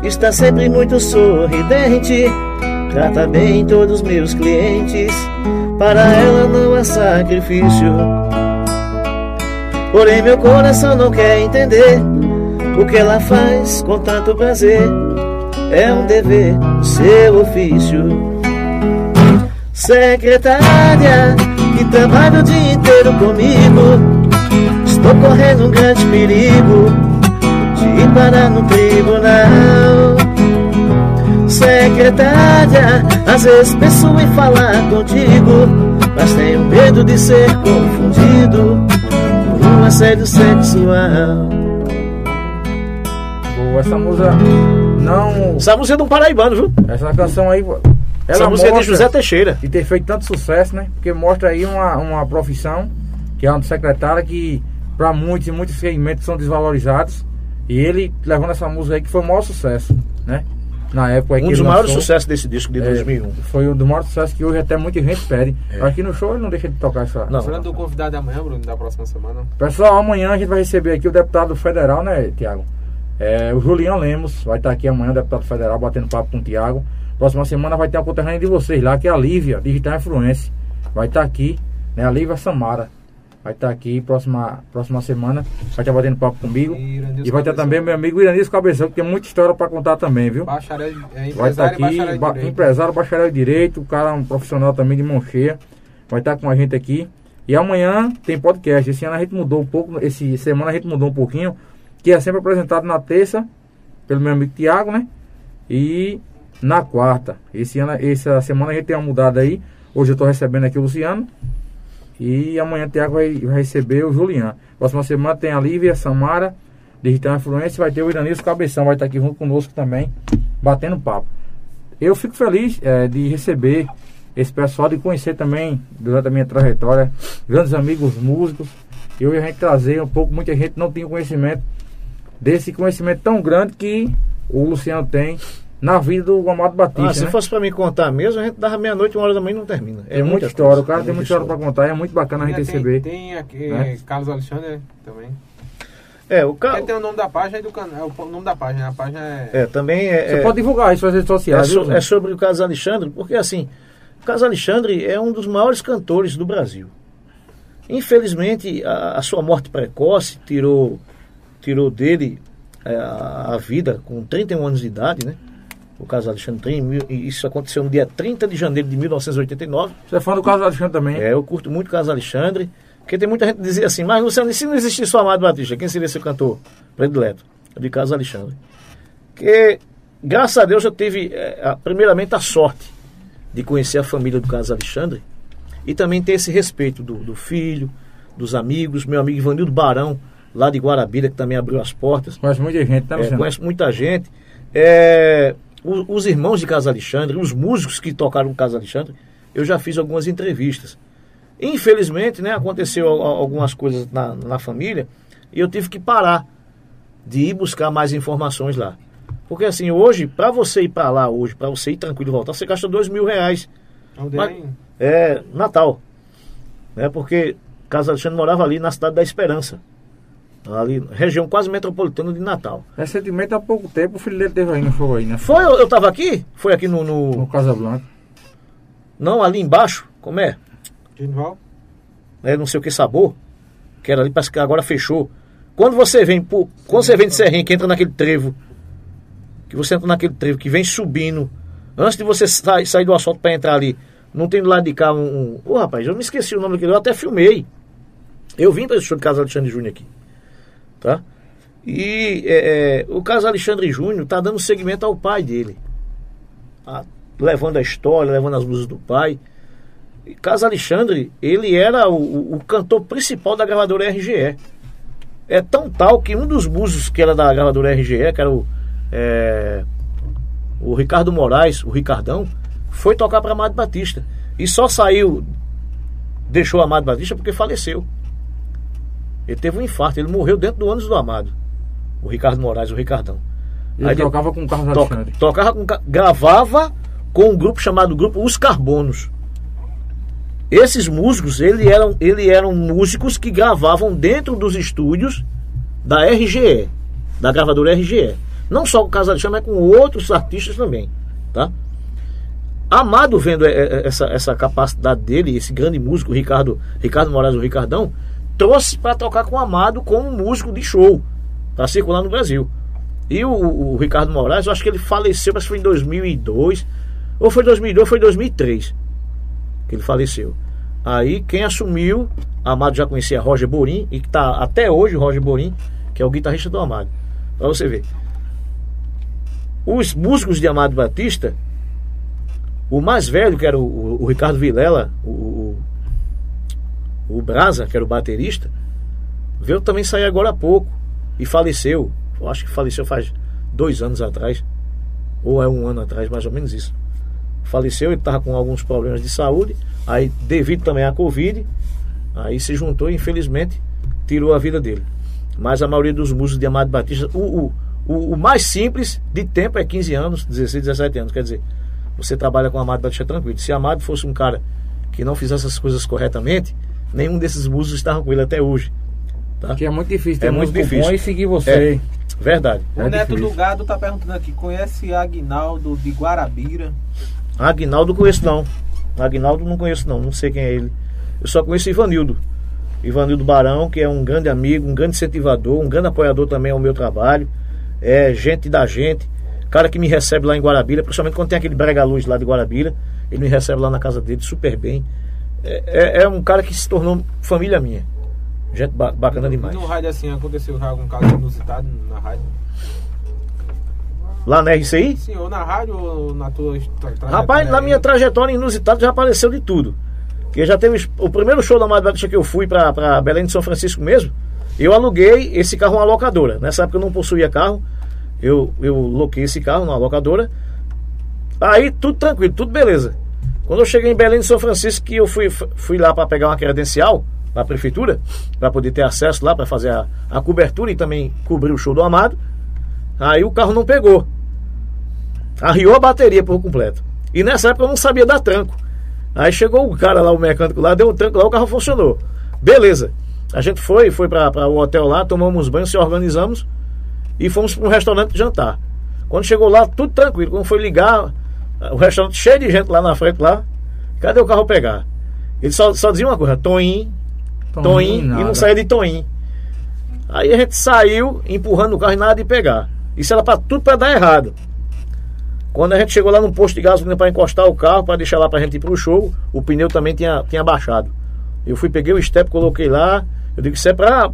Está sempre muito sorridente, trata bem todos meus clientes. Para ela não há sacrifício. Porém, meu coração não quer entender o que ela faz com tanto prazer. É um dever, seu ofício. Secretária, que trabalha o dia inteiro comigo. Estou correndo um grande perigo de ir parar no tribunal. Secretária, às vezes penso em falar contigo, mas tenho medo de ser confundido por um assédio sexual.
Boa, essa música não.
Essa música é de um paraibano, viu?
Essa canção aí.
Essa
Ela
música é de José Teixeira.
E ter feito tanto sucesso, né? Porque mostra aí uma, uma profissão, que é uma secretária que, para muitos e muitos segmentos, são desvalorizados. E ele levando essa música aí que foi o maior sucesso, né? Na época
Um
que
dos maiores sucessos desse disco de
É,
2001.
Foi um dos maiores sucessos que hoje até muita gente pede. Aqui no show ele não deixa de tocar essa.
Não.
Falando do convidado de amanhã, Bruno, da próxima semana.
Pessoal, amanhã a gente vai receber aqui o deputado federal, né, Tiago? É, o Julião Lemos vai estar aqui amanhã, deputado federal, batendo papo com o Tiago. Próxima semana vai ter uma conterrânea de vocês lá, que é a Lívia, Digital Influence. Vai estar aqui, né? A Lívia Samara. Vai estar aqui próxima, próxima semana. Vai estar batendo papo comigo.
E
E vai
Cabeção.
também meu amigo Iranis Cabeção, que tem muita história para contar também, viu?
Bacharel, é
Vai estar aqui,
bacharel
ba-
direito.
empresário, bacharel de direito, o cara é um profissional também de mão cheia. Vai estar com a gente aqui. E amanhã tem podcast. Esse ano a gente mudou um pouco, esse semana a gente mudou um pouquinho, que é sempre apresentado na terça pelo meu amigo Tiago, né? E na quarta. Esse ano, essa semana a gente tem uma mudada aí. Hoje eu estou recebendo aqui o Luciano. E amanhã o Tiago vai, vai receber o Juliano. Próxima semana tem a Lívia, a Samara, Digital Influência, vai ter o Iranilson Cabeção, vai estar aqui junto conosco também, batendo papo. Eu fico feliz eh, de receber esse pessoal, de conhecer também, durante a minha trajetória, grandes amigos músicos. E hoje a gente trazer um pouco, muita gente não tinha conhecimento desse conhecimento tão grande que o Luciano tem na vida do Amado Batista.
Ah, se
né?
fosse pra mim contar mesmo, a gente dava meia-noite, uma hora da manhã e não termina.
É muita
muita
história,
coisa,
o cara
é
tem muita história para contar, é muito bacana a gente
tem,
receber.
Tem aqui,
né?
Carlos Alexandre também.
É, o cara.
tem o nome da página e do canal. É o nome da página. A página é.
É, também é.
Você
é-
pode divulgar isso nas redes
É,
sociais,
so-
viu?
é sobre o Carlos Alexandre, porque assim, o Carlos Alexandre é um dos maiores cantores do Brasil. Infelizmente, a, a sua morte precoce tirou, tirou dele é, a, a vida com 31 anos de idade, né? O Carlos Alexandre e isso aconteceu no dia 30 de janeiro de 1989.
Você é fã do Carlos Alexandre também?
É, eu curto muito o Carlos Alexandre, porque tem muita gente que dizia assim, mas Luciano, e se não existisse o Amado Batista, quem seria seu cantor predileto? De Carlos Alexandre. Que, graças a Deus, eu tive, a- primeiramente, a sorte de conhecer a família do Carlos Alexandre e também ter esse respeito do, do filho, dos amigos, meu amigo Ivanildo Barão, lá de Guarabira, que também abriu as portas.
Conhece muita gente, tá,
É,
Luciano?
conheço muita gente. É, o- os irmãos de Casa Alexandre, os músicos que tocaram Casa Alexandre, eu já fiz algumas entrevistas. Infelizmente, né, aconteceu al- al- algumas coisas na, na família e eu tive que parar de ir buscar mais informações lá. Porque assim, hoje, para você ir para lá hoje, para você ir tranquilo e voltar, você gasta dois mil reais. Mas-
é?
É Natal. Né, porque Casa Alexandre morava ali na cidade da Esperança. Ali, região quase metropolitana de Natal.
Recentemente, há pouco tempo, o filho dele teve aí no show aí, né?
Foi, eu, eu tava aqui? Foi aqui no,
No
no-
Casablanca.
Não, ali embaixo, como é?
Genival?
É, não sei o que sabor. Que era ali, parece que agora fechou. Quando você vem, por, quando você vem de Serrinha, que entra naquele trevo, que você entra naquele trevo, que vem subindo, antes de você sa- sair do asfalto para entrar ali, não tem do lado de cá um. um Ô rapaz, eu me esqueci o nome daquele, eu até filmei. Eu vim para esse show de Casa Alexandre Júnior aqui. Tá? E é, é, o Casa Alexandre Júnior tá dando seguimento ao pai dele. Tá? levando a história, levando as luzes do pai. E Casa Alexandre, ele era o, o- o cantor principal da gravadora RGE. É tão tal que um dos músicos que era da gravadora RGE, que era o, é, o Ricardo Moraes, o Ricardão, foi tocar para Amado Batista. E só saiu, deixou Amado Batista porque faleceu. Ele teve um infarto, ele morreu dentro do ônibus do Amado. O Ricardo Moraes, o Ricardão.
Ele
Aí
tocava com o Carlos
Toca-
Alexandre.
tocava com, gravava com um grupo chamado grupo Os Carbonos. Esses músicos, ele eram, ele eram músicos que gravavam dentro dos estúdios da RGE, da gravadora RGE. Não só com o Casa Alexandre, mas com outros artistas também, tá? Amado vendo é, é, essa, essa capacidade dele, esse grande músico, Ricardo, Ricardo Moraes, o Ricardão, trouxe para tocar com o Amado como músico de show, para circular no Brasil. E o, o Ricardo Moraes, eu acho que ele faleceu, mas foi em 2002, ou foi 2002, ou foi 2003 que ele faleceu. Aí quem assumiu, Amado já conhecia Roger Borim, e que está até hoje Roger Borim, que é o guitarrista do Amado. Pra você ver. Os músicos de Amado Batista, o mais velho, que era o, o- o Ricardo Vilela, o, o, Brasa, que era o baterista, veio também sair agora há pouco e faleceu. Eu acho que faleceu faz dois anos atrás, ou é um ano atrás, mais ou menos isso. Faleceu, ele estava com alguns problemas de saúde, aí devido também à Covid, aí se juntou e infelizmente tirou a vida dele. Mas a maioria dos músicos de Amado Batista, o, o, o mais simples de tempo é 15 anos, 16, 17 anos. Quer dizer, você trabalha com Amado Batista tranquilo. Se Amado fosse um cara que não fizesse as coisas corretamente, nenhum desses músicos estavam com ele até hoje. Tá?
Que é muito difícil ter
É muito difícil.
bom e seguir você.
É. Verdade.
O
É
Neto
difícil.
do Gado tá perguntando aqui, conhece Agnaldo de Guarabira?
Agnaldo conheço não. Agnaldo não conheço não, não sei quem é ele. Eu só conheço Ivanildo. Ivanildo Barão, que é um grande amigo, um grande incentivador, um grande apoiador também ao meu trabalho. É gente da gente. Cara que me recebe lá em Guarabira, principalmente quando tem aquele brega luz lá de Guarabira. Ele me recebe lá na casa dele super bem. É, é- é um cara que se tornou família minha. Gente ba- bacana demais.
No rádio assim, aconteceu já algum caso inusitado na rádio?
Lá na RCI?
Sim, ou na rádio ou na tua tra- trajetória
Rapaz, na minha trajetória inusitada já apareceu de tudo. Que já teve o primeiro show da Amado Batista que eu fui pra, pra Belém de São Francisco mesmo. Eu aluguei esse carro uma locadora. Nessa época eu não possuía carro. Eu, eu loquei esse carro numa locadora. Aí tudo tranquilo, tudo beleza. Quando eu cheguei em Belém de São Francisco, que eu fui, fui lá para pegar uma credencial da prefeitura, para poder ter acesso lá, para fazer a, a cobertura e também cobrir o show do Amado. Aí o carro não pegou. Arriou a bateria por completo. E nessa época eu não sabia dar tranco. Aí chegou o cara lá, o mecânico lá, deu um tranco lá, o carro funcionou. Beleza. A gente foi, foi para o hotel lá, tomamos banho, se organizamos e fomos para um restaurante jantar. Quando chegou lá, tudo tranquilo. Quando foi ligar, o restaurante cheio de gente lá na frente lá, cadê o carro pegar? Ele só, só dizia uma coisa, Toim, Toim, e não saía de Toim. Aí a gente saiu empurrando o carro e nada de pegar. Isso era para tudo para dar errado. Quando a gente chegou lá no posto de gasolina para encostar o carro, para deixar lá para a gente ir pro show, o pneu também tinha, tinha baixado. Eu fui, peguei o step, coloquei lá. Eu digo, isso é para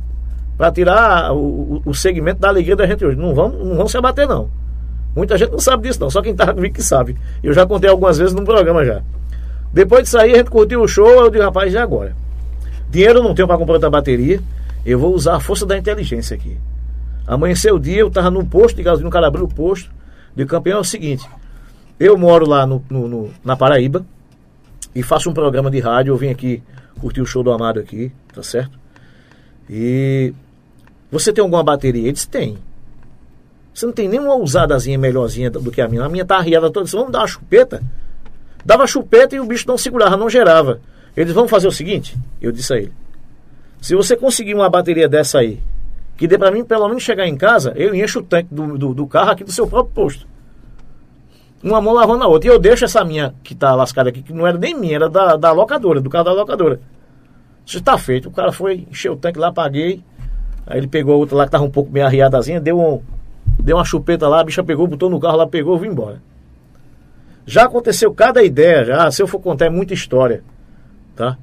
tirar o, o, o segmento da alegria da gente hoje. Não vamos, não vamos se abater, não. Muita gente não sabe disso, não. Só quem tá comigo que sabe. Eu já contei algumas vezes no programa já. Depois disso aí, a gente curtiu o show. Eu digo, rapaz, e agora? Dinheiro eu não tenho para comprar outra bateria. Eu vou usar a força da inteligência aqui. Amanheceu o dia, eu estava no posto de gasolina, o cara abriu o posto. De campeão é o seguinte: eu moro lá no, no- no- na Paraíba e faço um programa de rádio. Eu vim aqui curtir o show do Amado aqui, tá certo? E você tem alguma bateria? Ele disse: tem. Você não tem nenhuma ousadazinha melhorzinha do que a minha. A minha tá arriada toda. Disse, vamos dar uma chupeta? Dava chupeta e o bicho não segurava, não gerava. Eles vamos fazer o seguinte: eu disse a ele. Se você conseguir uma bateria dessa aí, que dê pra mim pelo menos chegar em casa, eu encho o tanque do, do, do carro aqui do seu próprio posto. Uma mão lavando a outra. E eu deixo essa minha que tá lascada aqui, que não era nem minha, era da, da locadora, do carro da locadora. Isso está feito. O cara foi, encheu o tanque lá, paguei. Aí ele pegou a outra lá que tava um pouco meio arriadazinha, deu, um, deu uma chupeta lá, a bicha pegou, botou no carro lá, pegou vim embora. Já aconteceu cada ideia, já. Se eu for contar, é muita história. Tá?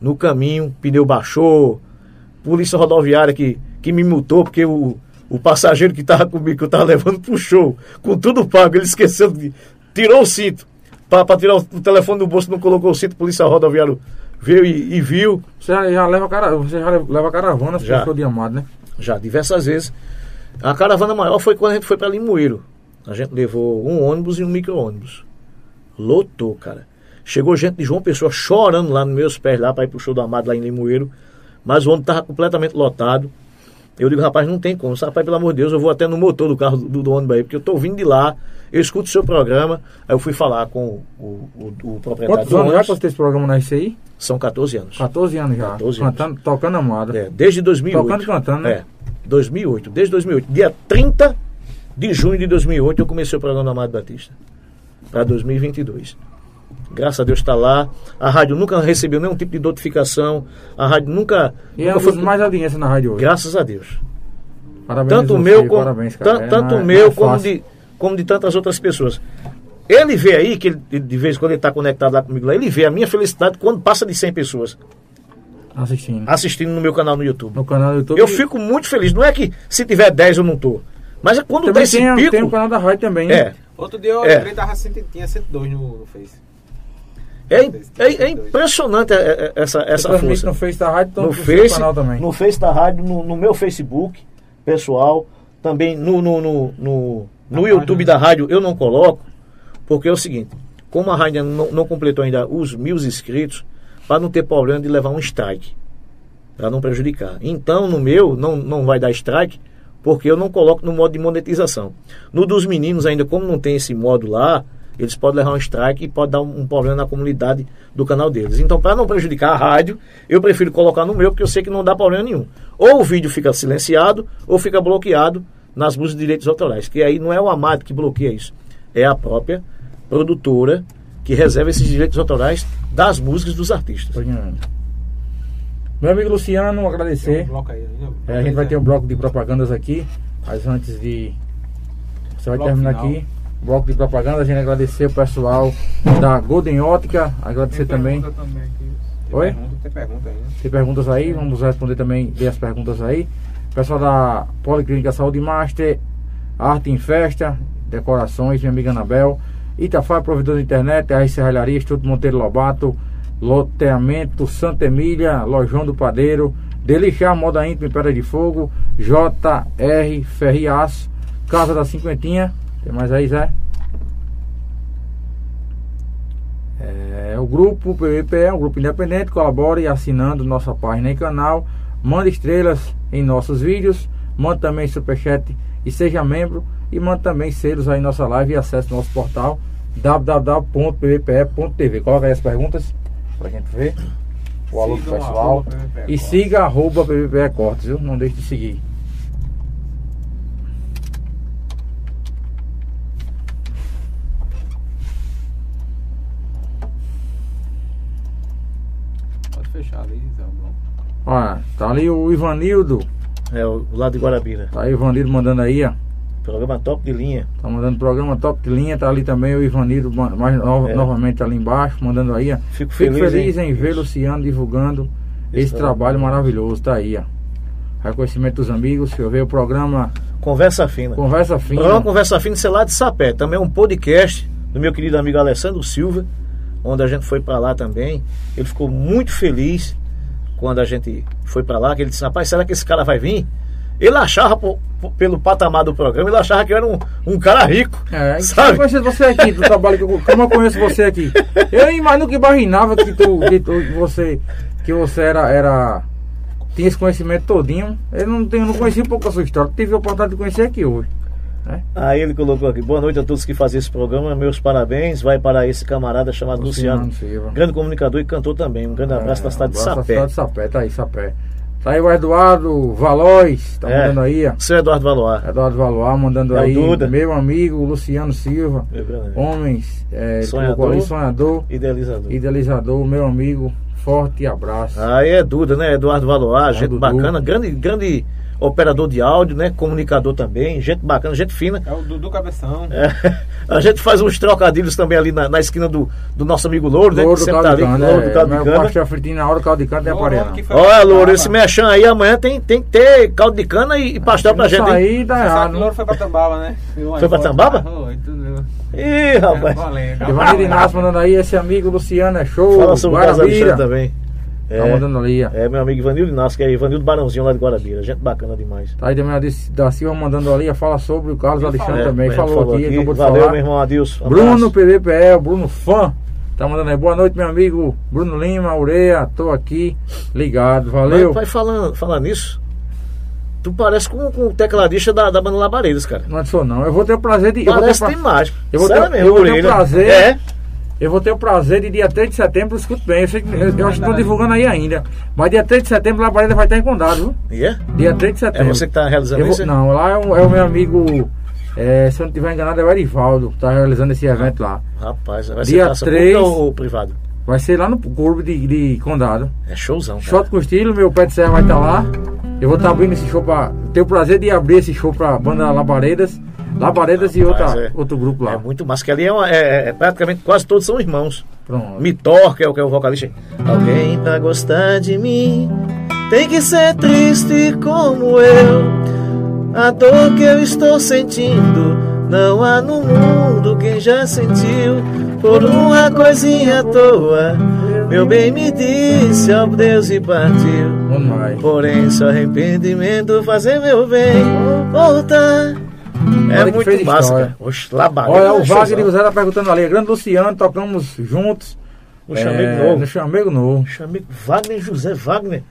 No caminho, pneu baixou, polícia rodoviária que, que me multou porque o, o passageiro que estava comigo, que eu estava levando pro show, com tudo pago, ele esqueceu de. tirou o cinto. Para tirar o, o telefone do bolso, não colocou o cinto, polícia rodoviária veio e, e viu.
Você já, já leva cara, você já leva a caravana
Já.
for de amado, né?
já diversas vezes. A caravana maior foi quando a gente foi para Limoeiro. A gente levou um ônibus e um micro-ônibus. Lotou, cara. Chegou gente de João Pessoa chorando lá nos meus pés, lá para ir pro show do Amado lá em Limoeiro. Mas o ônibus estava completamente lotado. Eu digo, rapaz, não tem como. Rapaz, pelo amor de Deus, eu vou até no motor do carro do, do ônibus aí, porque eu tô vindo de lá, eu escuto o seu programa. Aí eu fui falar com o, o, o proprietário
Quantos anos já que você tem esse programa na RCI?
São 14 anos.
14 anos já.
14 anos.
Cantando, tocando amado.
É, desde 2008.
Tocando e cantando, né?
É, 2008. Desde 2008. Dia 30 de junho de 2008 eu comecei o programa do Amado Batista. Para 2022. Graças a Deus está lá. A rádio nunca recebeu nenhum tipo de notificação. A rádio nunca.
E é
nunca foi-
mais audiência na rádio hoje.
Graças a Deus.
Parabéns
Tanto
a
meu, como,
parabéns, cara. É,
tanto
é-
meu
é
como, de, como de tantas outras pessoas. Ele vê aí, que ele, de vez em quando ele está conectado lá comigo lá, ele vê a minha felicidade quando passa de 100 pessoas
Assistindo.
assistindo no meu canal no YouTube.
No canal do YouTube.
Eu fico muito feliz. Não é que se tiver 10 eu não tô. Mas é quando dá
Também
esse
tem,
pico.
tem o canal da rádio também, né?
é,
Outro dia eu
É.
entrei tava tinha 102 no, no Face.
é, é, é impressionante é, é, essa, essa força.
no Face da rádio, então
No
seu
Face,
canal também.
no Face da rádio, no, no meu Facebook pessoal, também no, no, no, no, no YouTube
página.
da rádio eu não coloco, porque é o seguinte, como a rádio não, não completou ainda os mil inscritos, para não ter problema de levar um strike, para não prejudicar. Então no meu não, não vai dar strike, porque eu não coloco no modo de monetização. No dos meninos ainda, como não tem esse modo lá, eles podem levar um strike e pode dar um, um problema na comunidade do canal deles. Então, para não prejudicar a rádio, eu prefiro colocar no meu, porque eu sei que não dá problema nenhum. Ou o vídeo fica silenciado, ou fica bloqueado nas músicas de direitos autorais. Que aí não é o Amado que bloqueia isso, é a própria produtora que reserva esses direitos autorais das músicas dos artistas.
Meu amigo Luciano,
Tem um
agradecer.
bloco aí?
É, a gente vai ter um bloco de propagandas aqui, mas antes de. Você vai
Bloco
terminar
final.
aqui. Bloco de propaganda, a gente agradecer o pessoal da Golden Ótica, agradecer também.
Tem
Oi?
Pergunta, tem pergunta aí, né?
Tem perguntas aí, vamos responder também, ler as perguntas aí. Pessoal da Policlínica Saúde Master, Arte em Festa, Decorações, minha amiga Anabel, Itafá, provedor de internet, a Serralharia, Estudo Monteiro Lobato, Loteamento Santa Emília, Lojão do Padeiro, Delixar Moda Íntima em Pedra de Fogo, JR Ferriaço, Casa da Cinquentinha, tem mais aí, Zé? É, o grupo PVP é um grupo independente, colabore assinando nossa página e canal, manda estrelas em nossos vídeos, manda também superchat e seja membro e manda também selos aí em nossa live e acesse nosso portal www.pvpe.tv. Coloca aí as perguntas pra gente ver. O alô do pessoal. E siga arroba PVPE Cortes, viu? Não deixe de seguir.
Pode fechar ali, Zé.
Olha, tá ali o Ivanildo.
É o lado de Guarabira.
Tá aí o Ivanildo mandando aí, ó.
Programa top de linha.
Tá mandando programa top de linha, tá ali também o Ivanildo, ma- mais no-
É.
novamente ali embaixo, mandando aí, ó.
Fico
Fico
feliz,
feliz,
hein?
em ver Luciano divulgando esse,
Esse
trabalho maravilhoso, tá aí, ó. Reconhecimento dos amigos, eu ver o programa
Conversa fina.
Conversa Fina.
Programa Conversa Fina, sei lá de Sapé. Também é um podcast do meu querido amigo Alessandro Silva, onde a gente foi para lá também. Ele ficou muito feliz quando a gente foi pra lá, que ele disse, rapaz, será que esse cara vai vir? Ele achava, pô, pelo patamar do programa, ele achava que eu era um, um cara rico.
É,
sabe?
eu conheço você aqui, do trabalho que eu, como eu conheço você aqui. Eu imagino que imaginava que tu, que tu- você, que você era, era, tinha esse conhecimento todinho. Eu não, tenho, não conhecia um pouco a sua história, tive a oportunidade de conhecer aqui hoje. Né?
Aí ele colocou aqui, boa noite a todos que fazem esse programa, meus parabéns, vai para esse camarada chamado Luciano,
Luciano
grande comunicador e cantor também. Um grande abraço da cidade de
abraço da
Sapé.
cidade de Sapé, tá aí, Sapé. Tá aí o Eduardo Valois, tá
É.
mandando aí.
Seu Eduardo Valoar.
Eduardo Valois mandando
É
aí.
Duda.
Meu amigo Luciano Silva. Homens, é,
Sonhador.
ali, sonhador,
Idealizador.
idealizador, meu amigo. Forte abraço.
Aí é Duda, né? Eduardo Valoar, gente
Dudu.
bacana, grande, grande operador de áudio, né? Comunicador também, gente bacana, gente fina.
É o Dudu Cabeção.
É, a gente faz uns trocadilhos também ali na, na esquina do, do nosso amigo Louro, né?
Louro
que sempre tá ali, Louro do
é,
caldo de
meu
cana.
pastel fritinho na hora do caldo de cana tem aparelho.
Olha, Louro, esse mechan aí amanhã tem, tem que ter caldo de cana e, e pastel pra gente,
Isso aí dá errado.
o Louro foi pra Tambaba, né?
Foi pra Tambaba?
Foi, tudo.
Ih, rapaz.
Valendo.
Ivanir Inácio mandando aí, esse amigo Luciano é show.
Fala sobre o. Alexandre também.
Tá
É,
mandando ali, ó.
é, meu amigo Ivanildo Inácio, que é Ivanildo Barãozinho lá de Guarabira. Gente bacana demais.
Tá aí também a Desse- da Silva mandando ali, fala sobre o Carlos Alexandre
É,
também.
é,
Falou, aqui, acabou de
Valeu,
falar.
meu irmão Adilson. Um
Bruno. PVPL, Bruno Fã. Tá mandando aí, boa noite, meu amigo Bruno Lima, Ureia, tô aqui, ligado, valeu.
Mas, pai, falando, falando nisso, tu parece com, com o tecladista da, da banda Labaredas, cara.
Não sou não, eu vou ter o prazer de... Eu vou ter,
Parece
pra-
demais.
eu vou ter-
Sério mesmo,
eu vou ter o prazer-
É.
Eu vou ter o prazer de dia 3 de setembro, escuto bem, eu, sei que, eu, eu acho que estão divulgando aí ainda. Mas dia 3 de setembro, Labareda vai estar em condado, viu?
E é?
Dia 3 de
É
setembro.
você que tá realizando
vou-
isso?
Não, lá é o, é o meu amigo, é, se eu não estiver enganado, é o Erivaldo, tá realizando esse evento lá.
Rapaz, vai
Dia
ser praça
três.
pública ou, ou privado?
Vai ser lá no clube de, de condado.
É showzão, cara.
Shot com estilo, meu pé de serra vai estar lá. Eu vou estar abrindo esse show pra. Tenho o prazer de abrir esse show pra banda Labaredas. Labaredas e outra,
é.
outro grupo lá.
É muito massa, que ali é, uma- é- é praticamente quase todos são irmãos.
Pronto.
Mitor, que é o, que é o vocalista. Alguém pra gostar de mim tem que ser triste como eu. A dor que eu estou sentindo não há no mundo quem já sentiu. Por uma coisinha à toa, meu bem me disse ao Deus e partiu. Porém, só arrependimento fazer meu bem voltar. É muito massa,
história.
cara. Oxe, labareda.
Olha, o
é showzão.
Wagner José tá perguntando ali. Grande Luciano, tocamos juntos.
No Chamego
é,
Novo.
No Chamego Novo.
Chamei Wagner José Wagner.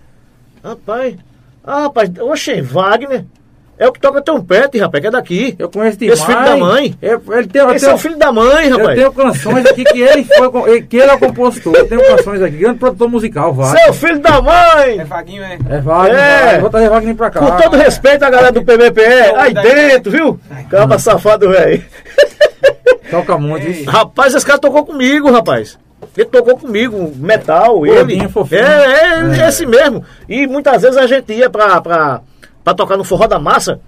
Rapaz. Ah, rapaz, oxe, Wagner. É o que toca trompete, rapaz, que é daqui.
Eu conheço demais.
Esse filho da mãe.
Eu, ele tem, eu
Esse
tenho,
é o filho da mãe,
eu
rapaz.
tenho canções aqui que ele foi que ele é o compositor. Eu tenho canções aqui. Grande produtor musical, Wagner.
Seu filho da
É
mãe!
Vaguinho, é?
É Wagner.
É.
Vou trazer Wagner pra cá.
Com todo respeito à galera do PBPE, aí dentro, viu? Caba safado, velho.
Toca muito.
Ei.
isso.
Rapaz, esse cara tocou comigo, rapaz. Ele tocou comigo, metal, ele.
Gordinho, fofinho.
É, é,
É.
esse mesmo. E muitas vezes a gente ia pra, pra, pra tocar no Forró da Massa,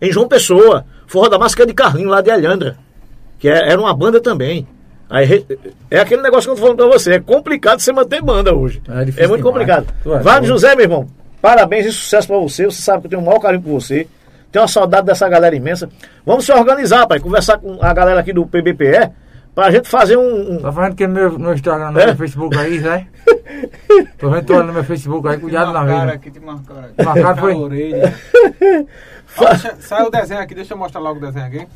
em João Pessoa. Forró da Massa que é de Carlinho, lá de Alhandra. Que é- era uma banda também. Aí, é aquele negócio que eu tô falando pra você. É complicado você manter banda hoje.
É difícil
muito complicado.
É doido.
José, meu irmão, parabéns e sucesso pra você. Você sabe que eu tenho o maior carinho por você. Tenho uma saudade dessa galera imensa. Vamos se organizar, pai. Conversar com a galera aqui do PBPE pra gente fazer um. um-
Tá vendo que no meu, no Instagram, no
É?
meu Facebook aí, né? Tô vendo tu olhando no meu Facebook aí, cuidado na vida.
aqui, te marcaram aqui.
Marcaram, foi?
Orelha. Ó, Sai o desenho aqui, deixa eu mostrar logo o desenho aqui.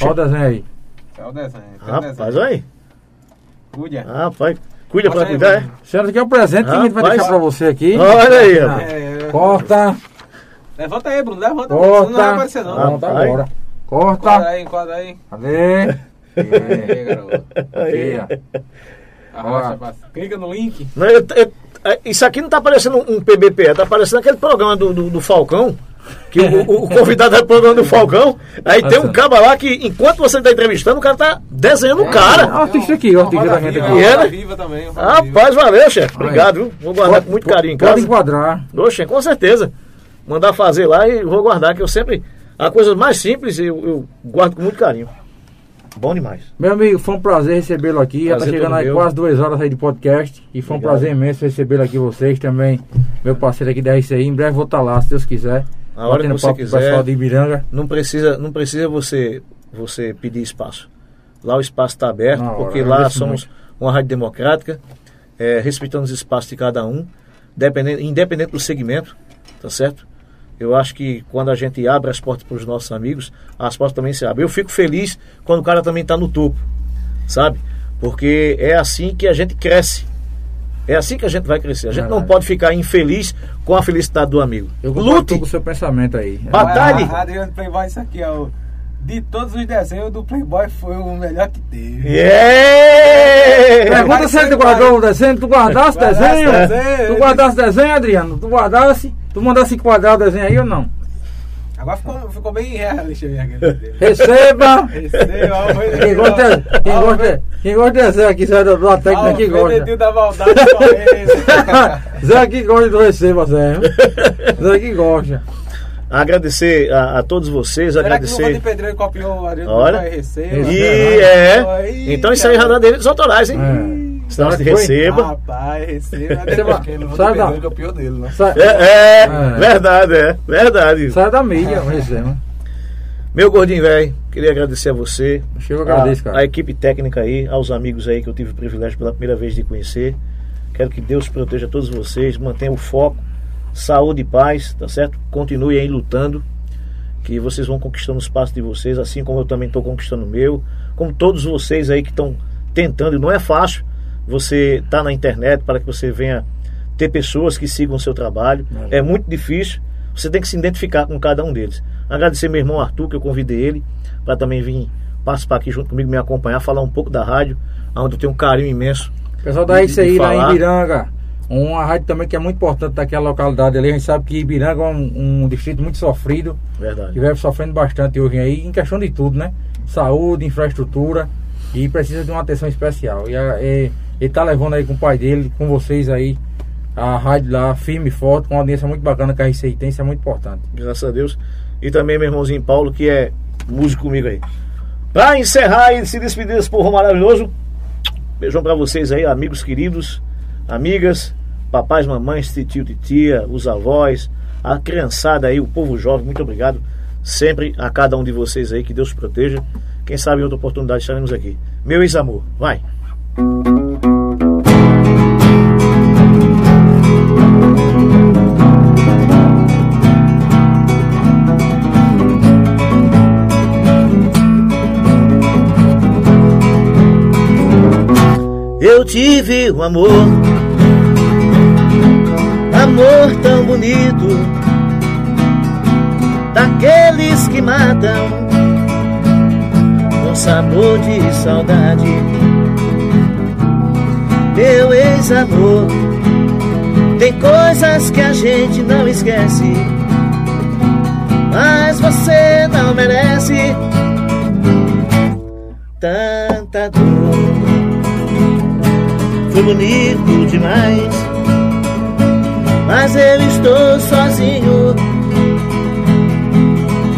Olha o desenho aí.
Sai o desenho. um
Rapaz,
desenho.
olha aí.
Cuida.
Rapaz, cuida pra cuidar, é?
Sendo aqui é o presente que a gente vai deixar pra você aqui.
Olha aí,
Ah,
rapaz.
É,
Corta,
Levanta aí, Bruno, levanta.
corta.
Não vai aparecer, não.
Corta agora.
Enquadra
Corta.
aí, enquadra aí.
Cadê?
Aí, garoto. Arrasta, passa. Clica no link.
Não, eu- eu- é, isso aqui não tá parecendo um, um PBPE, tá parecendo aquele programa do, do, do Falcão. Que o, o- o convidado é o programa do Falcão. Aí tem um
Nossa.
caba lá que, enquanto você tá entrevistando, o cara tá desenhando o
É
cara.
o artista aqui, o artista da gente aqui.
Roda viva também.
Rapaz, valeu, chefe. Obrigado, viu? Vou guardar com muito carinho em
Pode enquadrar.
Oxe, com certeza. Mandar fazer lá e vou guardar, que eu sempre. A coisa mais simples eu, eu guardo com muito carinho. Bom demais.
Meu amigo, foi um prazer recebê-lo aqui. Já tá
Prazer
chegando aí
meu.
quase duas horas aí de podcast. E foi um
Obrigado.
prazer imenso recebê-lo aqui, vocês também. Meu parceiro aqui da RCI. Em breve vou estar lá, se Deus quiser.
A hora que você quiser.
pessoal de Ibiranga.
Não precisa, não precisa você, você pedir espaço. Lá o espaço está aberto,
Na hora,
porque lá
agradeço
somos uma rádio democrática, é, respeitando os espaços de cada um. independente do segmento, tá certo? Eu acho que quando a gente abre as portas para os nossos amigos, as portas também se abrem. Eu fico feliz quando o cara também está no topo, sabe? Porque é assim que a gente cresce. É assim que a gente vai crescer. A gente não pode ficar infeliz com a felicidade do amigo.
Eu concordo
Lute!
com o seu pensamento aí.
Batalhe!
Adriano Playboy, isso aqui, ó. De todos os desenhos do Playboy foi o melhor que teve.
Yeah!
Pergunta se tu guardou o desenho, tu guardasse desenho? Tu
ele-
guardasse desenho, Adriano? Tu guardasse? Tu mandasse enquadrar o desenho aí ou não?
Agora ficou, ficou bem realista aquele dele.
Receba!
Receba,
Quem gosta, quem gosta, quem gosta de desenho aqui, Zé da técnica aqui gosta.
Da maldade ele.
Zé aqui gosta do receba, Zé. Zé aqui gosta.
Agradecer a, a todos vocês,
Será que o
agradecer.
Pedreiro copiou o Adriano
Olha.
Esse
E
é
é. Então isso aí já dá direitos autorais, hein?
É.
Senão receba.
Rapaz, receba.
Sai da-
é pior dele, né?
Sai,
É, é,
É.
verdade, é, verdade.
sai da mídia, o receba.
Meu gordinho velho, queria agradecer a você.
Eu agradeço,
a,
cara.
a equipe técnica aí, aos amigos aí que eu tive o privilégio pela primeira vez de conhecer. Quero que Deus proteja todos vocês, mantenha o foco, saúde e paz, tá certo? Continue aí lutando, que vocês vão conquistando o espaço de vocês, assim como eu também estou conquistando o meu, como todos vocês aí que estão tentando, e não é fácil você estar na internet para que você venha ter pessoas que sigam o seu trabalho. É muito difícil. Você tem que se identificar com cada um deles. Agradecer meu irmão Arthur, que eu convidei ele para também vir participar aqui junto comigo, me acompanhar, falar um pouco da rádio, onde eu tenho um carinho imenso.
Pessoal da
de-
lá em
falar.
Ibiranga, uma rádio também que é muito importante daquela localidade ali. A gente sabe que Ibiranga é um, um distrito muito sofrido, que
Verdade.
vive sofrendo bastante hoje aí, em questão de tudo, né? Saúde, infraestrutura, e precisa de uma atenção especial. E a- e- ele tá levando aí com o pai dele, com vocês aí, a rádio lá firme e forte, com uma audiência muito bacana que a RCI tem, isso é muito importante.
Graças a Deus. E também meu irmãozinho Paulo, que é músico comigo aí. Pra encerrar e se despedir desse povo maravilhoso, beijão pra vocês aí, amigos queridos, amigas, papais, mamães, tio, titia, os avós, a criançada aí, o povo jovem, muito obrigado. Sempre a cada um de vocês aí, que Deus proteja. Quem sabe em outra oportunidade estaremos aqui. Meu ex-amor, vai. Eu tive um amor, amor tão bonito, daqueles que matam, com sabor de saudade. Meu ex-amor, tem coisas que a gente não esquece, mas você não merece tanta dor. Foi bonito demais, mas eu estou sozinho.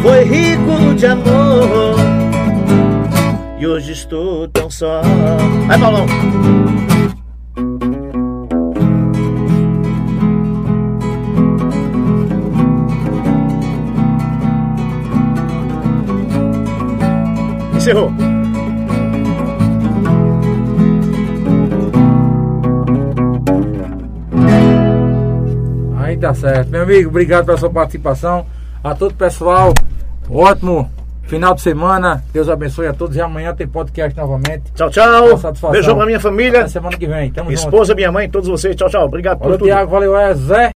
Foi rico de amor, e hoje estou tão só. Vai, Paulão! Encerrou.
Tá certo. Meu amigo, obrigado pela sua participação. A todo o pessoal, ótimo final de semana. Deus abençoe a todos. E amanhã tem podcast novamente.
Tchau, tchau. Beijão pra minha família,
Até semana que vem. Tamo
minha
junto.
esposa, minha mãe, todos vocês. Tchau, tchau. Obrigado por
Valeu,
tudo.
Tiago. Valeu, é Zé.